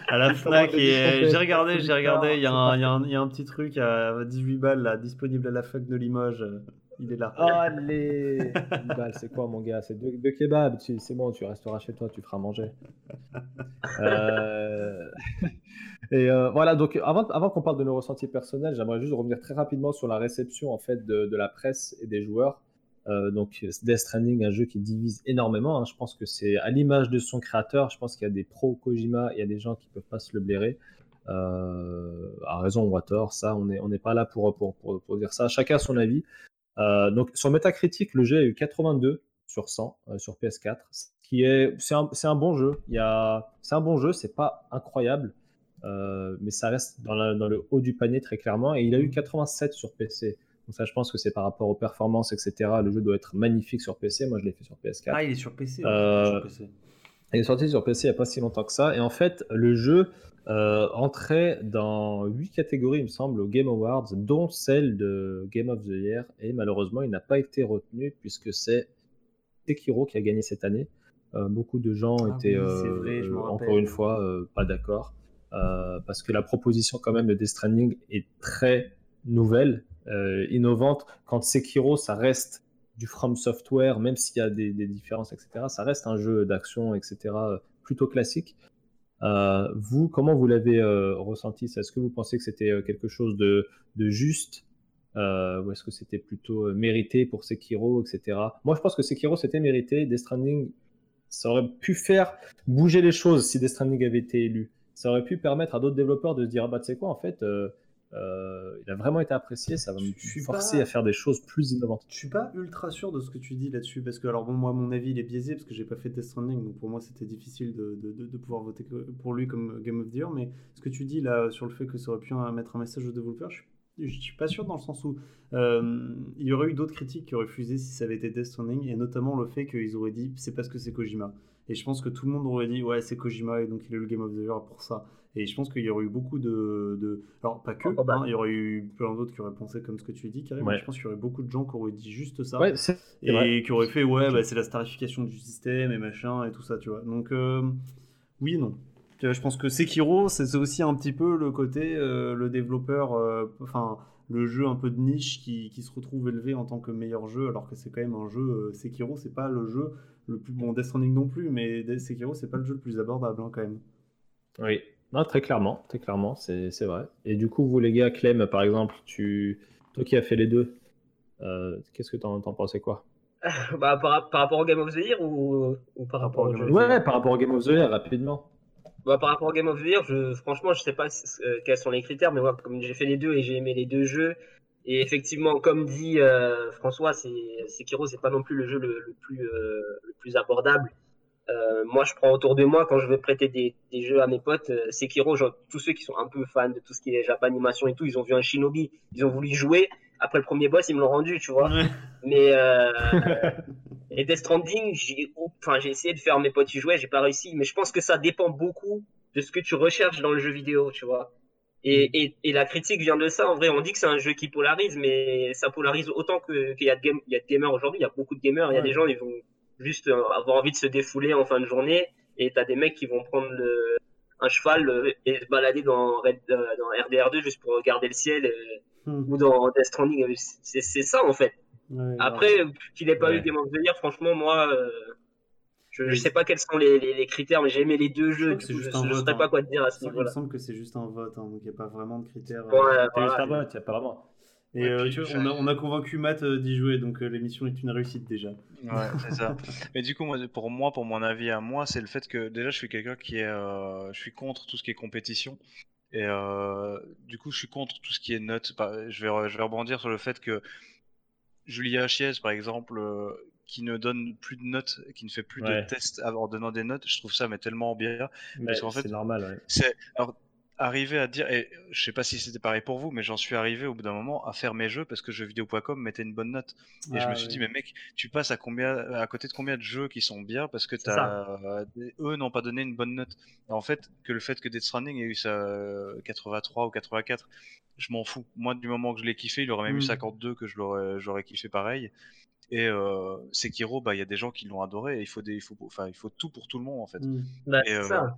à la Fnac, j'ai regardé, j'ai regardé. Il y, a un, il, y a un, il y, a un, petit truc à 18 balles là, disponible à la Fnac de Limoges. Il est là. Allez C'est quoi, mon gars? C'est deux, deux kebabs. C'est bon, tu resteras chez toi, tu feras manger. Euh... Et euh, voilà, donc avant, avant qu'on parle de nos ressentis personnels, j'aimerais juste revenir très rapidement sur la réception en fait de, de la presse et des joueurs. Euh, donc Death Stranding, un jeu qui divise énormément. Hein. Je pense que c'est à l'image de son créateur. Je pense qu'il y a des pros Kojima, il y a des gens qui peuvent pas se le blairer. Euh, à raison ou à tort, ça, on n'est on est pas là pour, pour, pour, pour, dire ça. Chacun a son avis. Euh, donc sur Metacritic, le jeu a eu 82 sur 100 euh, sur PS4, qui est c'est un, un, bon jeu. Il y a c'est un bon jeu, c'est pas incroyable. Euh, mais ça reste dans, le haut du panier très clairement. Et il a eu 87 sur PC. Donc ça, je pense que c'est par rapport aux performances, etc. Le jeu doit être magnifique sur PC. Moi, je l'ai fait sur PS4. Ah, il est sur PC. Euh, il est sorti sur PC il n'y a pas si longtemps que ça. Et en fait, le jeu euh, entrait dans 8 catégories, il me semble, au Game Awards, dont celle de Game of the Year. Et malheureusement, il n'a pas été retenu puisque c'est Sekiro qui a gagné cette année. beaucoup de gens ah étaient, encore une fois, pas d'accord. Euh, parce que la proposition quand même de Death Stranding est très nouvelle, euh, innovante. Quand Sekiro, ça reste du From Software, même s'il y a des, différences, etc., ça reste un jeu d'action, etc., plutôt classique. Euh, vous, comment vous l'avez ressenti? Est-ce que vous pensez que c'était quelque chose de, de juste? Ou est-ce que c'était plutôt mérité pour Sekiro, etc. Moi, je pense que Sekiro, c'était mérité. Death Stranding, ça aurait pu faire bouger les choses si Death Stranding avait été élu ça aurait pu permettre à d'autres développeurs de se dire ah bah tu sais quoi en fait euh, il a vraiment été apprécié, ça va me forcer à faire des choses plus innovantes. Je suis pas ultra sûr de ce que tu dis là-dessus parce que alors bon moi mon avis il est biaisé parce que j'ai pas fait Death Stranding donc pour moi c'était difficile de, de, de, pouvoir voter pour lui comme Game of the Year mais ce que tu dis là sur le fait que ça aurait pu mettre un message aux développeurs je je suis pas sûr dans le sens où euh, il y aurait eu d'autres critiques qui auraient refusé si ça avait été Death Stranding et notamment le fait qu'ils auraient dit c'est parce que c'est Kojima Et je pense que tout le monde aurait dit, ouais, c'est Kojima, et donc il est le Game of the Year pour ça. Et je pense qu'il y aurait eu beaucoup de. de... Alors, pas que, Oh, bah. hein, il y aurait eu plein d'autres qui auraient pensé comme ce que tu dis, Karim, Ouais. mais je pense qu'il y aurait beaucoup de gens qui auraient dit juste ça. Ouais, et vrai. qui aurait fait ouais bah, c'est la starification du système et machin et tout ça tu vois donc euh, oui et non je pense que Sekiro c'est aussi un petit peu le côté euh, le développeur euh, enfin le jeu un peu de niche qui, qui se retrouve élevé en tant que meilleur jeu alors que c'est quand même un jeu Sekiro c'est pas le jeu le plus bon Death Stranding non plus mais Sekiro c'est pas le jeu le plus abordable hein, quand même Oui. Non, très clairement, très clairement, c'est vrai. Et du coup, vous les gars, Clem, par exemple, tu, toi qui as fait les deux, euh, qu'est-ce que t'en t'en pensais quoi? Bah, par, par rapport au Game of the Year ou, ou par rapport au jeu Ouais, ouais, par rapport au Game of the Year, rapidement. Bah, par rapport au Game of the Year, je, franchement, je sais pas euh, quels sont les critères, mais moi, comme j'ai fait les deux et j'ai aimé les deux jeux, et effectivement, comme dit euh, François, c'est Sekiro, c'est pas non plus le jeu le, le plus euh, le plus abordable. Euh, moi, je prends autour de moi quand je vais prêter des, des jeux à mes potes. euh, Sekiro, genre, tous ceux qui sont un peu fans de tout ce qui est Japanimation et tout, ils ont vu un Shinobi, ils ont voulu y jouer. Après le premier boss, ils me l'ont rendu, tu vois. Mais euh, et Death Stranding, j'ai enfin j'ai essayé de faire mes potes y jouer, j'ai pas réussi. Mais je pense que ça dépend beaucoup de ce que tu recherches dans le jeu vidéo, tu vois. Et, et, et la critique vient de ça. En vrai, on dit que c'est un jeu qui polarise, mais ça polarise autant qu'il y a de game, il y a de gamers aujourd'hui. Il y a beaucoup de gamers. Il y a des gens, ils vont juste euh, avoir envie de se défouler en fin de journée. Et t'as des mecs qui vont prendre le- un cheval euh, et se balader dans, Red- euh, dans RDR2 juste pour regarder le ciel Hmm. ou dans Death Stranding. C'est ça en fait. Ouais, Après, qu'il n'ait pas Ouais. eu Game of the Year, franchement, moi, euh, je, Mais- sais pas quels sont les, les, les critères, mais j'ai aimé les deux jeux. je ne saurais hein. pas quoi te dire à ce il me niveau-là. semble que c'est juste un vote hein, donc il n'y a pas vraiment de critères euh, Ouais, juste un vote, y a pas vraiment. Et Ouais, euh, puis, on, a, on a convaincu Matt euh, d'y jouer, donc euh, l'émission est une réussite déjà. Ouais, c'est ça. Mais du coup, moi, pour moi, pour mon avis à moi, c'est le fait que déjà, je suis quelqu'un qui est, euh, je suis contre tout ce qui est compétition. Et euh, du coup, je suis contre tout ce qui est notes. Par- Je vais, je vais rebondir sur le fait que Julia Chiez, par exemple, euh, qui ne donne plus de notes, qui ne fait plus Ouais. de tests en donnant des notes, je trouve ça mais tellement bien. Mais Parce qu'en fait, c'est normal, ouais. C'est alors arriver à dire, et je sais pas si c'était pareil pour vous, mais j'en suis arrivé au bout d'un moment à faire mes jeux parce que jeuxvideo.com mettait une bonne note. Et je Ah, me suis dit, mais mec, tu passes à combien, à côté de combien de jeux qui sont bien parce que t'as, eux n'ont pas donné une bonne note. En fait, que le fait que Death Stranding ait eu sa euh, 83 ou 84, je m'en fous. Moi, du moment que je l'ai kiffé, il aurait même eu Mm. 52 que je l'aurais, j'aurais kiffé pareil. Et euh, Sekiro, bah, il y a des gens qui l'ont adoré. Et il faut des, il faut, enfin, il faut tout pour tout le monde en fait. Hmm. Bah, Et, euh, ça.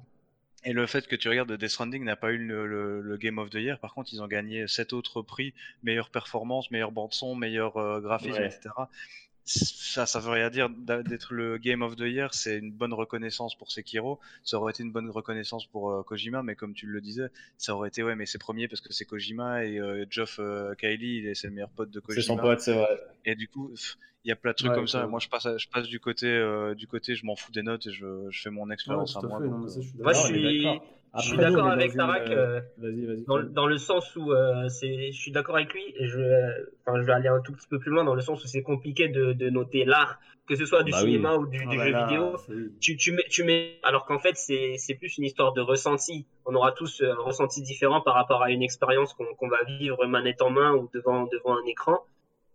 Et le fait que tu regardes Death Stranding n'a pas eu le, le- le Game of the Year, par contre, ils ont gagné sept autres prix, meilleure performance, meilleure bande-son, meilleur euh, graphisme, Ouais. etc. Ça, ça veut rien dire d'être le Game of the Year, c'est une bonne reconnaissance pour Sekiro, ça aurait été une bonne reconnaissance pour euh, Kojima, mais comme tu le disais, ça aurait été, ouais, mais c'est premier parce que c'est Kojima et euh, Geoff euh, Kylie, il est- c'est le meilleur pote de C'est son Kojima. pote, c'est vrai. Et du coup, il y a plein de trucs Ouais, comme ça. ouais. Moi, je passe, je passe du côté, euh, du côté, je m'en fous des notes et je, je fais mon expérience à à moi. fait, non, ça, euh, je Moi, suis- je suis d'accord avec une, Tarak, euh, euh. Dans, le- dans le sens où euh, c'est, je suis d'accord avec lui et je, enfin, je vais aller un tout petit peu plus loin dans le sens où c'est compliqué de, de noter l'art, que ce soit du Bah oui. cinéma ou du, Ah du bah jeu là, vidéo. tu, tu mets, tu mets, alors qu'en fait, c'est, c'est plus une histoire de ressenti. On aura tous euh, un ressenti différent par rapport à une expérience qu'on, qu'on va vivre manette en main ou devant, devant un écran.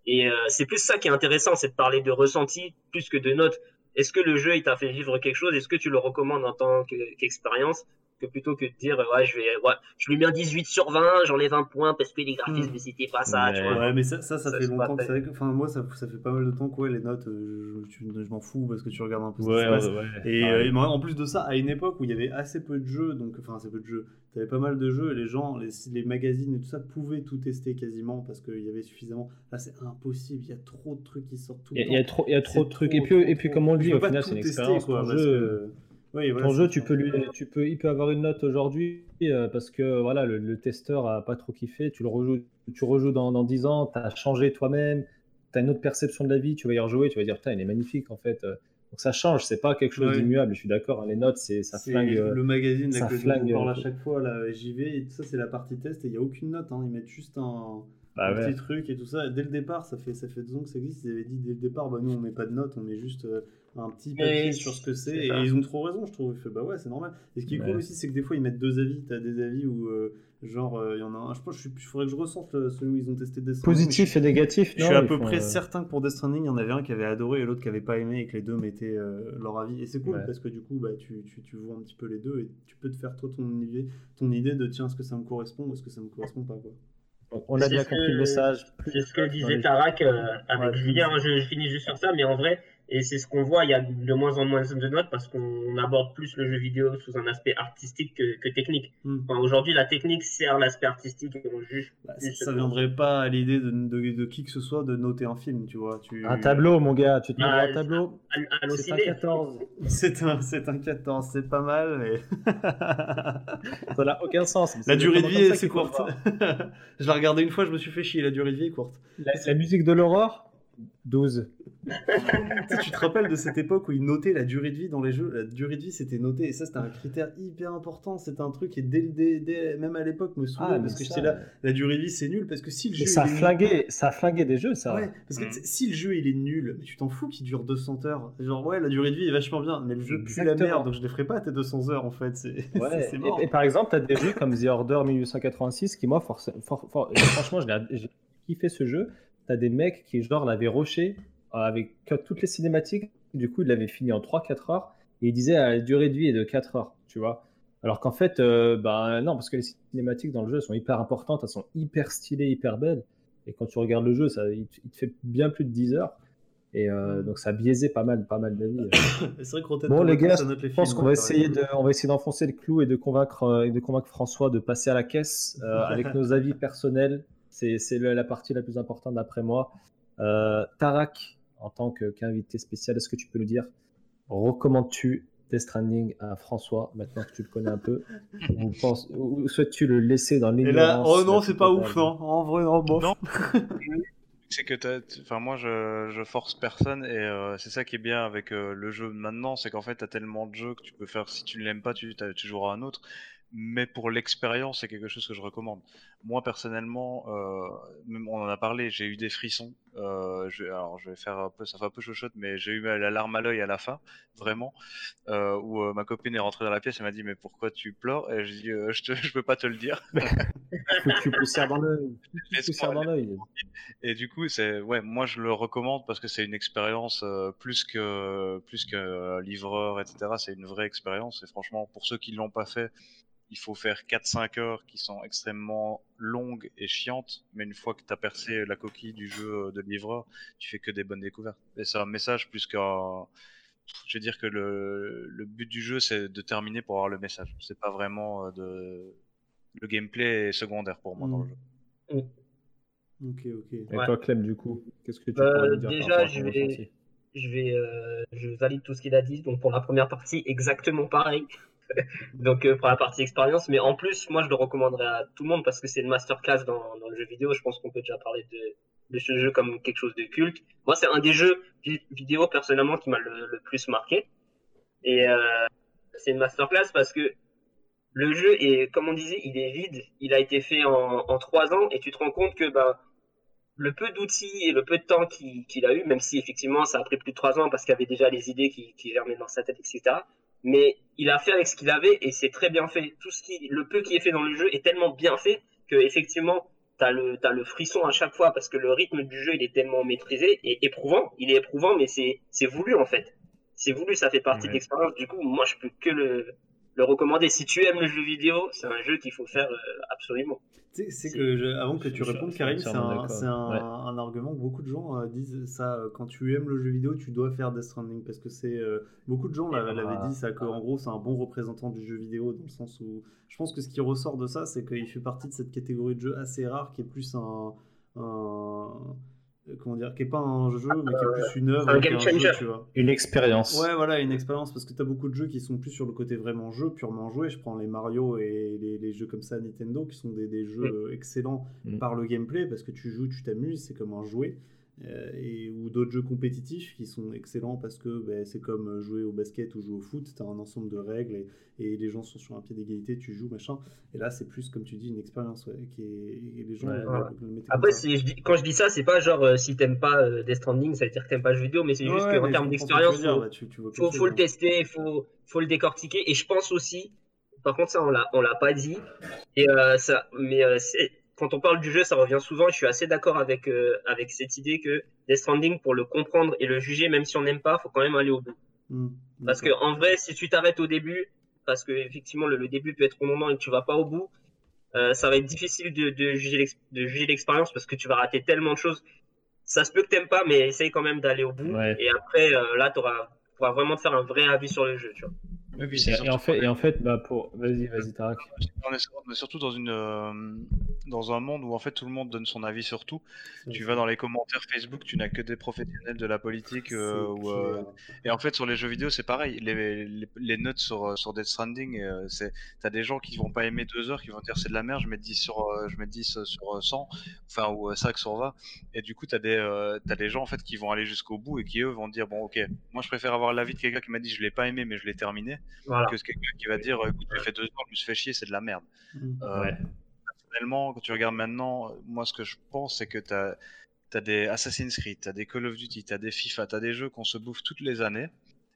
Et euh, c'est plus ça qui est intéressant, c'est de parler de ressenti plus que de notes. Est-ce que le jeu, il t'a fait vivre quelque chose? Est-ce que tu le recommandes en tant que- qu'expérience? Que plutôt que de dire, ouais, je vais, ouais, je lui mets un 18 sur 20, j'enlève un point parce que les graphismes, Hmm. c'était pas ça, tu Mais- vois. Ouais, mais ça, ça, ça, Ça, fait longtemps que c'est vrai que. Enfin, moi, ça, ça fait pas mal de temps que ouais, les notes, euh, je, je m'en fous parce que tu regardes un peu ce qui Ouais, se passe. Et, Ah, euh, ouais. et moi, en plus de ça, à une époque où il y avait assez peu de jeux, donc enfin assez peu de jeux, t'avais pas mal de jeux et les gens, les, les magazines et tout ça pouvaient tout tester quasiment parce qu'il y avait suffisamment. Là, c'est impossible, il y a trop de trucs qui sortent tout Il y, le a- temps. il y a trop, il y a trop de trucs. trop, et puis, et puis comme on le dit, au final, c'est une expérience. quoi, jeu, que- Oui, voilà, ton jeu tu, peux lui, tu, peux, il peut avoir une note aujourd'hui euh, parce que voilà, le, le testeur a pas trop kiffé. Tu le rejoues, tu rejoues dans, dans 10 ans, tu as changé toi-même, tu as une autre perception de la vie, tu vas y rejouer, tu vas dire, putain, il est magnifique en fait. Euh, Donc ça change, c'est pas quelque chose Ouais. d'immuable, je suis d'accord. hein, les notes, c'est ça flingue. le magazine là, ça que flingue, je parle à euh, chaque fois, là, j'y vais, et ça c'est la partie test, et il n'y a aucune note, hein, ils mettent juste un, bah un ouais. petit truc et tout ça. Dès le départ, ça fait, ça fait deux ans que ça existe, ils avaient dit dès le départ, bah, nous on met pas de note, on met juste euh, un petit papier Mais sur ce que c'est et ça. ils ont trop raison je trouve il fait bah ouais c'est normal et ce qui est cool aussi c'est que des fois ils mettent deux avis t'as des avis où euh, genre euh, il y en a un je pense il faudrait que je ressente le- celui où ils ont testé Death Stranding, Positif et négatif. je non, suis à peu font, près euh, certain que pour Death Stranding, il y en avait un qui avait adoré et l'autre qui avait pas aimé et que les deux mettaient euh, leur avis. Et c'est cool Ouais. parce que du coup, bah, tu, tu, tu vois un petit peu les deux et tu peux te faire toi ton idée, ton idée de tiens, est-ce que ça me correspond ou est-ce que ça me correspond pas quoi. On a C'est bien ce compris que- le message. C'est ce que disait Tarak euh, avec Ouais. Julien. Je, je finis juste sur ça, mais en vrai, et c'est ce qu'on voit, il y a de moins en moins de notes parce qu'on aborde plus le jeu vidéo sous un aspect artistique que, que technique. Hmm. Enfin, Aujourd'hui, la technique sert l'aspect artistique et on juge. Bah, ça, que- viendrait pas à l'idée de, de, de qui que ce soit de noter un film, tu vois. Tu... Un tableau, mon gars. Tu te mets Ah, un tableau. C'est un Halluciné. 14. C'est un, c'est un 14, c'est pas mal, mais. Ça n'a aucun sens. la durée de vie, c'est courte. je l'ai regardé une fois, je me suis fait chier, la durée de vie est courte. La, la musique de l'aurore? 12. Tu te rappelles de cette époque où ils notaient la durée de vie dans les jeux? La durée de vie, c'était noté. Et ça, c'était un critère hyper important. C'était un truc qui, dès, le- dès- dès- même à l'époque, me saoulait Ah, mais parce que ça, j'étais là. La durée de vie, c'est nul parce que si le Mais jeu. ça a il est nul- flingué, ça a flingué des jeux, ça. Ouais, parce que Mm. si le jeu il est nul, mais tu t'en fous qu'il dure 200 heures. Genre, ouais, la durée de vie est vachement bien, mais le jeu pue la merde, donc je les ferai pas tes 200 heures en fait. C'est Ouais, et, et par exemple, tu as des jeux comme The Order 1886 qui, moi, forc- for- for- franchement, j'ai kiffé ce jeu. Tu as des mecs qui, genre, l'avaient rushé euh, avec toutes les cinématiques. Du coup, ils l'avaient fini en 3-4 heures. Et ils disaient ah, la durée de vie est de 4 heures, tu vois. Alors qu'en fait, euh, ben non, parce que les cinématiques dans le jeu sont hyper importantes, elles sont hyper stylées, hyper belles. Et quand tu regardes le jeu, ça, il, te- fait bien plus de 10 heures. Et euh, Mm. donc ça a biaisé pas mal, pas mal d'avis. C'est vrai Bon, les gars, les Je pense qu'on va essayer de, on va essayer d'enfoncer le clou et de convaincre, euh, et de convaincre François de passer à la caisse avec nos avis personnels. C'est, la partie la plus importante d'après moi. Euh, Tarak, en tant qu'invité spécial, est-ce que tu peux nous dire, recommandes-tu Death Stranding à François, maintenant que tu le connais un peu? Ou, souhaites-tu le laisser dans Et l'ignorance là, oh non, c'est pas ouf, non. En vrai, non, bof. Non. C'est que enfin moi je, je force personne et euh, c'est ça qui est bien avec euh, le jeu maintenant, c'est qu'en fait t'as tellement de jeux que tu peux faire si tu ne l'aimes pas tu, tu joueras un autre. Mais pour l'expérience c'est quelque chose que je recommande. Moi personnellement, euh, même on en a parlé, j'ai eu des frissons. Euh, je, alors je vais faire un peu, ça fait un peu chochotte, mais j'ai eu la larme à l'œil à la fin, vraiment, euh, où ma copine est rentrée dans la pièce et m'a dit mais pourquoi tu pleures? Et je dis je te, je peux pas te le dire. Foutu poussière dans l'œil. Dans l'œil. Et du coup, c'est ouais, moi je le recommande parce que c'est une expérience plus que plus que livreur, etc. C'est une vraie expérience. Et franchement, pour ceux qui l'ont pas fait, il faut faire 4-5 heures qui sont extrêmement longues et chiantes. Mais une fois que tu as percé la coquille du jeu euh, de livreur, tu fais que des bonnes découvertes. Et c'est un message plus qu'un. Je veux dire que le, le but du jeu, c'est de terminer pour avoir le message. C'est pas vraiment euh, de. Le gameplay est secondaire pour moi dans le Mm. jeu. Ok, ok. Et Ouais. toi, Clem, du coup, qu'est-ce que tu Euh, dire déjà, par rapport à je vais- je vais, euh, je valide tout ce qu'il a dit. Donc pour la première partie, exactement pareil. donc euh, pour la partie expérience, mais en plus, moi je le recommanderais à tout le monde parce que c'est une masterclass dans, le jeu vidéo. Je pense qu'on peut déjà parler de, ce jeu comme quelque chose de culte. Moi, c'est un des jeux vi- vidéo personnellement qui m'a le, plus marqué. Et euh, c'est une masterclass parce que le jeu est, comme on disait, il est vide. Il a été fait en, en trois ans et tu te rends compte que bah, le peu d'outils et le peu de temps qu'il a eu, même si effectivement ça a pris plus de trois ans parce qu'il avait déjà les idées qui germaient dans sa tête, etc. Mais il a fait avec ce qu'il avait et c'est très bien fait. Tout ce qui, le peu qui est fait dans le jeu est tellement bien fait que effectivement t'as le t'as le frisson à chaque fois parce que le rythme du jeu il est tellement maîtrisé et éprouvant. Il est éprouvant, mais c'est c'est voulu en fait. C'est voulu, ça fait partie Ouais. de l'expérience. Du coup, moi je peux que le le recommander. Si tu aimes le jeu vidéo, c'est un jeu qu'il faut faire euh, absolument. C'est C'est- que je- avant que tu répondes, Karim, c'est un, d'accord. c'est un, Ouais. un argument que beaucoup de gens euh, disent ça. euh, Quand tu aimes le jeu vidéo, tu dois faire Death Stranding parce que c'est euh, beaucoup de gens l'a- Ah. l'avaient dit ça qu'en gros c'est un bon représentant du jeu vidéo dans le sens où je pense que ce qui ressort de ça, c'est qu'il fait partie de cette catégorie de jeu assez rare qui est plus un, un comment dire, qui est pas un jeu mais qui est plus une œuvre un qu'un game jeu, changer. tu vois. Une expérience. Ouais, voilà, une expérience, parce que tu as beaucoup de jeux qui sont plus sur le côté vraiment jeu, purement joué. Je prends les Mario et les, les jeux comme ça Nintendo, qui sont des, des jeux euh, excellents Mm. par le gameplay, parce que tu joues, tu t'amuses, c'est comme un jouet. Euh, et, ou d'autres jeux compétitifs qui sont excellents parce que ben, c'est comme jouer au basket ou jouer au foot, tu as un ensemble de règles et, et, les gens sont sur un pied d'égalité, tu joues, machin. Et là, c'est plus, comme tu dis, une expérience ouais, qui est, et les gens Ouais, le- voilà. le mettent Après, je dis- quand je dis ça, c'est pas genre euh, si t'aimes pas euh, Death Stranding, ça veut dire que t'aimes pas le jeu vidéo, mais c'est juste Ouais, qu'en termes d'expérience, faut, bah, tu- tu vois faut, le tester, faut, faut le décortiquer. Et je pense aussi, par contre, ça, on l'a, on l'a pas dit. Et euh, ça, mais euh, c'est- quand on parle du jeu, ça revient souvent. Je suis assez d'accord avec, euh, avec cette idée que Death Stranding, pour le comprendre et le juger, même si on n'aime pas, faut quand même aller au bout. Hmm, Parce que en vrai, si tu t'arrêtes au début, parce que effectivement le, le début peut être redondant et que tu vas pas au bout, euh, ça va être difficile de, de juger l'ex- de juger l'expérience parce que tu vas rater tellement de choses. Ça se peut que t'aimes pas, mais essaye quand même d'aller au bout. Ouais. Et après, euh, là, tu pourras vraiment te faire un vrai avis sur le jeu. Tu vois. Et en fait, et en fait bah pour... vas-y, vas-y, Tarak. On est, surtout dans une euh, dans un monde où en fait tout le monde donne son avis sur tout. Tu vas dans les commentaires Facebook, tu n'as que des professionnels de la politique euh, euh, et en fait sur les jeux vidéo c'est pareil. Les, les, les notes sur sur Death Stranding, c'est t'as des gens qui vont pas aimer deux heures, qui vont dire c'est de la merde, je mets 10 sur je mets 10 sur euh, 100, enfin ou euh, 5 sur 20. Et du coup t'as des t'as des gens en fait qui vont aller jusqu'au bout et qui eux vont dire bon ok, moi je préfère avoir l'avis de quelqu'un qui m'a dit je l'ai pas aimé mais je l'ai terminé Voilà. que quelqu'un qui va dire écoute j'ai fait deux heures, je me suis fait chier, c'est de la merde. Hmm. Euh, Ouais. personnellement, quand tu regardes maintenant, euh, moi ce que je pense, c'est que tu as, des Assassin's Creed, tu as des Call of Duty, tu as des FIFA, tu as des jeux qu'on se bouffe toutes les années.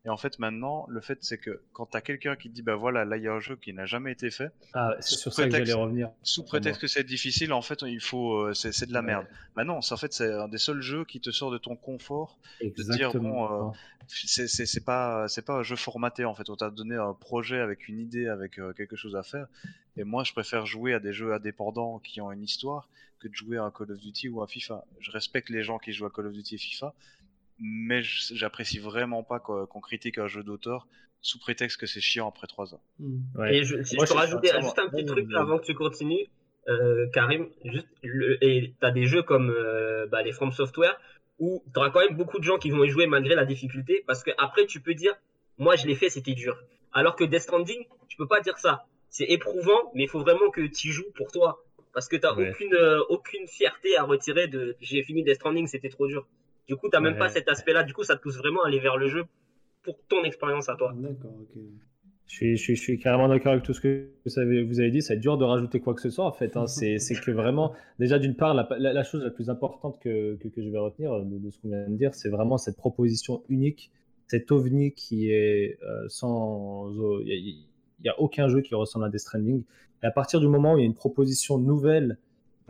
Et en fait, maintenant, le fait, c'est que quand tu as quelqu'un qui te dit, bah voilà, là, il y a un jeu qui n'a jamais été fait, Ah, c'est ça que j'allais revenir. sous prétexte que c'est difficile, en fait, il faut, euh, c'est de la Ouais. merde. Bah non, c'est en fait, c'est un des seuls jeux qui te sort de ton confort. dire, Exactement. bon, euh, C'est pas, c'est pas un jeu formaté, en fait. On t'a donné un projet avec une idée, avec euh, quelque chose à faire. Et moi, je préfère jouer à des jeux indépendants qui ont une histoire que de jouer à un Call of Duty ou à FIFA. Je respecte les gens qui jouent à Call of Duty et FIFA, mais j'apprécie vraiment pas qu'on critique un jeu d'auteur sous prétexte que c'est chiant après 3 ans. Hmm. Ouais. Et je, si Moi, je peux rajouter juste un petit truc avant que tu continues, euh, Karim, juste, le, et t'as des jeux comme euh, bah, les From Software où t'auras quand même beaucoup de gens qui vont y jouer malgré la difficulté parce que après tu peux dire, moi je l'ai fait, c'était dur. Alors que Death Stranding, tu peux pas dire ça. C'est éprouvant, mais il faut vraiment que tu joues pour toi parce que t'as Ouais. aucune euh, aucune fierté à retirer de j'ai fini Death Stranding, c'était trop dur. Du coup, t'as même Ouais. pas cet aspect-là. Du coup, ça te pousse vraiment à aller vers le jeu pour ton expérience à toi. D'accord, ok. Je suis, je, suis, je suis carrément d'accord avec tout ce que vous avez, vous avez dit. C'est dur de rajouter quoi que ce soit en fait. hein. C'est que vraiment, déjà d'une part, la, la- la chose la plus importante que, que, que je vais retenir de, de ce qu'on vient de dire, c'est vraiment cette proposition unique, cet ovni qui est euh, sans. Il n'y a, il y a aucun jeu qui ressemble à Death Stranding. Et à partir du moment où il y a une proposition nouvelle,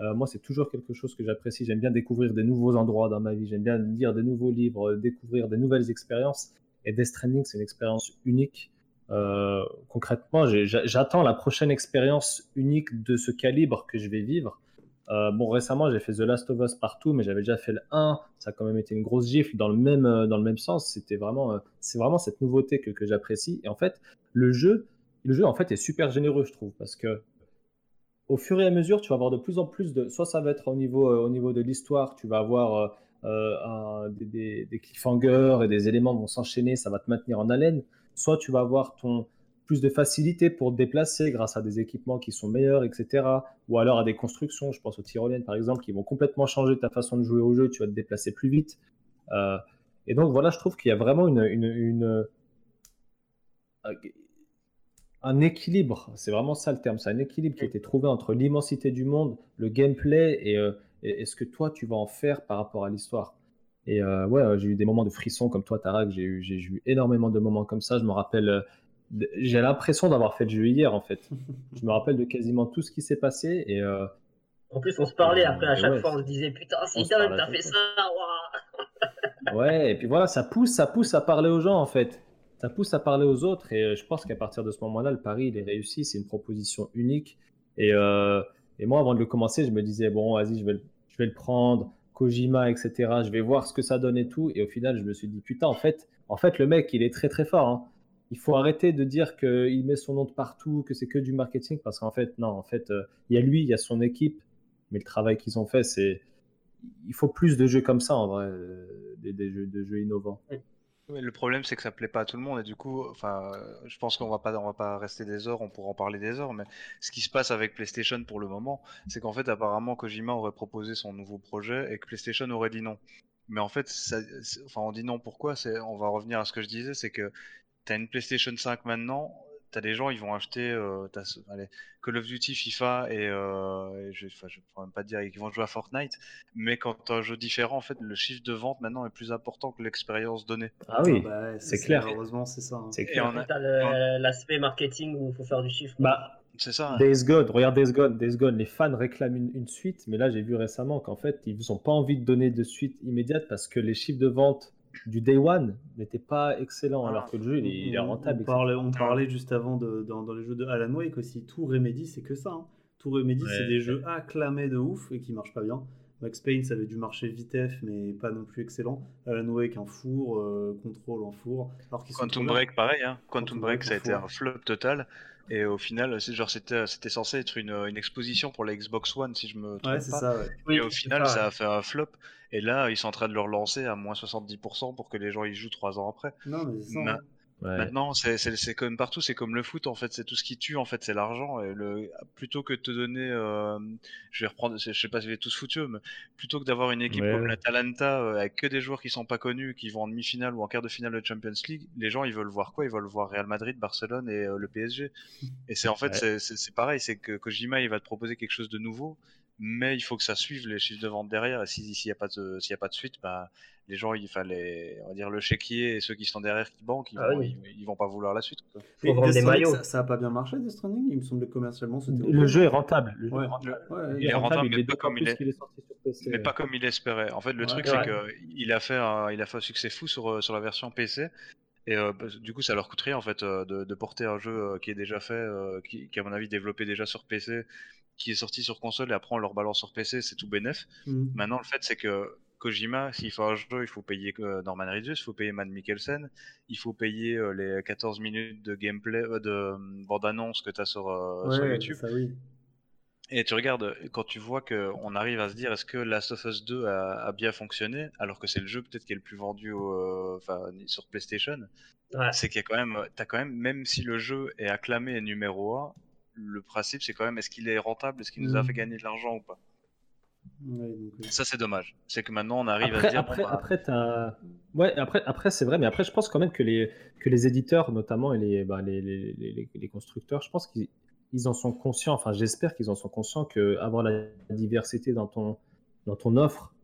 euh, moi c'est toujours quelque chose que j'apprécie. J'aime bien découvrir des nouveaux endroits dans ma vie. J'aime bien lire des nouveaux livres, découvrir des nouvelles expériences. Et Death Stranding, c'est une expérience unique. Euh, concrètement, j'attends la prochaine expérience unique de ce calibre que je vais vivre. Euh, bon, récemment, j'ai fait The Last of Us partout, mais j'avais déjà fait le 1. Ça a quand même été une grosse gifle dans le même, euh, dans le même sens. C'était vraiment, euh, c'est vraiment cette nouveauté que, que j'apprécie. Et en fait, le jeu, le jeu en fait est super généreux, je trouve, parce que au fur et à mesure, tu vas avoir de plus en plus de. Soit ça va être au niveau, euh, au niveau de l'histoire, tu vas avoir euh, euh, des, cliffhangers et des éléments vont s'enchaîner, ça va te maintenir en haleine. Soit tu vas avoir ton plus de facilité pour te déplacer grâce à des équipements qui sont meilleurs, etc. Ou alors à des constructions, je pense aux tyroliennes par exemple, qui vont complètement changer ta façon de jouer au jeu, tu vas te déplacer plus vite. Et donc voilà, je trouve qu'il y a vraiment une, un équilibre, c'est vraiment ça le terme, c'est un équilibre qui a été trouvé entre l'immensité du monde, le gameplay et, euh, et, et ce que toi tu vas en faire par rapport à l'histoire? Et euh, ouais, j'ai eu des moments de frisson comme toi, Tarak, j'ai eu, j'ai eu énormément de moments comme ça. Je me rappelle, euh, j'ai l'impression d'avoir fait le jeu hier en fait. Je me rappelle de quasiment tout ce qui s'est passé et En plus, on se parlait après à chaque ouais. fois, on se disait putain, parlait t'as fait ça. Ouais, et puis voilà, ça pousse, ça pousse à parler aux gens en fait. Ça pousse à parler aux autres et euh, je pense qu'à partir de ce moment-là, le pari il est réussi. C'est une proposition unique. Et, euh, moi, avant de le commencer, je me disais bon, vas-y, je vais, le- prendre, Kojima, etc. Je vais voir ce que ça donne et tout. Et au final, je me suis dit putain, en fait, en fait, le mec, il est très très fort. hein. Il faut arrêter de dire qu'il met son nom de partout, que c'est que du marketing, parce qu'en fait, non, en fait, euh, il y a lui, il y a son équipe, mais le travail qu'ils ont fait, c'est il faut plus de jeux comme ça en vrai, des, des jeux, de jeux innovants. Le problème, c'est que ça plaît pas à tout le monde et du coup, je pense qu'on va pas, on va pas rester des heures, on pourra en parler des heures, mais ce qui se passe avec PlayStation pour le moment, c'est qu'en fait, apparemment, Kojima aurait proposé son nouveau projet et que PlayStation aurait dit non. Mais en fait, on dit non. Pourquoi? On va revenir à ce que je disais, c'est que tu une PlayStation 5 maintenant. T'as des gens, ils vont acheter euh, allez, Call of Duty, FIFA et, euh, je, je pourrais même pas dire qu'ils vont jouer à Fortnite. Mais quand tu as un jeu différent, en fait, le chiffre de vente maintenant est plus important que l'expérience donnée. Ah oui, Ah bah, c'est clair. Heureusement, c'est ça. hein. c'est Et clair. l'aspect marketing où il faut faire du chiffre. Bah, C'est ça. Days Gone, regarde Days Gone, Days Gone, les fans réclament une, une suite, mais là j'ai vu récemment qu'en fait ils n'ont pas envie de donner de suite immédiate parce que les chiffres de vente du Day One n'étaient pas excellents, Ah. alors que le jeu il est, il est On- rentable. On parlait, on parlait juste avant de, dans, dans les jeux de Alan Wake aussi. Tout Remedy, c'est que ça. hein. Tout Remedy, Ouais. c'est des jeux acclamés de ouf et qui marchent pas bien. Max Payne, ça avait dû marcher vitef, mais pas non plus excellent. Alan Wake, un four, euh, Control, un four. Alors sont Quantum. Break, pareil. Hein. Quantum Quantum Break, Break, ça a été un flop total. Et au final, c'est genre c'était c'était censé être une, une exposition pour la Xbox One, si je me trompe Ouais, pas. ça, ouais. Oui, Et au final, ça, a fait un flop. Et là, ils sont en train de le relancer à moins 70% pour que les gens y jouent trois ans après. Non, mais. Ma- hein. Ouais. Maintenant, c'est- c'est c'est comme partout, c'est comme le foot en fait, c'est tout ce qui tue en fait, c'est l'argent. Et le plutôt que de te donner, euh, je vais reprendre, je sais pas si vous êtes tous foutus, mais plutôt que d'avoir une équipe Ouais. comme l'Atalanta euh, avec que des joueurs qui sont pas connus, qui vont en demi-finale ou en quart de finale de Champions League, les gens ils veulent voir quoi? Ils veulent voir Real Madrid, Barcelone et euh, le PSG. Et c'est en fait Ouais. c'est- c'est c'est pareil, c'est que Kojima il va te proposer quelque chose de nouveau, mais il faut que ça suive les chiffres de vente derrière. Et si- s'il y a pas de y a pas de suite, bah les gens il fallait on va dire le chéquier et ceux qui sont derrière qui banquent, ils, Ah vont, oui. ils, ils vont pas vouloir la suite. quoi. Faut vendre des maillots. Ça, ça a pas bien marché, Death Stranding? Il me semblait que commercialement, c'était. Le jeu est rentable. Le jeu Ouais. est rentable. Ouais, Il Il est rentable, mais pas comme il est- qu'il est sorti sur PC. Mais pas comme il espérait. En fait, le Ouais. truc, c'est que il a fait un, il a fait un succès fou sur, euh, sur la version PC. Et euh, bah, du coup, ça leur coûte rien en fait euh, de, de porter un jeu euh, qui est déjà fait, euh, qui, qui, à mon avis développé déjà sur PC, qui est sorti sur console et après on leur balance sur PC, c'est tout bénef. Mhm. Maintenant, le fait c'est que Kojima, s'il fait un jeu, il faut payer euh, Norman Reedus, il faut payer Matt Mikkelsen, il faut payer euh, les 14 minutes de gameplay, euh, de euh, bande-annonce que tu as sur, euh, YouTube. ça oui. Et tu regardes, quand tu vois qu'on arrive à se dire est-ce que Last of Us 2 a, a bien fonctionné, alors que c'est le jeu peut-être qui est le plus vendu au, euh, sur PlayStation, Ouais. c'est qu'il y a quand même, t'as quand même, même si le jeu est acclamé et numéro 1, le principe c'est quand même est-ce qu'il est rentable, est-ce qu'il nous a Mm. fait gagner de l'argent ou pas? Ouais, donc, oui. Ça c'est dommage. C'est que maintenant on arrive à se dire après, bon, bah, après, ouais, après, après c'est vrai, mais après, je pense quand même que les, que les éditeurs, notamment, et les, bah, les, les, les, les constructeurs, je pense qu'ils ils en sont conscients, enfin, j'espère qu'ils en sont conscients que avoir la diversité dans ton, dans ton offre,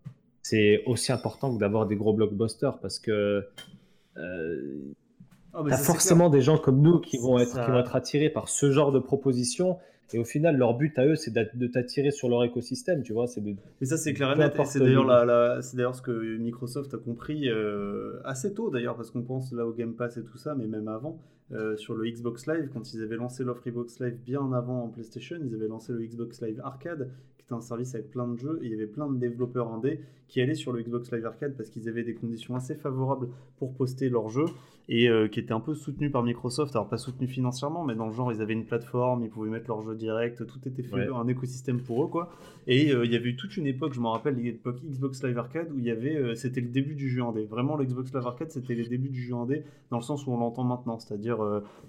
c'est aussi important que d'avoir des gros blockbusters parce que euh, Mais t'as forcément des gens comme nous qui vont, être, Ça- qui vont être attirés par ce genre de propositions. Et au final, leur but à eux, c'est de t'attirer sur leur écosystème, tu vois. C'est de... Mais ça, c'est clair et Peu net. Et importe c'est d'ailleurs, le- la, la- c'est d'ailleurs ce que Microsoft a compris euh, assez tôt, d'ailleurs, parce qu'on pense là au Game Pass et tout ça, mais même avant, euh, sur le Xbox Live, quand ils avaient lancé l'offre Xbox Live bien avant en PlayStation, ils avaient lancé le Xbox Live Arcade, qui était un service avec plein de jeux, et il y avait plein de développeurs indés qui allaient sur le Xbox Live Arcade parce qu'ils avaient des conditions assez favorables pour poster leurs jeux, et euh, qui étaient un peu soutenus par Microsoft, alors pas soutenus financièrement, mais dans le genre, ils avaient une plateforme, ils pouvaient mettre leurs jeux direct, tout était fait, Ouais. un écosystème pour eux, quoi. Et euh, il y avait eu toute une époque, je me rappelle, l'époque Xbox Live Arcade, où il y avait, euh, c'était le début du jeu indé. Vraiment, le Xbox Live Arcade, c'était les débuts du jeu indé, dans le sens où on l'entend maintenant, c'est-à-dire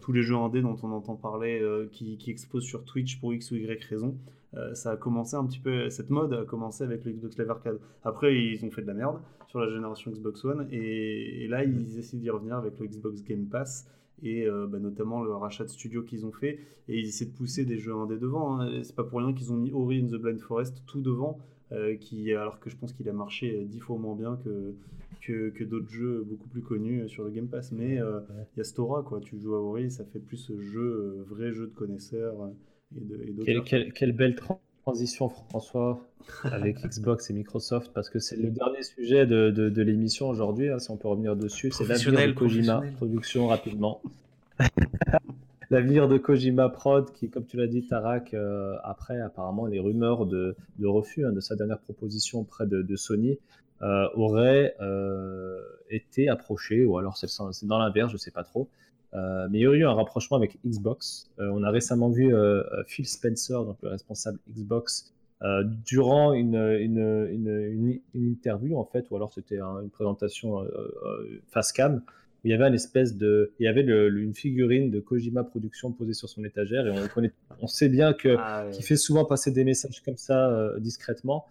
tous les jeux indés dont on entend parler, qui, qui exposent sur Twitch pour X ou Y raison. Euh, ça a commencé un petit peu, cette mode a commencé avec le Xbox Live Arcade. Après, ils ont fait de la merde sur la génération Xbox One, et, et là, ils essaient d'y revenir avec le Xbox Game Pass et euh, bah, notamment le rachat de studios qu'ils ont fait et ils essaient de pousser des jeux indés devant hein. c'est pas pour rien qu'ils ont mis Ori and the Blind Forest tout devant euh, qui, alors que je pense qu'il a marché dix fois moins bien que, que, que d'autres jeux beaucoup plus connus sur le Game Pass mais euh, il y a Stora quoi tu joues à Ori ça fait plus jeu vrai jeu de connaisseurs euh, et de et d'auteurs. Quelle, quelle- quelle belle tran- transition, François, avec Xbox et Microsoft, parce que c'est le dernier sujet de, de- de l'émission aujourd'hui, hein, si on peut revenir dessus. C'est l'avenir de Kojima. Production, rapidement. l'avenir de Kojima Prod, qui, comme tu l'as dit, Tarak, euh, après, apparemment, les rumeurs de, de refus hein, de sa dernière proposition auprès de, de Sony euh, auraient euh, été approchées, ou alors c'est dans l'inverse, je sais pas trop. Euh, mais il y aurait eu un rapprochement avec Xbox. Euh, on a récemment vu euh, Phil Spencer, donc le responsable Xbox, durant une, une, une, une- une interview en fait, ou alors c'était un- une présentation face cam, où il y avait une espèce de, il y avait le- une figurine de Kojima Productions posée sur son étagère, et on connaît, on sait bien que Ah, ouais. qui fait souvent passer des messages comme ça discrètement.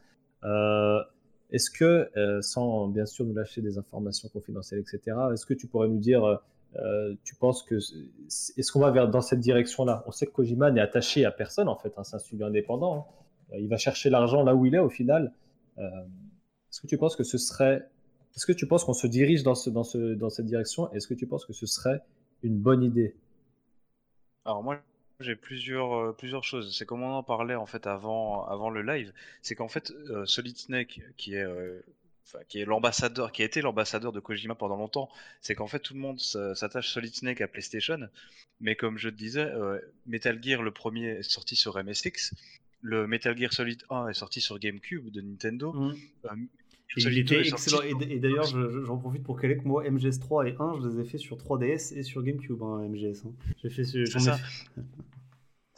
Est-ce que, sans bien sûr nous lâcher des informations confidentielles, etc., est-ce que tu pourrais nous dire, euh, tu penses que, est-ce qu'on va vers, dans cette direction-là? On sait que Kojima n'est attaché à personne, en fait, hein, c'est un studio indépendant. Hein. Il va chercher l'argent là où il est, au final. est-ce que tu penses que ce serait, est-ce que tu penses qu'on se dirige dans, dans, ce, dans cette direction? Est-ce que tu penses que ce serait une bonne idée? Alors moi, j'ai plusieurs, euh, plusieurs choses. C'est comme on en parlait en fait avant, avant le live. C'est qu'en fait, euh, Solid Snake, qui est, euh, qui est l'ambassadeur, qui a été l'ambassadeur de Kojima pendant longtemps, c'est qu'en fait tout le monde s'attache Solid Snake à PlayStation. Mais comme je te disais, Metal Gear le premier est sorti sur MSX. Le Metal Gear Solid 1 est sorti sur GameCube de Nintendo. Mmh. il était excellent. Et, d'ailleurs, j'en profite pour caler que moi, MGS3 et 1, je les ai fait sur 3DS et sur GameCube, hein, MGS. Hein. J'ai fait, ça.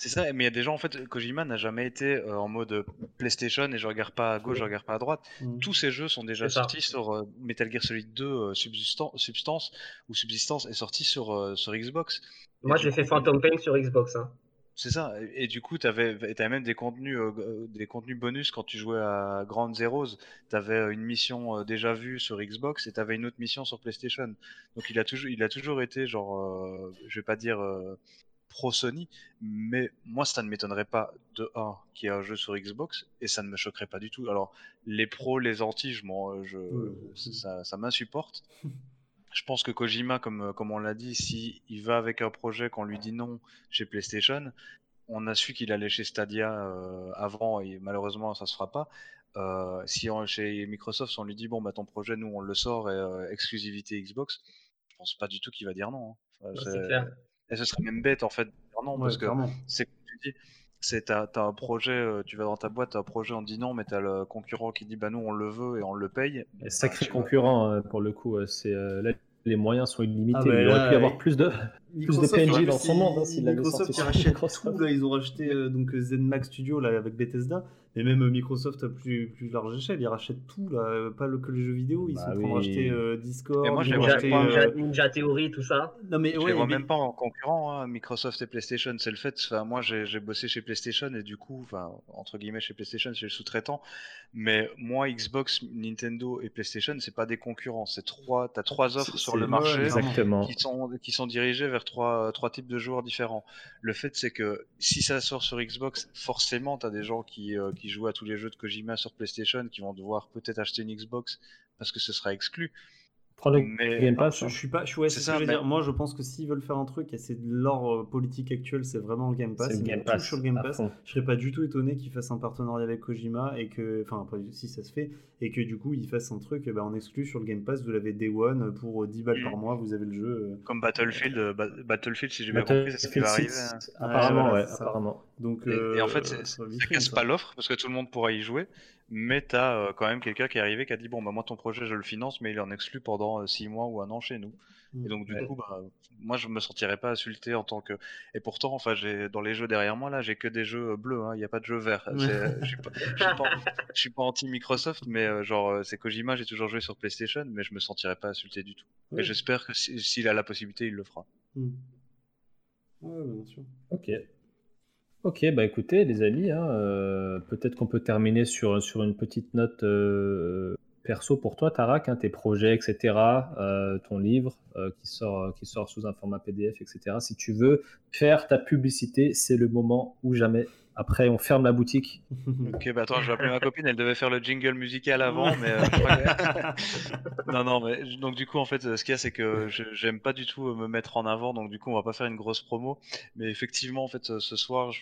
C'est ça, mais il y a des gens en fait, Kojima n'a jamais été euh, en mode PlayStation et je regarde pas à gauche, je regarde pas à droite. Mm. Tous ces jeux sont déjà sortis sur euh, Metal Gear Solid 2 euh, Substance ou Subsistance est sorti sur, sur Xbox. Moi j'ai fait Phantom Pain sur Xbox. Hein. C'est ça, et, du coup tu avais, même des contenus, des contenus bonus quand tu jouais à Ground Zeroes. Tu avais une mission déjà vue sur Xbox et tu avais une autre mission sur PlayStation. Donc il a toujours, il a toujours été genre, je vais pas dire pro Sony, mais moi ça ne m'étonnerait pas de 1 qu'il y ait un jeu sur Xbox et ça ne me choquerait pas du tout. Alors les pros, les anti, je, je ça, ça m'insupporte. je pense que Kojima, comme, comme on l'a dit, si il va avec un projet qu'on lui dit non chez PlayStation, on a su qu'il allait chez Stadia euh, avant et malheureusement ça se fera pas. Euh, si chez Microsoft on lui dit bon bah ton projet nous on le sort et euh, exclusivité Xbox, je pense pas du tout qu'il va dire non. Hein. c'est clair. Et ce serait même bête en fait. Non, parce que c'est tu dis, c'est t'as, un projet, euh, tu vas dans ta boîte, t'as un projet, on dit non, mais t'as le concurrent qui dit bah nous on le veut et on le paye. Et sacré bah, concurrent euh, pour le coup, euh, c'est les moyens sont illimités. Ah, il aurait pu y avoir plus de, plus de PNJ dans son monde hein, s'il avait sorti tout, là, ils ont racheté donc ZenMax Studio là, avec Bethesda. Et même Microsoft à plus, plus large échelle, ils rachètent tout, là, pas le, que les jeux vidéo, ils bah sont en train de racheter euh, Discord, moi, je Ninja, euh, Ninja, Theory, tout ça. Non, mais, je les vois même pas en concurrent, hein, Microsoft et PlayStation, c'est le fait. Moi, j'ai bossé chez PlayStation et du coup, enfin, entre guillemets, chez PlayStation, chez le sous-traitant. Mais moi, Xbox, Nintendo et PlayStation, c'est pas des concurrents. C'est trois, t'as trois offres sur le marché qui sont, qui sont dirigées vers trois, trois types de joueurs différents. Le fait, c'est que si ça sort sur Xbox, forcément, t'as des gens qui, euh, qui jouent à tous les jeux de Kojima sur PlayStation qui vont devoir peut-être acheter une Xbox parce que ce sera exclu. Mais Game Pass, je, suis pas, je, c'est ça. dire. Moi, je pense que s'ils veulent faire un truc, et c'est leur euh, politique actuelle, c'est vraiment le Game Pass. Ils Game Pass, sur le Game Pass. Je serais pas du tout étonné qu'ils fassent un partenariat avec Kojima et que, enfin, si ça se fait, et que du coup ils fassent un truc bah, en exclu sur le Game Pass. Vous l'avez Day One pour 10 balles par mm. mois, vous avez le jeu. Euh. Comme Battlefield, euh, Battlefield, si j'ai bien compris, c'est ce qui va arriver. Hein. Apparemment, ouais, apparemment. Donc, et, en fait, ça casse pas l'offre parce que tout le monde pourra y jouer mais tu as euh, quand même quelqu'un qui est arrivé qui a dit bon bah moi ton projet je le finance mais il est en exclu pendant 6 euh, mois ou un an chez nous. Et donc du coup bah, moi je me sentirais pas insulté en tant que et pourtant enfin j'ai dans les jeux derrière moi là j'ai que des jeux euh, bleus hein. il n'y a pas de jeux verts. Je suis pas, suis pas, anti Microsoft mais genre c'est Kojima j'ai toujours joué sur PlayStation mais je me sentirais pas insulté du tout. Et j'espère que s'il a la possibilité il le fera. Mmh. ouais bien sûr. Ok Ok, bah écoutez, les amis, hein, euh, peut-être qu'on peut terminer sur, sur une petite note euh, perso pour toi, Tarak, hein, tes projets, etc., euh, ton livre qui, sort, qui sort sous un format PDF, etc. Si tu veux faire ta publicité, c'est le moment ou jamais. Après, on ferme la boutique. ok, bah attends, je vais appeler ma copine. Elle devait faire le jingle musical avant, mais. Euh, non, non, mais donc du coup, en fait, ce qu'il y a, c'est que j'aime pas du tout me mettre en avant, donc du coup, on va pas faire une grosse promo. Mais effectivement, en fait, ce soir,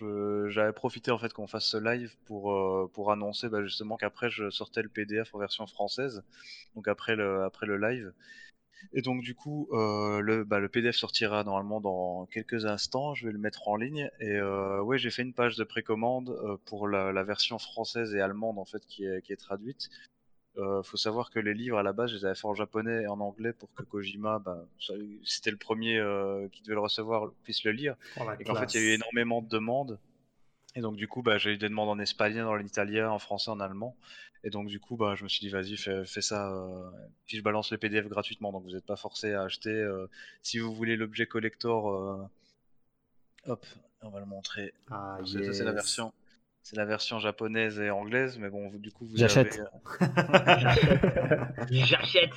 j'avais profité en fait qu'on fasse ce live pour euh, pour annoncer bah, justement qu'après, je sortais le PDF en version française, donc après le après le live. Et donc du coup, euh, le, bah, le PDF sortira normalement dans quelques instants. Je vais le mettre en ligne. Et euh, ouais, j'ai fait une page de précommande euh, pour la, la, version française et allemande en fait qui est, qui est traduite. Euh, faut savoir que les livres à la base, je les avais fait en japonais et en anglais pour que Kojima, bah, c'était le premier qui devait le recevoir, puisse le lire. Oh, et qu'en fait, il y a eu énormément de demandes. Et donc du coup, bah, j'ai eu des demandes en espagnol, en italien, en français, en allemand. Et donc du coup, bah, je me suis dit, vas-y, fais, ça. Euh, puis je balance le PDF gratuitement, donc vous n'êtes pas forcé à acheter. Euh, si vous voulez l'objet collector, euh, hop, on va le montrer. Ah, C'est la version. c'est la version japonaise et anglaise, mais bon, du coup, vous J'achète. J'achète.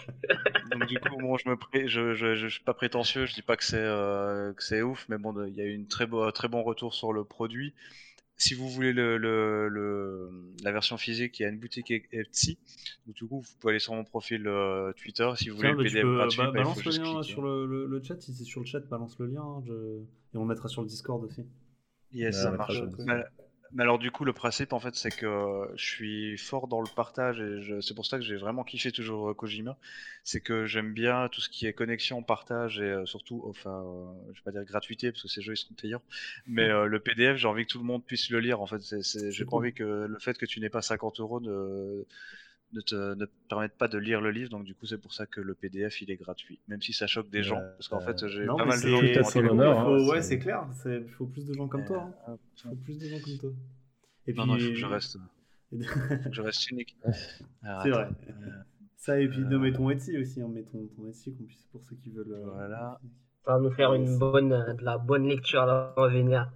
Donc du coup, bon, je me pré... je, je, je, suis pas prétentieux, je dis pas que c'est euh, que c'est ouf, mais bon, il y a eu une très beau, très bon retour sur le produit. Si vous voulez le, le, le la version physique, il y a une boutique Etsy. Donc du coup, vous pouvez aller sur mon profil euh, Twitter si vous voulez le PDF gratuit. bah, bah, balance le lien sur le, chat, si c'est sur le chat, balance le lien, hein, je- et on le mettra sur le Discord aussi. Yes, Ouais, ça marche. Mais, alors du coup, le principe en fait, c'est que euh, je suis fort dans le partage et je- c'est pour ça que j'ai vraiment kiffé toujours euh, Kojima. C'est que j'aime bien tout ce qui est connexion, partage et euh, surtout, enfin, euh, je vais pas dire gratuité parce que ces jeux ils sont payants, mais euh, le PDF, j'ai envie que tout le monde puisse le lire. En fait, j'ai pas envie que le fait que tu n'aies pas 50 euros ne ne te, ne te permette pas de lire le livre, donc du coup c'est pour ça que le PDF il est gratuit, même si ça choque des gens, parce qu'en fait j'ai pas mal de c'est- gens qui dit, l'honneur, il faut- hein, ouais, c'est- c'est clair. c'est- Il faut plus de gens comme toi. hein. euh, Il faut plus de gens comme toi. Et non, non, il faut que je reste, c'est faut que je reste unique. Alors, vrai. euh, Ça, et puis Euh, non, mais ton Etsy aussi, hein, mets ton, ton Etsy qu'on puisse, pour ceux qui veulent. euh, Voilà. Va nous faire une bonne, euh, de la bonne lecture à venir.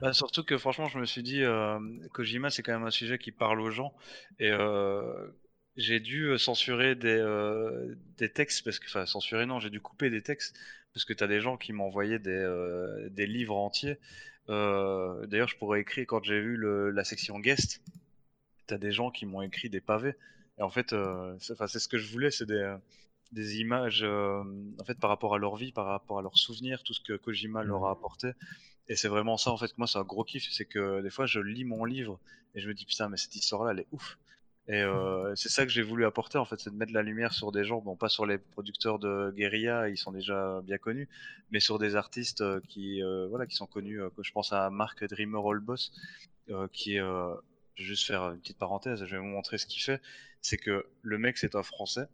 Bah, surtout que franchement, je me suis dit, euh, Kojima, c'est quand même un sujet qui parle aux gens. Et euh, j'ai dû censurer des, des textes, parce que, enfin, censurer, non, j'ai dû couper des textes, parce que tu as des gens qui m'envoyaient des, des livres entiers. D'ailleurs, je pourrais écrire, quand j'ai vu le- la section guest, tu as des gens qui m'ont écrit des pavés. Et en fait, c'est enfin, ce que je voulais, c'est des, des images, euh, en fait, par rapport à leur vie, par rapport à leurs souvenirs, tout ce que Kojima leur a apporté. Et c'est vraiment ça, en fait, que moi, c'est un gros kiff, c'est que des fois, je lis mon livre et je me dis, putain, mais cette histoire-là, elle est ouf. Et euh, c'est ça que j'ai voulu apporter, en fait, c'est de mettre la lumière sur des gens, bon, pas sur les producteurs de guérilla, ils sont déjà bien connus, mais sur des artistes euh, qui, euh, voilà, qui sont connus, que je pense à Marc Dreamer All Boss, qui est, je vais juste faire une petite parenthèse, je vais vous montrer ce qu'il fait. C'est que le mec, c'est un Français,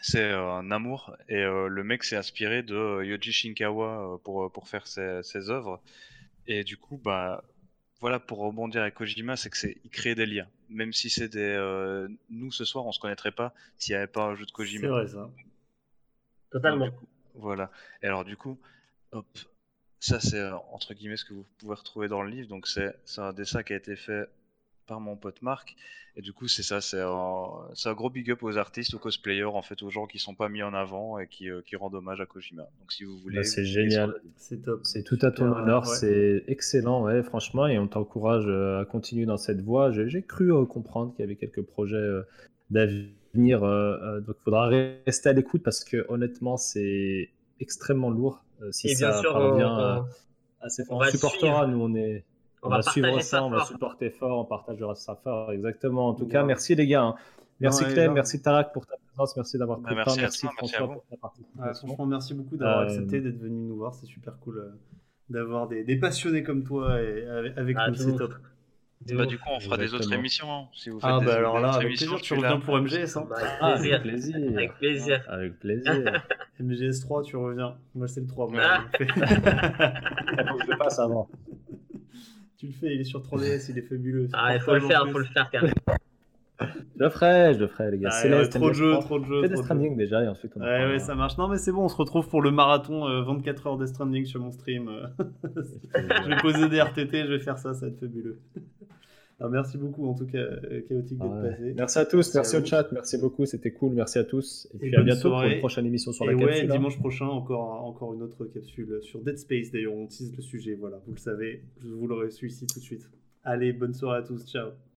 c'est euh, un amour, et euh, le mec s'est inspiré de euh, Yoji Shinkawa pour, pour faire ses, ses œuvres. Et du coup, bah, voilà, pour rebondir avec Kojima, c'est que c'est, il crée des liens. Même si c'est des, euh, nous ce soir, on se connaîtrait pas s'il n'y avait pas un jeu de C'est Kojima. vrai, ça. Totalement. Donc, du coup, voilà. Et alors du coup, hop, ça c'est entre guillemets ce que vous pouvez retrouver dans le livre. Donc c'est c'est un dessin qui a été fait par mon pote Marc. Et du coup c'est ça, c'est un, c'est un gros big up aux artistes, aux cosplayers, en fait, aux gens qui sont pas mis en avant et qui, euh, qui rendent hommage à Kojima. Donc si vous voulez, Bah, c'est vous cliquez génial. C'est top. C'est tout à ton honneur, ouais. c'est excellent, ouais, franchement, et on t'encourage euh, à continuer dans cette voie. J'ai j'ai cru euh, comprendre qu'il y avait quelques projets euh, d'avenir, euh, euh, donc il faudra rester à l'écoute parce que honnêtement, c'est extrêmement lourd. euh, si Et ça bien sûr, parvient on- on- supportera, nous, on est. On On, va va suivre ça, ça on va supporter fort, on partagera ça fort, exactement. En tout Ouais. cas, merci les gars. hein. Merci Ouais, Clem, merci Tarak pour ta présence, merci d'avoir Bah, pris le merci temps, merci merci François vous. pour ta Ouais, participation. franchement, merci beaucoup d'avoir Euh, accepté d'être venu nous voir. C'est super cool euh, d'avoir des, des passionnés comme toi et avec, avec Ah, nous. C'est top. Bah, du coup, on fera des autres émissions. hein. Si vous faites Ah, des, bah alors des là, autres avec émissions, plaisir, tu reviens pour MGS. Hein. Bah, avec Ah, plaisir. avec plaisir. Avec plaisir. Avec plaisir. MGS 3, tu reviens. Moi, c'est le 3. moi, Ah. je le fais. Il faut que je le fasse avant. Tu le fais, il est sur 3DS, il est fabuleux. Ah, il faut le faire, plus. faut le faire, carrément. Je le ferai, je le ferai, les gars. Ah, ouais, trop de jeux, MGS3. trop de On jeux. fait des trop de Stranding déjà et ensuite on Ouais, ouais, ça marche. Non, mais c'est bon, on se retrouve pour le marathon euh, 24 heures Death Stranding sur mon stream. euh. je vais poser des RTT, je vais faire ça, ça va être fabuleux. Alors, merci beaucoup, en tout cas, euh, Chaotique, d'être Ouais. passé. Merci à tous, merci, à au chat, merci beaucoup, c'était cool, merci à tous. Et, Et puis à bientôt pour une prochaine émission sur Et la ouais, capsule. hein. dimanche prochain, encore, encore une autre capsule sur Dead Space. D'ailleurs, on tease le sujet, voilà, vous le savez. Je vous l'aurai su ici tout de suite. Allez, bonne soirée à tous, ciao.